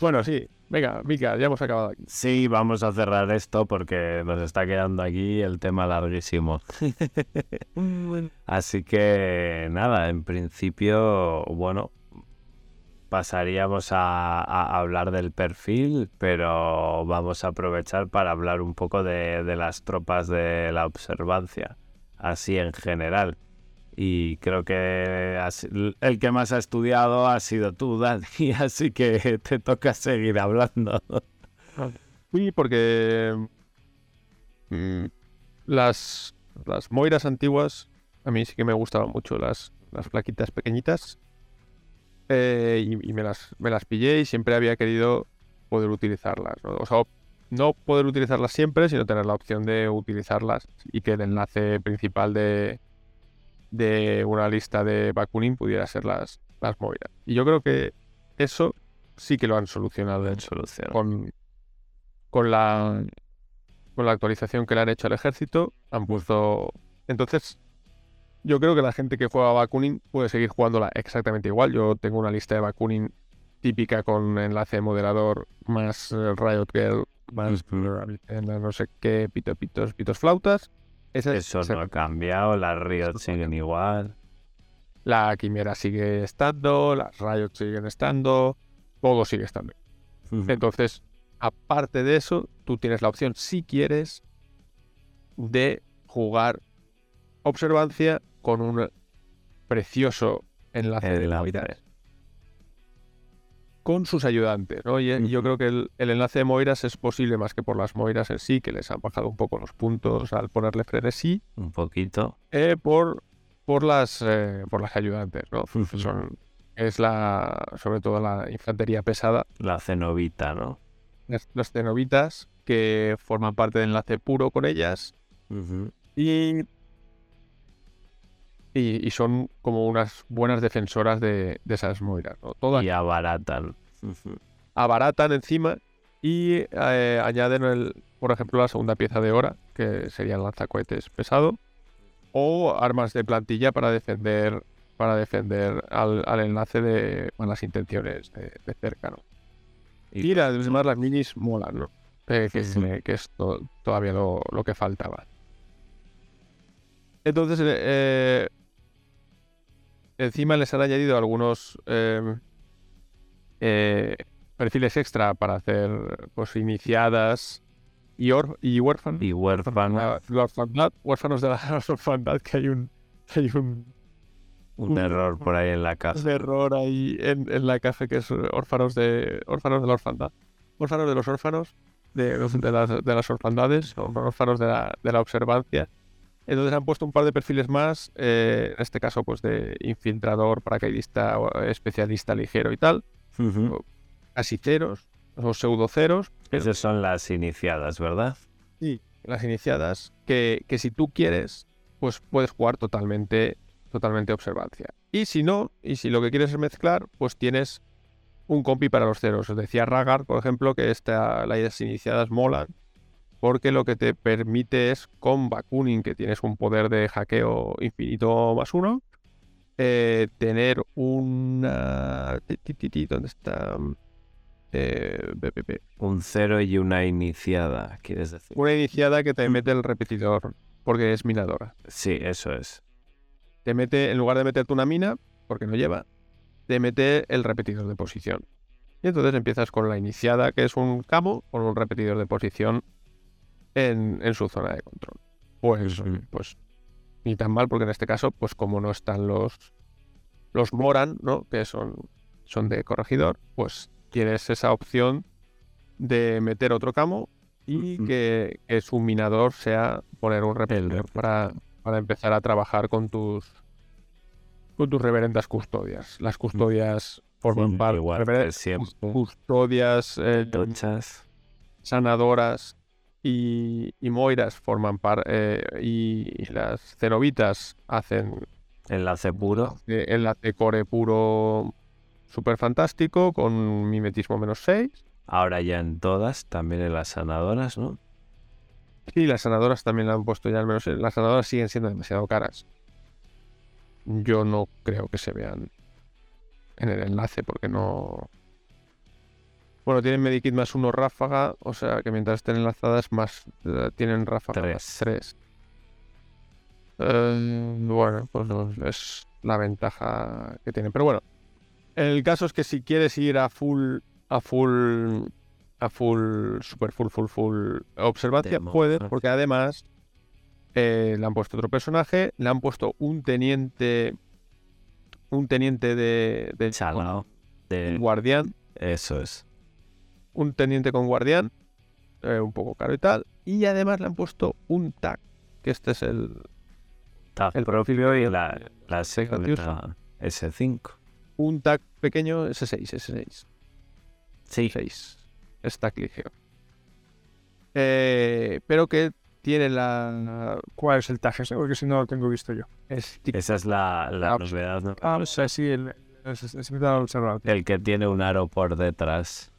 Bueno, sí. Venga, Mika, ya hemos acabado aquí. Sí, vamos a cerrar esto porque nos está quedando aquí el tema larguísimo. Así que nada, en principio, bueno, pasaríamos a, hablar del perfil, pero vamos a aprovechar para hablar un poco de, las tropas de la observancia, así en general. Y creo que el que más ha estudiado ha sido tú, Dani, así que te toca seguir hablando. Sí, porque mm, las, las moiras antiguas a mí sí que me gustaban mucho las, las plaquitas pequeñitas Eh, y, y me, las, me las pillé y siempre había querido poder utilizarlas. ¿no? O sea, no poder utilizarlas siempre, sino tener la opción de utilizarlas y que el enlace principal de, de una lista de Bakunin pudiera ser las, las moiras. Y yo creo que eso sí que lo han solucionado en Solución. con, con la con la actualización que le han hecho al ejército, han puesto. Entonces, yo creo que la gente que juega a Bakunin puede seguir jugándola exactamente igual. Yo tengo una lista de Bakunin típica con enlace moderador más eh, Riot Girl, más no sé qué, pito, pitos, pitos, flautas. Esa es- Eso no ha cambiado, las Riot siguen igual. La Quimera sigue estando, las Riot siguen estando, todo sigue estando. Entonces, aparte de eso, tú tienes la opción, si quieres, de jugar observancia con un precioso enlace de. Moiras. Con sus ayudantes, ¿no? Y, y yo Ujú. creo que el, el enlace de Moiras es posible más que por las Moiras en sí, que les han bajado un poco los puntos al ponerle frenesí, Un poquito. eh, por, por, las, eh, por las ayudantes, ¿no? Son, es la, sobre todo la infantería pesada, La cenovita, ¿no? las, las cenobitas que forman parte del enlace puro con ellas y, y, y son como unas buenas defensoras de, de esas moiras, ¿no? Todas Y abaratan. abaratan encima y eh, añaden, el, por ejemplo, la segunda pieza de hora, que sería el lanzacohetes pesado, o armas de plantilla para defender para defender al, al enlace de malas intenciones de, de cerca, ¿no? Y además las minis molan, ¿no? Eh, que, Ujú. que es to- todavía lo, lo que faltaba. Entonces, eh, eh, encima les han añadido algunos eh, eh, perfiles extra para hacer pues iniciadas y, or- y huérfanos. Y huérfano. La orfandad, huérfanos de la orfandad, que hay un, hay un Un un- error por ahí en la casa. un error ahí en, en la caja que es órfanos de órfanos de la orfandad. Órfanos de los órfanos, de, de las, de las orfandades, órfanos de la, de la observancia. Entonces han puesto un par de perfiles más, eh, en este caso pues de infiltrador, paracaidista, o especialista ligero y tal, Ujú. casi ceros o pseudo ceros, pero Esas son las iniciadas, ¿verdad? las iniciadas, que, que si tú quieres, pues puedes jugar totalmente, totalmente observancia. Y si no, y si lo que quieres es mezclar, pues tienes un compi para los ceros. Os decía Ragar, por ejemplo, que esta, las iniciadas molan, porque lo que te permite es con Bakunin, que tienes un poder de hackeo infinito más uno, eh, tener una... ¿Dónde está? Eh, be, be. Un cero y una iniciada, ¿quieres decir? Una iniciada que te mete el repetidor, porque es minadora. Sí, eso es. Te mete, en lugar de meterte una mina, porque no lleva, te mete el repetidor de posición. Y entonces empiezas con la iniciada, que es un camo con un repetidor de posición en, en su zona de control. Pues, pues ni tan mal, porque en este caso, pues como no están los los Moran, ¿no? Que son, son de corregidor, pues tienes esa opción de meter otro camo y Ujú. que, que su minador sea poner un repetidor. para, para empezar a trabajar con tus con tus reverendas custodias. Las custodias forman Sí, parte igual custodias eh, Tochas. sanadoras y, y moiras forman parte y, y las cenobitas hacen Enlace puro. eh, enlace core puro súper fantástico con mimetismo menos 6 Ahora ya en todas, también en las sanadoras, ¿no? y las sanadoras también la han puesto ya al menos las sanadoras siguen siendo demasiado caras yo no creo que se vean en el enlace porque no bueno tienen medikit más uno ráfaga o sea que mientras estén enlazadas más eh, tienen ráfaga Tres. más 3 bueno pues no, es la ventaja que tienen pero bueno el caso es que si quieres ir a full a full a full super full full full observancia Demo, puedes porque además eh, le han puesto otro personaje le han puesto un teniente un teniente de, de Chalao. De... guardián Eso es. Un teniente con guardián eh, un poco caro y tal y además le han puesto un tag que este es el Tag El propio y la, la secreta S5. un tag pequeño S6 S6 Sí. 6 stack ligero Eh, pero que tiene la ¿Cuál es el tag ese? Porque si no lo tengo visto yo. Esa es la, la Ah, novedad, ¿no? Ah, o sea, sí, el, el. El que tiene un aro por detrás.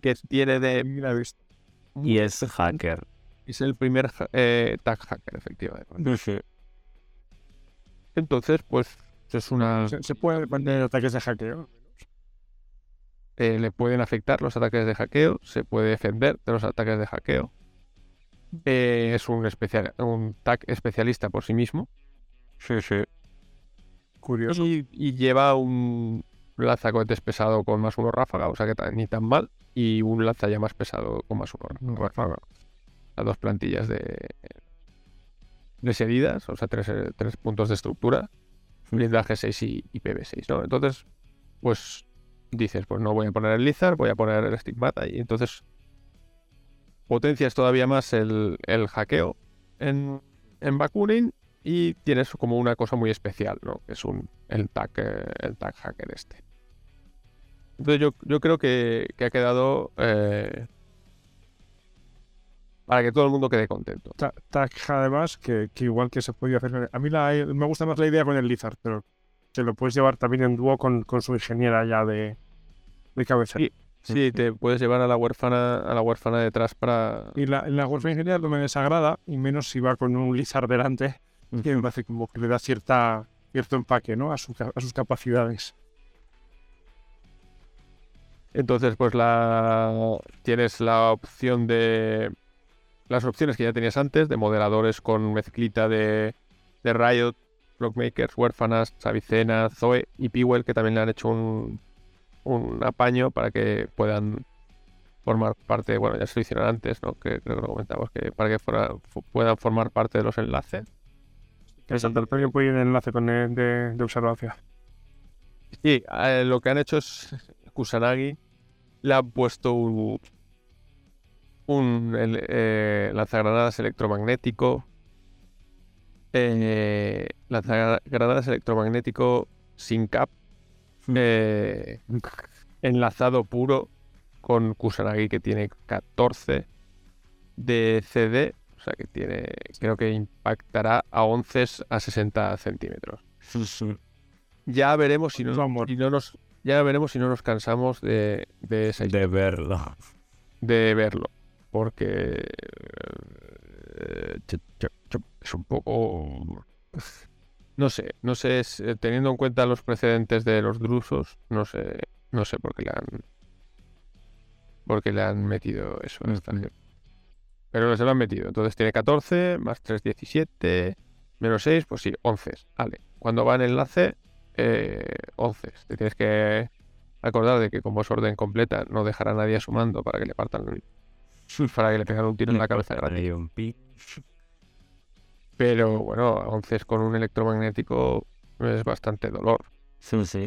Que tiene de. Y es hacker. es el primer eh, tag hacker efectivamente entonces pues es una Se, se puede poner ataques de hackeo. eh, le pueden afectar los ataques de hackeo, se puede defender de los ataques de hackeo. Eh, es un, especial, un tag especialista por sí mismo. Sí, sí. Curioso. Y, y lleva un lanzacohetes pesado con más uno ráfaga, o sea que ni tan mal. Y un lanzallamas pesado con más uno ráfaga. Las dos plantillas de, de seguidas, o sea, tres, tres puntos de estructura. Blindaje 6 y, y PB6, ¿no? Entonces, pues dices, pues no voy a poner el Lizard, voy a poner el Stigmata. Y entonces potencias todavía más el, el hackeo en, en Bakunin y tienes como una cosa muy especial, ¿no? Que es un, el, tag, eh, el tag hacker este. Entonces yo, yo creo que, que ha quedado eh, para que todo el mundo quede contento. Ta- además, que, que igual que se podía hacer. A mí la- me gusta más la idea con el Lizard, pero que lo puedes llevar también en dúo con, con su ingeniera ya de, de cabeza. Sí. Sí, te puedes llevar a la huérfana, a la huérfana detrás para. Y la, la Wolf Ingeniera no me desagrada, y menos si va con un Lizard delante, que me parece como que le da cierta, cierto empaque ¿no? a, su a sus capacidades. Entonces, pues la tienes la opción de las opciones que ya tenías antes de moderadores con mezclita de, de Riot, Blockmakers, Huérfanas, Avicena, Zoe y Pewell, que también le han hecho un, un apaño para que puedan formar parte, bueno, ya se lo hicieron antes, ¿no? Que creo que lo comentamos, que para que fuera- puedan formar parte de los enlaces. Que Santa también puede ir en enlace con el de, de observancia. Sí, eh, lo que han hecho es Kusanagi le han puesto un, un el- eh, lanzagranadas electromagnético. Eh, lanzagranadas electromagnético sin cap. eh, enlazado puro con Kusanagi que tiene 14 de CD. O sea que tiene. Creo que impactará a 11 a 60 centímetros. Ya veremos si no, si no nos. Ya veremos si no nos cansamos de, de esa De verlo. de verlo. Porque eh, es un poco. No sé, no sé, eh, teniendo en cuenta los precedentes de los drusos, no sé, no sé por qué le han. Por qué le han metido eso a esta gente. Pero se lo han metido. Entonces tiene 14, más 3, 17, menos 6, pues sí, 11. Vale. Cuando va en enlace, eh, 11. Te tienes que acordar de que como es orden completa, no dejará a nadie sumando para que le partan, para que le pegan un tiro en la cabeza gratis. Pero bueno, 11 con un electromagnético es bastante dolor. Sí, sí.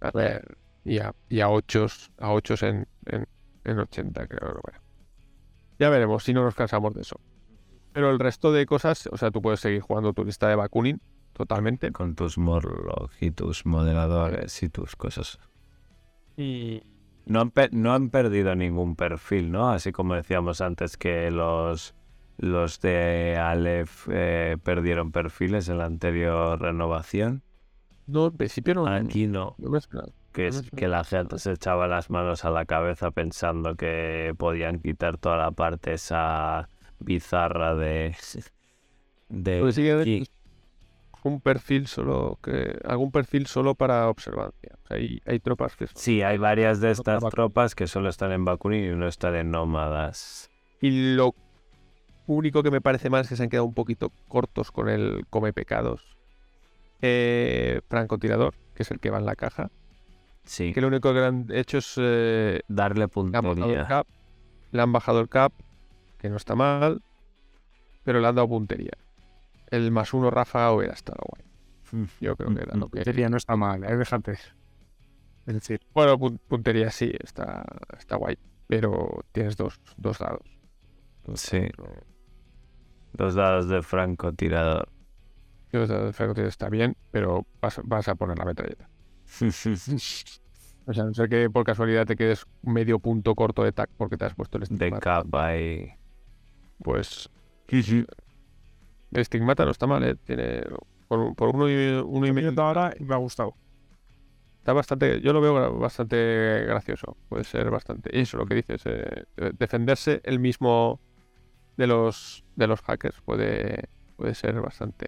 A ver, y a, y a 8 a 8 en, en, en 80, creo. que Bueno. Ya veremos si no nos cansamos de eso. Pero el resto de cosas, o sea, tú puedes seguir jugando tu lista de Bakunin totalmente. Con tus Morlock y tus moderadores y tus cosas. Y No han, no han perdido ningún perfil, ¿no? Así como decíamos antes que los, los de Aleph eh, perdieron perfiles en la anterior renovación. no, en principio no, Aquí no. no me. Que, es, que la gente se echaba las manos a la cabeza pensando que podían quitar toda la parte esa bizarra de... de Pues sí, Un perfil solo que algún perfil solo para observancia. O sea, hay, hay tropas que son- Sí, hay varias de estas tropas que solo están en Bakunin y no están en nómadas. Y lo único que me parece mal es que se han quedado un poquito cortos con el come pecados. Eh, francotirador, que es el que va en la caja. Sí, Que lo único que han hecho es eh, darle puntería. Le han bajado el cap, que no está mal, pero le han dado puntería. El más uno ráfaga hubiera estado guay. Yo creo que era lo que. Sería, no está mal, ¿eh? déjate. Es decir, Bueno, pun- puntería sí, está, está guay. Pero tienes dos, dos dados. Sí, los dados de francotirador. Dos dados de francotirador está bien, pero vas, vas a poner la metralleta. O sea, no ser que por casualidad te quedes medio punto corto de tac porque te has puesto el de estigmata. cap ahí. Pues el estigmata no está mal, ¿eh? Tiene por, un- por uno y, uno y medio. ahora y me ha gustado. Está bastante, yo lo veo bastante gracioso. Puede ser bastante. Y eso lo que dices, eh, de- defenderse el mismo de los de los hackers puede, puede ser bastante.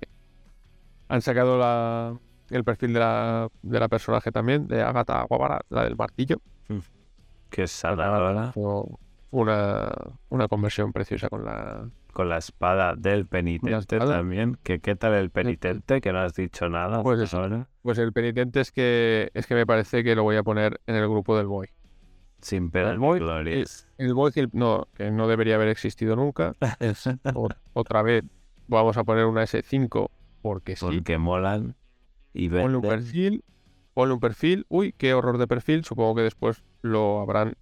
Han sacado la, el perfil de la, de la personaje también, de Agatha Guavara, la del martillo. Que es ¿verdad? Una, una conversión preciosa con la, con la espada del penitente también. Que, ¿Qué tal el penitente? Que no has dicho nada. Pues, ahora. pues el penitente es que es que me parece que lo voy a poner en el grupo del boy. Sin pena el boy, el, boy no, que no debería haber existido nunca. otra vez vamos a poner una S5 porque sí. Porque molan y Ponle un perfil. Ponle un perfil. Uy, qué horror de perfil. Supongo que después lo habrán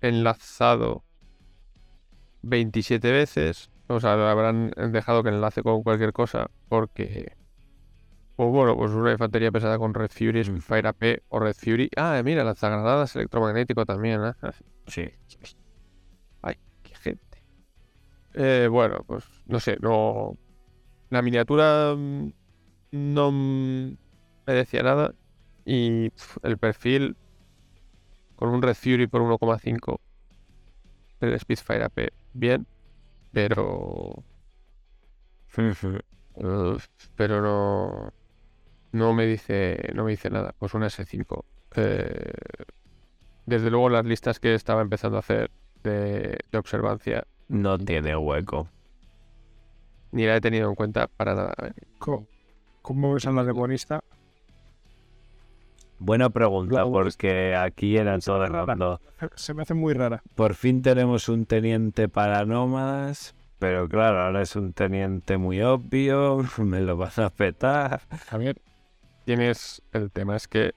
enlazado 27 veces. O sea, habrán dejado que enlace con cualquier cosa porque... Pues bueno, pues una infantería pesada con Red Fury, mm. Fire AP o Red Fury. Ah, mira, lanzagranadas electromagnético también, ¿eh? Sí. Ay, qué gente. Eh, bueno, pues no sé, no... La miniatura mm, no me decía nada y el perfil con un Red Fury por 1,5 el Spitfire AP bien pero. pero no. No me dice. No me dice nada. Pues una S5. Eh, desde luego las listas que estaba empezando a hacer de, observancia. No tiene hueco. Ni la he tenido en cuenta para nada. ¿Cómo, ves a la demonista? Buena pregunta, porque aquí eran todo raro. Se me hace muy rara. Por fin tenemos un teniente para nómadas, pero claro, ahora es un teniente muy obvio, me lo vas a petar. Javier, tienes el tema, es que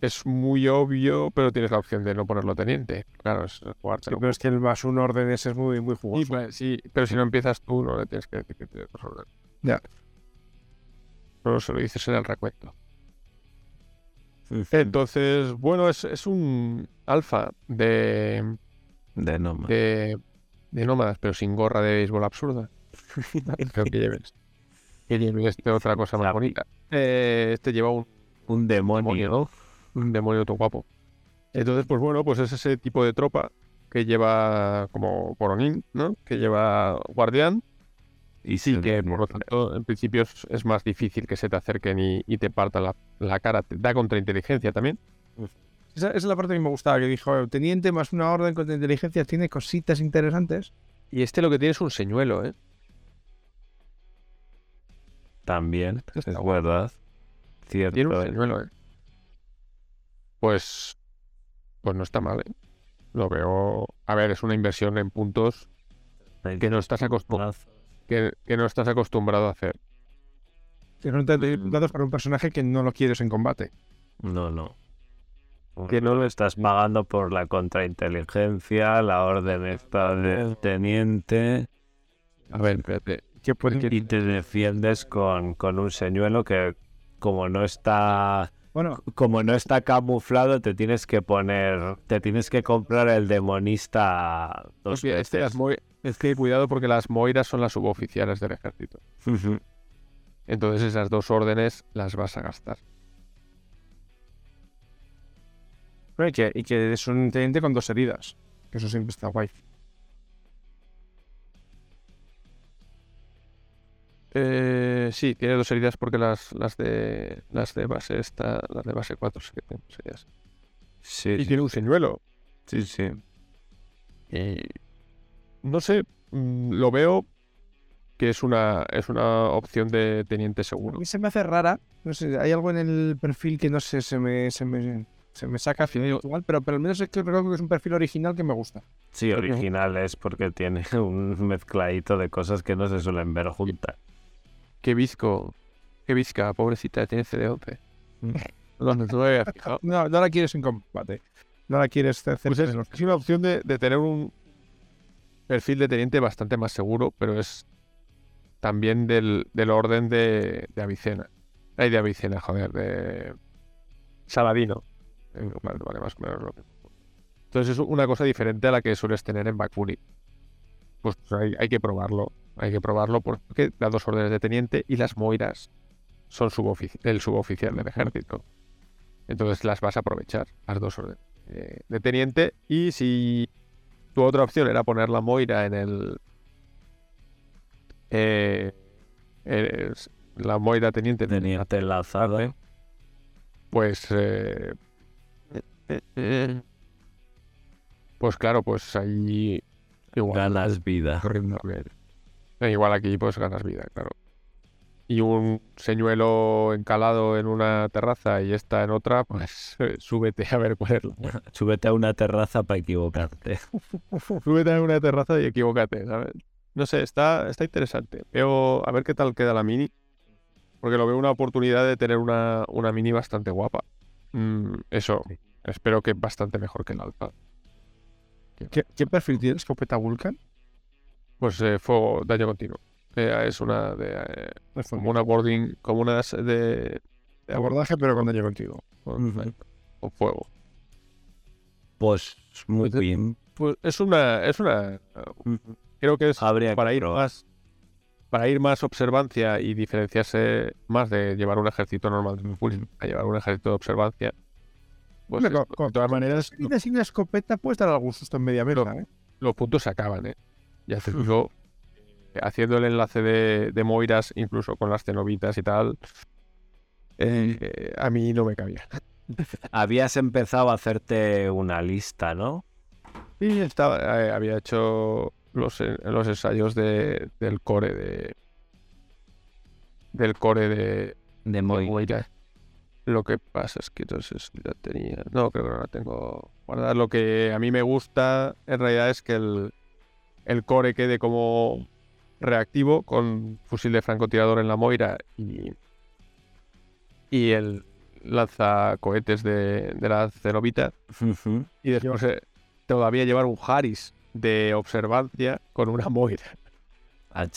es muy obvio, pero tienes la opción de no ponerlo teniente. Claro, es jugarte. pero es que el más un orden ese es muy, muy jugoso. Sí, pues, sí, pero si no empiezas tú, no le tienes que decir que te resolver. Se lo dices en el recuento. Entonces, bueno, es, un alfa de. De nómadas. De, nómadas, pero sin gorra de béisbol absurda. Creo que lleves. Que lleves este otra cosa más bonita. Eh, este lleva un. Un demonio. Un demonio todo guapo. Entonces, pues bueno, pues es ese tipo de tropa que lleva como Poronín, ¿no? Que lleva guardián y sí, que por lo tanto, en principio es, más difícil que se te acerquen y, te partan la, cara. Te da contrainteligencia también. Esa, es la parte que me gustaba, que dijo, teniente más una orden contra inteligencia tiene cositas interesantes. Y este lo que tiene es un señuelo, ¿eh? También, es verdad. Cierto. Tiene un señuelo, ¿eh? Pues, pues no está mal, ¿eh? Lo veo... A ver, es una inversión en puntos que no estás acostumbrado que, no estás acostumbrado a hacer. Tienes datos para un personaje que no lo quieres en combate. No, no. Que no lo estás pagando por la contrainteligencia, la orden esta del teniente. A ver, espérate. ¿Qué y te defiendes con, con un señuelo que, como no está bueno, como no está camuflado, te tienes que poner, te tienes que comprar el demonista dos pues este es que cuidado porque las moiras son las suboficiales del ejército. Entonces esas dos órdenes las vas a gastar. Y que, y que es un teniente con dos heridas. Que eso siempre está guay. Eh, sí, tiene dos heridas porque las, las de las de base está, las de base 4 sí que tienen heridas. Sí, y tiene un señuelo. Sí, sí. Y no sé, mm, lo veo que es una es una opción de teniente seguro. A mí se me hace rara, no sé, hay algo en el perfil que no sé, se me se me, se me saca igual, pero, pero al menos es que creo que es un perfil original que me gusta. Sí, original es porque tiene un mezcladito de cosas que no se suelen ver juntas. Qué visco. Qué visca, pobrecita, tiene CD11. Mm. no, no la quieres en combate. No la quieres hacer. Pues es, una opción de, tener un perfil de teniente bastante más seguro, pero es también del, orden de, de Avicena. Ay, de Avicena, joder, de Saladino. Vale, vale, más o menos lo mismo. Entonces es una cosa diferente a la que sueles tener en Bakuni. Pues hay que probarlo. Hay que probarlo porque da dos órdenes de teniente y las moiras son el suboficial del ejército. Entonces las vas a aprovechar, las dos órdenes de teniente. Y si tu otra opción era poner la moira en el. Eh, la Moira teniente Tenía enlazada. pues eh, pues claro pues ahí igual Ganas vida. Corriendo. Eh, igual aquí pues ganas vida claro y un señuelo encalado en una terraza y esta en otra pues súbete a ver cuál es la buena. Súbete a una terraza para equivocarte. súbete a una terraza y equivócate ¿sabes? no sé está está interesante veo a ver qué tal queda la mini porque lo veo una oportunidad de tener una, una mini bastante guapa Mm, eso espero que bastante mejor que el alfa ¿Qué, qué perfil tiene escopeta Vulcan? Pues eh, fuego, daño continuo. Eh, es una de. eh, como una boarding. Como una de. de- De abordaje, pero con daño contigo. con, con fuego. Pues muy Pues, bien. Pues es una. Es una. Creo que es Habría para que ir probar. más. Para ir más observancia y diferenciarse más de llevar un ejército normal de full a llevar un ejército de observancia. Pues Hombre, con- de todas maneras, Y sin la escopeta puede dar algún susto en media mesa, ¿eh? los puntos se acaban, ¿eh? Ya te digo, eh, haciendo el enlace de, de Moiras, incluso con las cenobitas y tal, eh, a mí no me cabía. Habías empezado a hacerte una lista, ¿no? Y estaba, eh, había hecho los, en- los ensayos de, del core de. Del core de, De. Moira. Lo que pasa es que entonces la tenía. No, creo que no la tengo guardada. Lo que a mí me gusta en realidad es que el, el core quede como reactivo con fusil de francotirador en la Moira y, y el lanzacohetes de, de la Cenobita. Ujú. Y después eh, todavía llevar un Harris de observancia con una Moira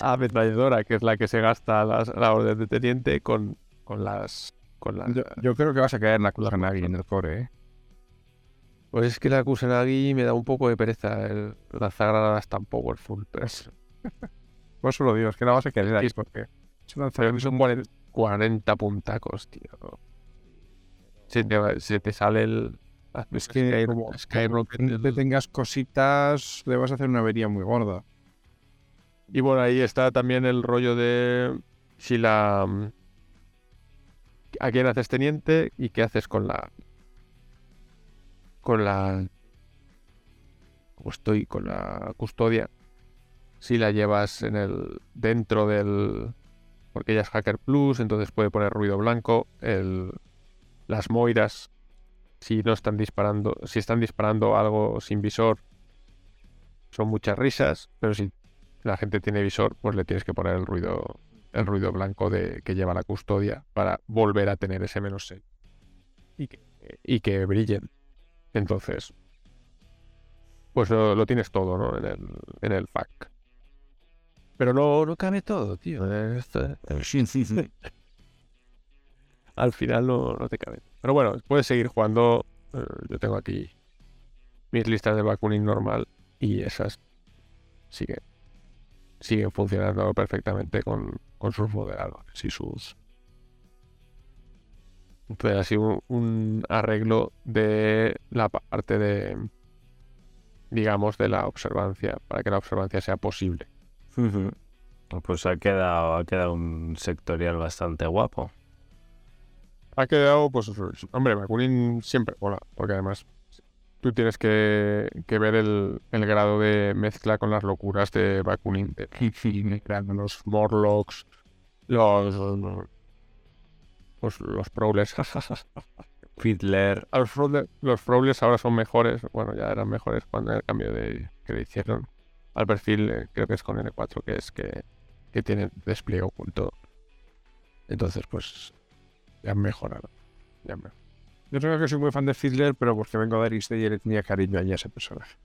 ametralladora, que es la que se gasta las- la orden de teniente con, con las. Con las Yo, yo creo que vas a caer en la Kusanagi en el core, ¿eh? Pues es que la Kusanagi me da un poco de pereza. El lanzagranadas tan powerful. Pero Por eso lo digo, es que la vas a caer ahí, porque... es que son 40, 40 puntacos, tío. Se te, se te sale el. Es que como, te tengas cositas, le vas a hacer una avería muy gorda. Y bueno, ahí está también el rollo de si la... ¿A quién haces teniente y qué haces con la... Con la... ¿Cómo estoy? Con la custodia. Si la llevas en el... Dentro del... Porque ella es Hacker Plus, entonces puede poner ruido blanco. El, las Moiras, si no están disparando... Si están disparando algo sin visor, son muchas risas. Pero si la gente tiene visor, pues le tienes que poner el ruido, el ruido blanco de que lleva la custodia para volver a tener ese menos 6 y que, y que brillen. Entonces, pues lo, lo tienes todo, ¿no? En el, en el pack. Pero no, no cabe todo, tío. Al final no, no te cabe. Pero bueno, puedes seguir jugando. Eh, yo tengo aquí mis listas de backuning normal y esas siguen siguen funcionando perfectamente con, con sus moderadores y sus. Entonces, así un, un arreglo de la parte de, digamos, de la observancia, para que la observancia sea posible. Ujú. Pues ha quedado, ha quedado un sectorial bastante guapo. Ha quedado, pues, hombre, Bakunin siempre mola, porque además tú tienes que, que ver el, el grado de mezcla con las locuras de Bakunin, de los Morlocks, los, pues, los Prowlers. Fiddler. Los, los Prowlers ahora son mejores, bueno, ya eran mejores cuando el cambio de, que le hicieron al perfil, eh, creo que es con N4, que es que, que tiene despliegue oculto. Entonces, pues, ya han mejorado. Ya han mejorado. Yo creo que soy muy fan de Fiddler, pero porque vengo de Ariste y le tenía cariño a ese personaje.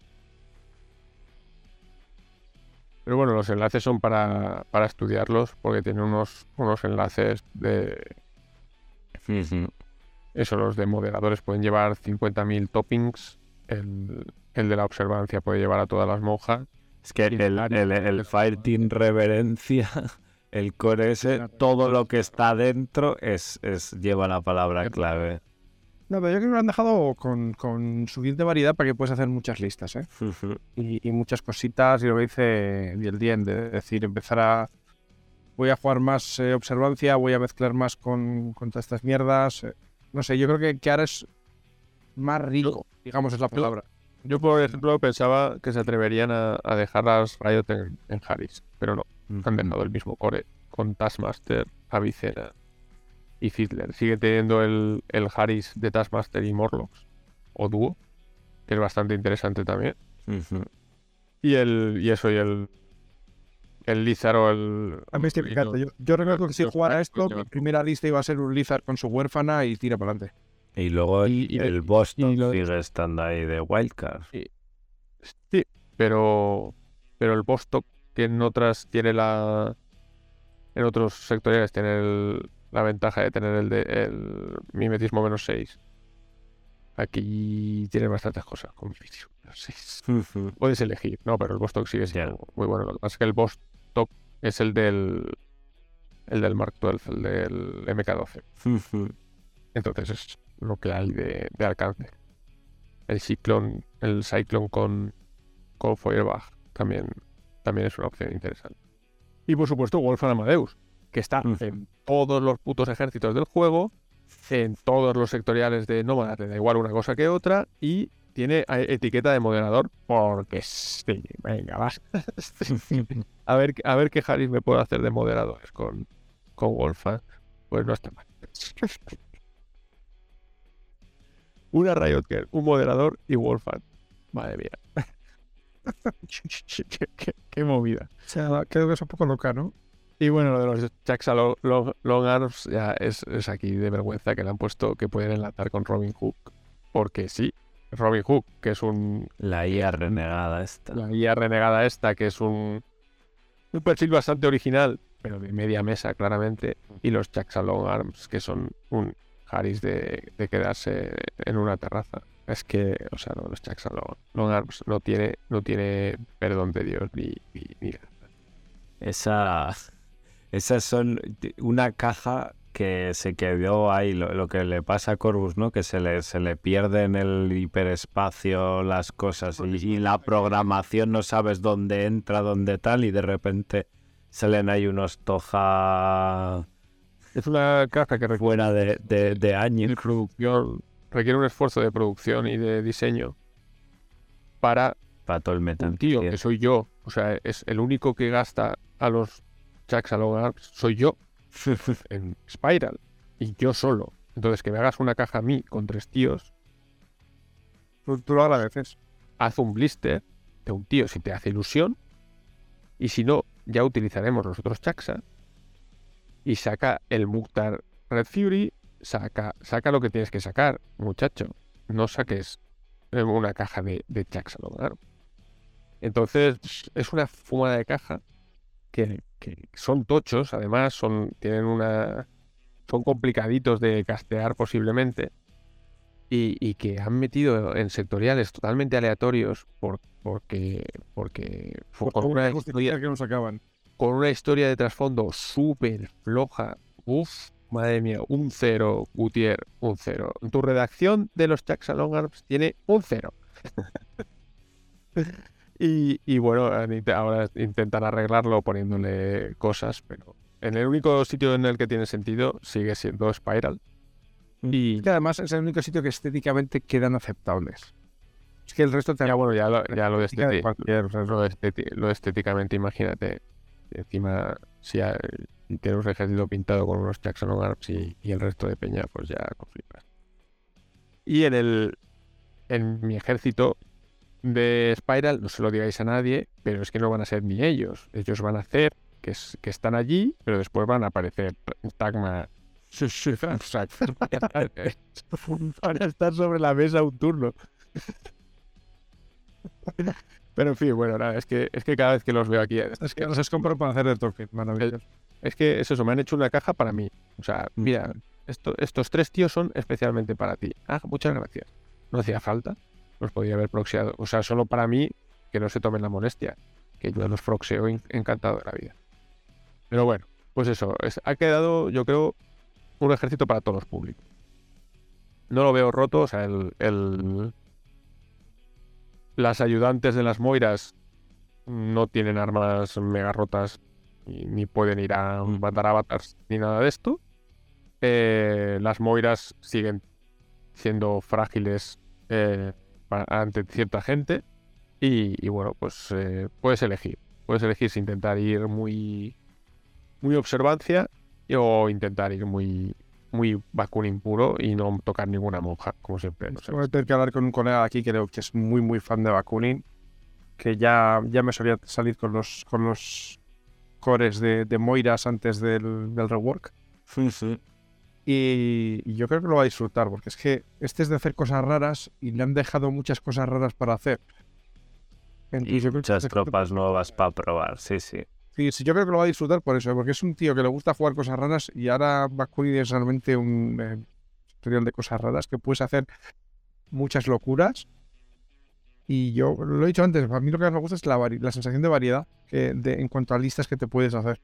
Pero bueno, los enlaces son para, para estudiarlos porque tienen unos, unos enlaces de... Eso, los de moderadores pueden llevar 50.000 toppings. El, el de la observancia puede llevar a todas las monjas. Es que el, el, el Fighting Reverencia, el core ese, todo lo que está dentro es, es lleva la palabra clave. No, pero yo creo que lo han dejado con, con suficiente variedad para que puedas hacer muchas listas, ¿eh? Y, y muchas cositas, y lo que dice el día de decir, empezar a, voy a jugar más eh, observancia, voy a mezclar más con, con todas estas mierdas. eh, no sé, yo creo que, que ahora es más rico, digamos es la palabra. Yo, por ejemplo, pensaba que se atreverían a, a dejar las Riot en, en Harris, pero no. Han dejado el mismo core con Taskmaster, Avicena y Fiddler. Sigue teniendo el, el Harris de Taskmaster y Morlocks, o dúo, que es bastante interesante también. Y el y eso, y el, el Lizard o el... A mí es que me y encanta. los- Yo, yo recuerdo que si jugara esto, mi primera lista iba a ser un Lizard con su huérfana y tira para adelante. Y luego Y- y- el Boston lo- sigue estando ahí de Wildcard. Sí, pero, pero el Bostock, que en otras tiene la... En otros sectoriales tiene el- la ventaja de tener el, de, el mimetismo menos 6. Aquí tiene bastantes cosas con mimetismo menos 6. Ujú. Puedes elegir, no, pero el Bostock sigue siendo Ya. muy bueno. Lo que pasa es que el Bostock es el del... El del Mark 12, el del MK12. Ujú. Entonces es lo que hay de, de alcance. El Cyclone, el Cyclone con, con Feuerbach también, también es una opción interesante. Y por supuesto Wolfram Amadeus, que está Ujú. en todos los putos ejércitos del juego, en todos los sectoriales de nómadas, le da igual una cosa que otra, y tiene etiqueta de moderador, porque sí, venga, va. a, ver, a ver qué Harris me puedo hacer de moderadores con, con Wolfram. Pues no está mal. Una Riot Girl, un moderador y Wolfram. Madre mía. qué, qué- qué movida. O sea, creo que es un poco loca, ¿no? Y bueno, lo de los Jaxa Long, Long- Long Arms ya es, es aquí de vergüenza que le han puesto que pueden enlatar con Robin Hood. Porque sí, Robin Hood, que es un, La IA renegada esta. la guía renegada esta, que es un, un perfil bastante original, pero de media mesa claramente, y los Jaxa Long Arms, que son un Harris de, de quedarse en una terraza. Es que, o sea, no, los Long, Long Arms no tiene, no tiene perdón de Dios ni, ni, ni esas son una caja que se quedó ahí, lo, lo que le pasa a Corvus, ¿no? Que se le, se le pierde el hiperespacio las cosas y, y la programación no sabes dónde entra, dónde tal, y de repente salen ahí unos Toja Es una caja que requiere de, de, de años. de producción, requiere un esfuerzo de producción y de diseño para Para todo el metal. un tío que soy yo. O sea, es el único que gasta a los Jax soy yo en Spiral y yo solo. Entonces, que me hagas una caja a mí con tres tíos, Tú, tú lo agradeces. haz un blister de un tío si te hace ilusión. Y si no, ya utilizaremos los otros Jaxa. Y saca el Mukhtar Red Fury. Saca, saca lo que tienes que sacar, muchacho. No saques eh, una caja de, de Jaxa Logar. Entonces, es una fumada de caja que, que son tochos, además, son, tienen una. son complicaditos de castear posiblemente. Y, y que han metido en sectoriales totalmente aleatorios por, porque, porque con, una historia, que nos acaban. Con una historia de trasfondo súper floja. Uf, madre mía, un cero, Gutier, un cero. Tu redacción de los Jackson Long Arms tiene un cero. y, y bueno, ahora intentan arreglarlo poniéndole cosas, pero en el único sitio en el que tiene sentido sigue siendo Spiral. Y Y que además es el único sitio que estéticamente quedan aceptables. Es que el resto te ya bueno, ya de lo estéticamente, imagínate. Encima, si hay- tienes un ejército pintado con unos Jackson Arms y, y el resto de peña, pues ya flipas. Y en el en mi ejército de Spiral, no se lo digáis a nadie, pero es que no van a ser ni ellos. Ellos van a hacer que, es- que están allí, pero después van a aparecer Tagma. van a estar sobre la mesa un turno. Pero en fin, bueno, nada, es que, es que cada vez que los veo aquí, Es que los has comprado para hacer de Tolkien, maravilloso. es que es eso, me han hecho una caja para mí. O sea, mira, esto- estos tres tíos son especialmente para ti. Ah, muchas gracias. No hacía falta. Los podía haber proxeado. O sea, solo para mí, que no se tomen la molestia. Que yo los proxeo en- encantado de la vida. Pero bueno, pues eso. es- ha quedado, yo creo, un ejército para todos los públicos. No lo veo roto. O sea, el, el- las ayudantes de las Moiras no tienen armas mega rotas ni, ni pueden ir a matar avatars ni nada de esto. Eh, las Moiras siguen siendo frágiles eh, ante cierta gente. Y, y bueno, pues eh, puedes elegir. Puedes elegir si intentar ir muy, muy observancia o intentar ir muy, muy Bakunin puro y no tocar ninguna monja, como siempre. No sé. Voy a tener que hablar con un colega aquí que creo que es muy, muy fan de Bakunin, que ya, ya me solía salir con los, con los cores de, de Moiras antes del, del rework. Y, y yo creo que lo va a disfrutar, porque es que este es de hacer cosas raras y le han dejado muchas cosas raras para hacer. Entonces, Y muchas tropas nuevas para probar, sí, sí. Sí, sí, yo creo que lo va a disfrutar por eso, porque es un tío que le gusta jugar cosas raras y ahora Bakunin es realmente un eh, tutorial de cosas raras que puedes hacer muchas locuras. Y yo lo he dicho antes, a mí lo que más me gusta es la, la sensación de variedad que de, en cuanto a listas que te puedes hacer.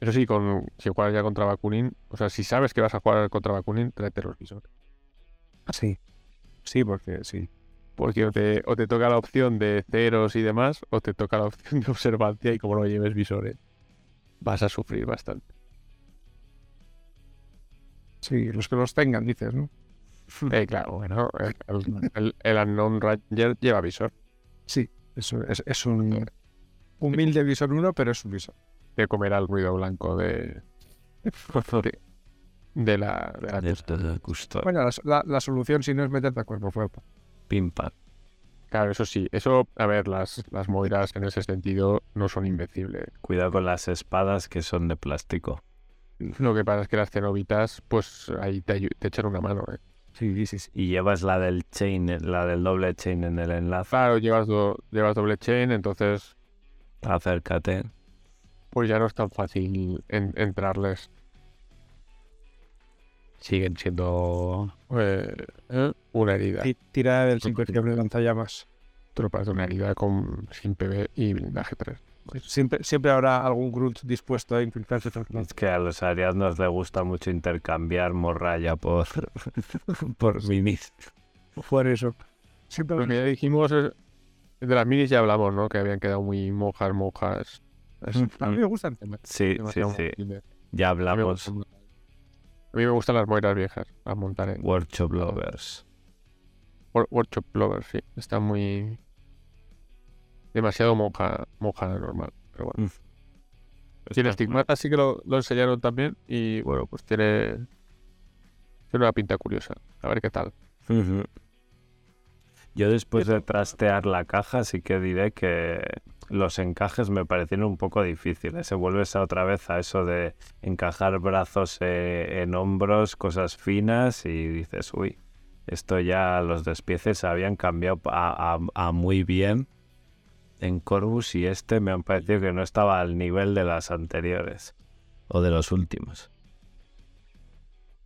Eso sí, con, si juegas ya contra Bakunin, o sea, si sabes que vas a jugar contra Bakunin, tráete los visores. Sí. Sí, porque sí. Porque o te, o te toca la opción de ceros y demás, o te toca la opción de observancia y como no lleves visores, vas a sufrir bastante. Sí, los que los tengan, dices, ¿no? Eh, claro, bueno, el, el, el- el Unknown Ranger lleva visor. Sí, eso es, es un humilde visor uno, pero es un visor. Te comerá el ruido blanco de, de, de la, de la Desde el custodio. Bueno, la, la- la solución si no es meterte a cuerpo fuerte. Pim, pam. Claro, eso sí, eso, a ver, las, las moiras en ese sentido no son invencibles. Cuidado con las espadas que son de plástico. Lo que pasa es que las cenobitas, pues ahí te, echan una mano, ¿eh? Sí, sí, sí. Y llevas la del chain, la del doble chain en el enlace. Claro, llevas, do- llevas doble chain, entonces Acércate. pues ya no es tan fácil en- entrarles. Siguen siendo eh, ¿eh? una herida. Ti- Tira del sincronizador de lanzallamas. Tropas de una herida con sin PB y blindaje 3. Siempre, siempre habrá algún Grunt dispuesto a infiltrarse. Es que a los ariadnos les gusta mucho intercambiar morralla por, por minis. Por eso. Siempre Lo que ya dijimos es, de las minis ya hablamos, ¿no? Que habían quedado muy monjas, monjas. Es A mí me gustan. Sí, sí, sí. Ya hablamos. A mí me gustan las moiras viejas a montar en Workshop Lovers. Wor- Workshop Lovers, sí. Está muy. Demasiado monja, monja normal. Pero bueno. Tiene estigmata, sí que lo, lo enseñaron también. Y bueno, pues tiene. Tiene una pinta curiosa. A ver qué tal. Ujú. Yo después de trastear la caja sí que diré que los encajes me parecieron un poco difíciles. Se vuelves a otra vez a eso de encajar brazos eh, en hombros, cosas finas y dices, uy, esto ya los despieces habían cambiado a, a- a muy bien en Corvus y este me han parecido que no estaba al nivel de las anteriores o de los últimos.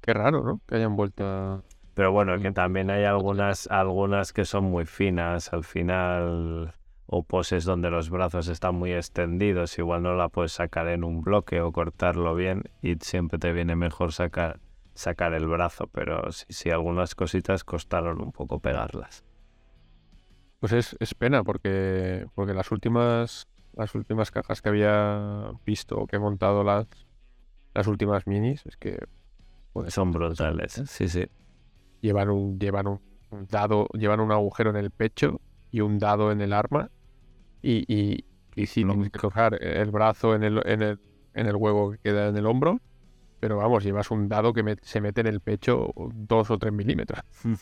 Qué raro, ¿no? Que hayan vuelto a. Pero bueno, que también hay algunas, algunas que son muy finas. Al final, o poses donde los brazos están muy extendidos, igual no la puedes sacar en un bloque o cortarlo bien y siempre te viene mejor sacar, sacar el brazo. Pero sí, sí, algunas cositas costaron un poco pegarlas. Pues es, es pena porque, porque las últimas las últimas cajas que había visto o que he montado las, las últimas minis es que Son brutales, ¿eh? sí, sí. Llevan un llevan un dado llevan un agujero en el pecho y un dado en el arma y, y, y sí tienes que coger el brazo en el, en el en el huevo que queda en el hombro pero vamos llevas un dado que me- se mete en el pecho dos o tres milímetros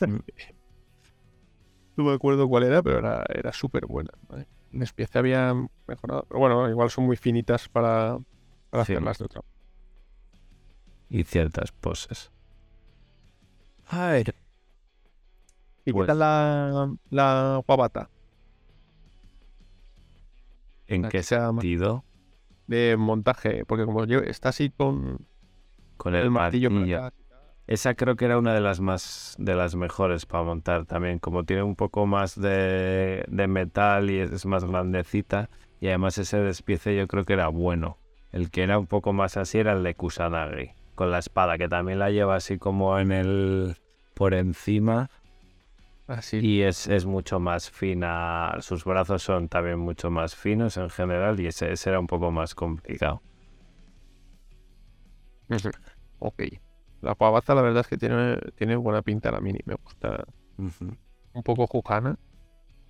No me acuerdo cuál era, pero era, era súper buena. ¿vale? Despiece había mejorado. Pero bueno, igual son muy finitas para, para Sí. hacerlas de otra. y ciertas poses. Ay, ¿Y Pues- qué tal la, la guabata? ¿En qué sentido? De montaje, porque como yo, está así con Con el, el, martillo. Esa creo que era una de las más de las mejores para montar también, como tiene un poco más de, de metal y es más grandecita y además ese despiece yo creo que era bueno. El que era un poco más así era el de Kusanagi, con la espada que también la lleva así como en el por encima. Así. Y es, es mucho más fina, sus brazos son también mucho más finos en general y ese, ese era un poco más complicado. Ok. La pavaza la verdad es que tiene, tiene buena pinta la mini. Me gusta un poco jujana.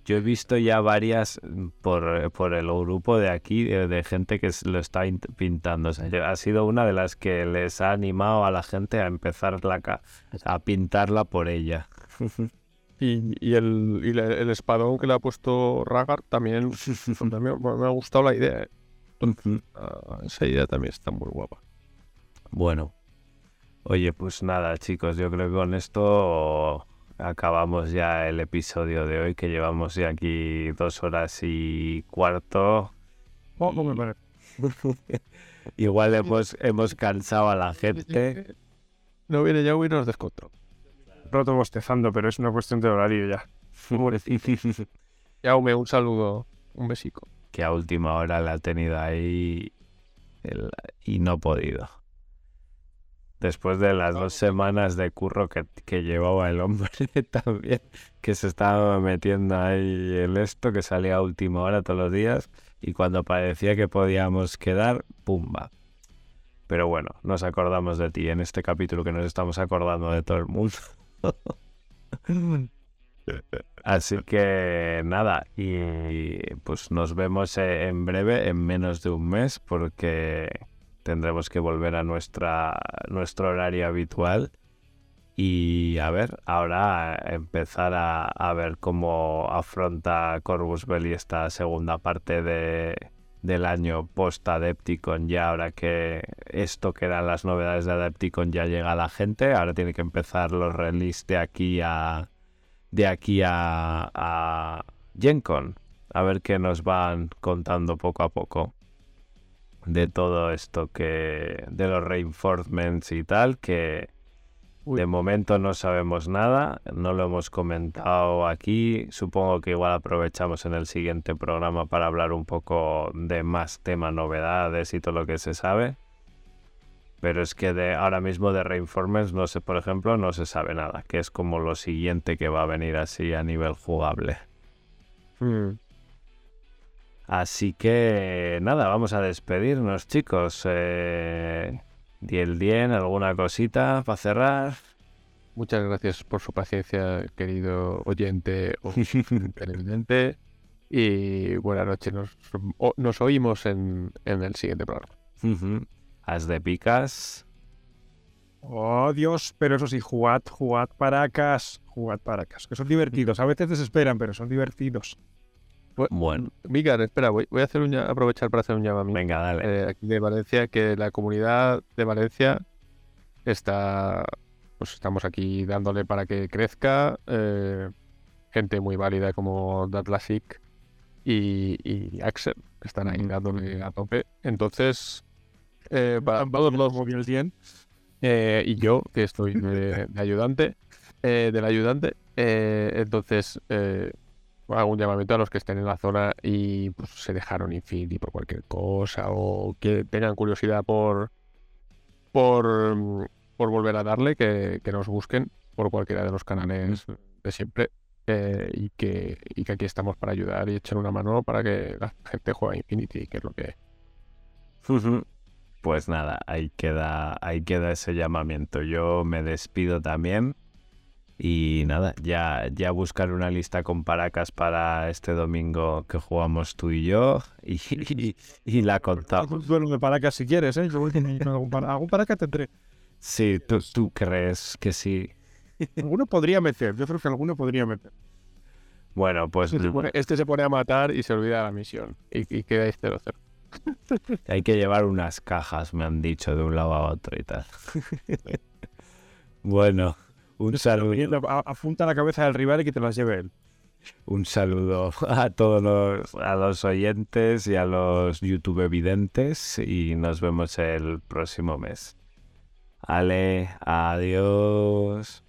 Yo he visto ya varias mm, por, por el grupo de aquí de, de gente que lo está int- pintando. O sea, yo- ha sido una de las que les ha animado a la gente a empezar la a pintarla por ella. Y, y el, y la- el espadón que le ha puesto Ragar también, también me me ha gustado la idea. ¿eh? Ah, esa idea también está muy guapa. Bueno, oye, pues nada, chicos, yo creo que con esto acabamos ya el episodio de hoy, que llevamos ya aquí dos horas y cuarto. Oh, no me parece. Igual hemos, hemos cansado a la gente. No viene Yahweh y nos descontrol. Roto bostezando, pero es una cuestión de horario ya. Yahweh, un saludo, un besico. que a última hora la ha tenido ahí el- y no ha podido. Después de las dos semanas de curro que, que llevaba el hombre también, que se estaba metiendo ahí el esto, que salía a última hora todos los días, y cuando parecía que podíamos quedar, ¡pumba! Pero bueno, nos acordamos de ti en este capítulo que nos estamos acordando de todo el mundo. Así que nada, y pues nos vemos eh, en breve, en menos de un mes, porque tendremos que volver a nuestra, nuestro horario habitual. Y a ver, ahora empezar a, a ver cómo afronta Corvus Belli esta segunda parte de, del año post-Adepticon, ya ahora que esto que eran las novedades de Adepticon ya llega a la gente, ahora tiene que empezar los release de aquí a de aquí a, a GenCon. A ver qué nos van contando poco a poco de todo esto que. de los reinforcements y tal, que Uy. de momento no sabemos nada, no lo hemos comentado aquí. Supongo que igual aprovechamos en el siguiente programa para hablar un poco de más tema, novedades y todo lo que se sabe. Pero es que de ahora mismo de Reinformers, no sé, por ejemplo, no se sabe nada, que es como lo siguiente que va a venir así a nivel jugable. Mm. Así que nada, vamos a despedirnos, chicos. Eh, Diel Dien, alguna cosita para cerrar. Muchas gracias por su paciencia, querido oyente o televidente. Y buenas noches. Nos, o- nos oímos en, en el siguiente programa. As de picas. Oh, Dios, pero eso sí, jugad, jugad paracas, jugad paracas, que son divertidos. A veces desesperan, pero son divertidos. Bueno, Migar, espera, voy, voy a hacer un, aprovechar para hacer un llamamiento. venga, dale. eh, aquí de Valencia, que la comunidad de Valencia está, pues estamos aquí dándole para que crezca, eh, gente muy válida como Datlasik y, y Axel, que están ahí dándole a tope. Entonces, eh, para todos los Muy bien el 100. eh, y yo, que estoy de, de ayudante, eh, del ayudante, eh, entonces eh, hago un llamamiento a los que estén en la zona y pues, se dejaron Infinity por cualquier cosa o que tengan curiosidad por por, por volver a darle, que, que nos busquen por cualquiera de los canales de siempre eh, y, que, y que aquí estamos para ayudar y echar una mano para que la gente juegue a Infinity, que es lo que. Pues nada, ahí queda, ahí queda ese llamamiento. Yo me despido también. Y nada, ya, ya buscar una lista con paracas para este domingo que jugamos tú y yo. Y, y, y la contamos. Un duelo de paracas si quieres, ¿eh? Yo voy a algún, para- algún paraca tendré. Sí, ¿tú, tú crees que sí. Alguno podría meter, yo creo que alguno podría meter. Bueno, pues Este se pone- este a matar y se olvida la misión y, y quedáis 0-0. hay que llevar unas cajas, me han dicho, de un lado a otro y tal. bueno, un saludo. Apunta la cabeza del rival y que te las lleve él. Un saludo a todos los, a los oyentes y a los YouTube videntes y nos vemos el próximo mes. Ale, adiós.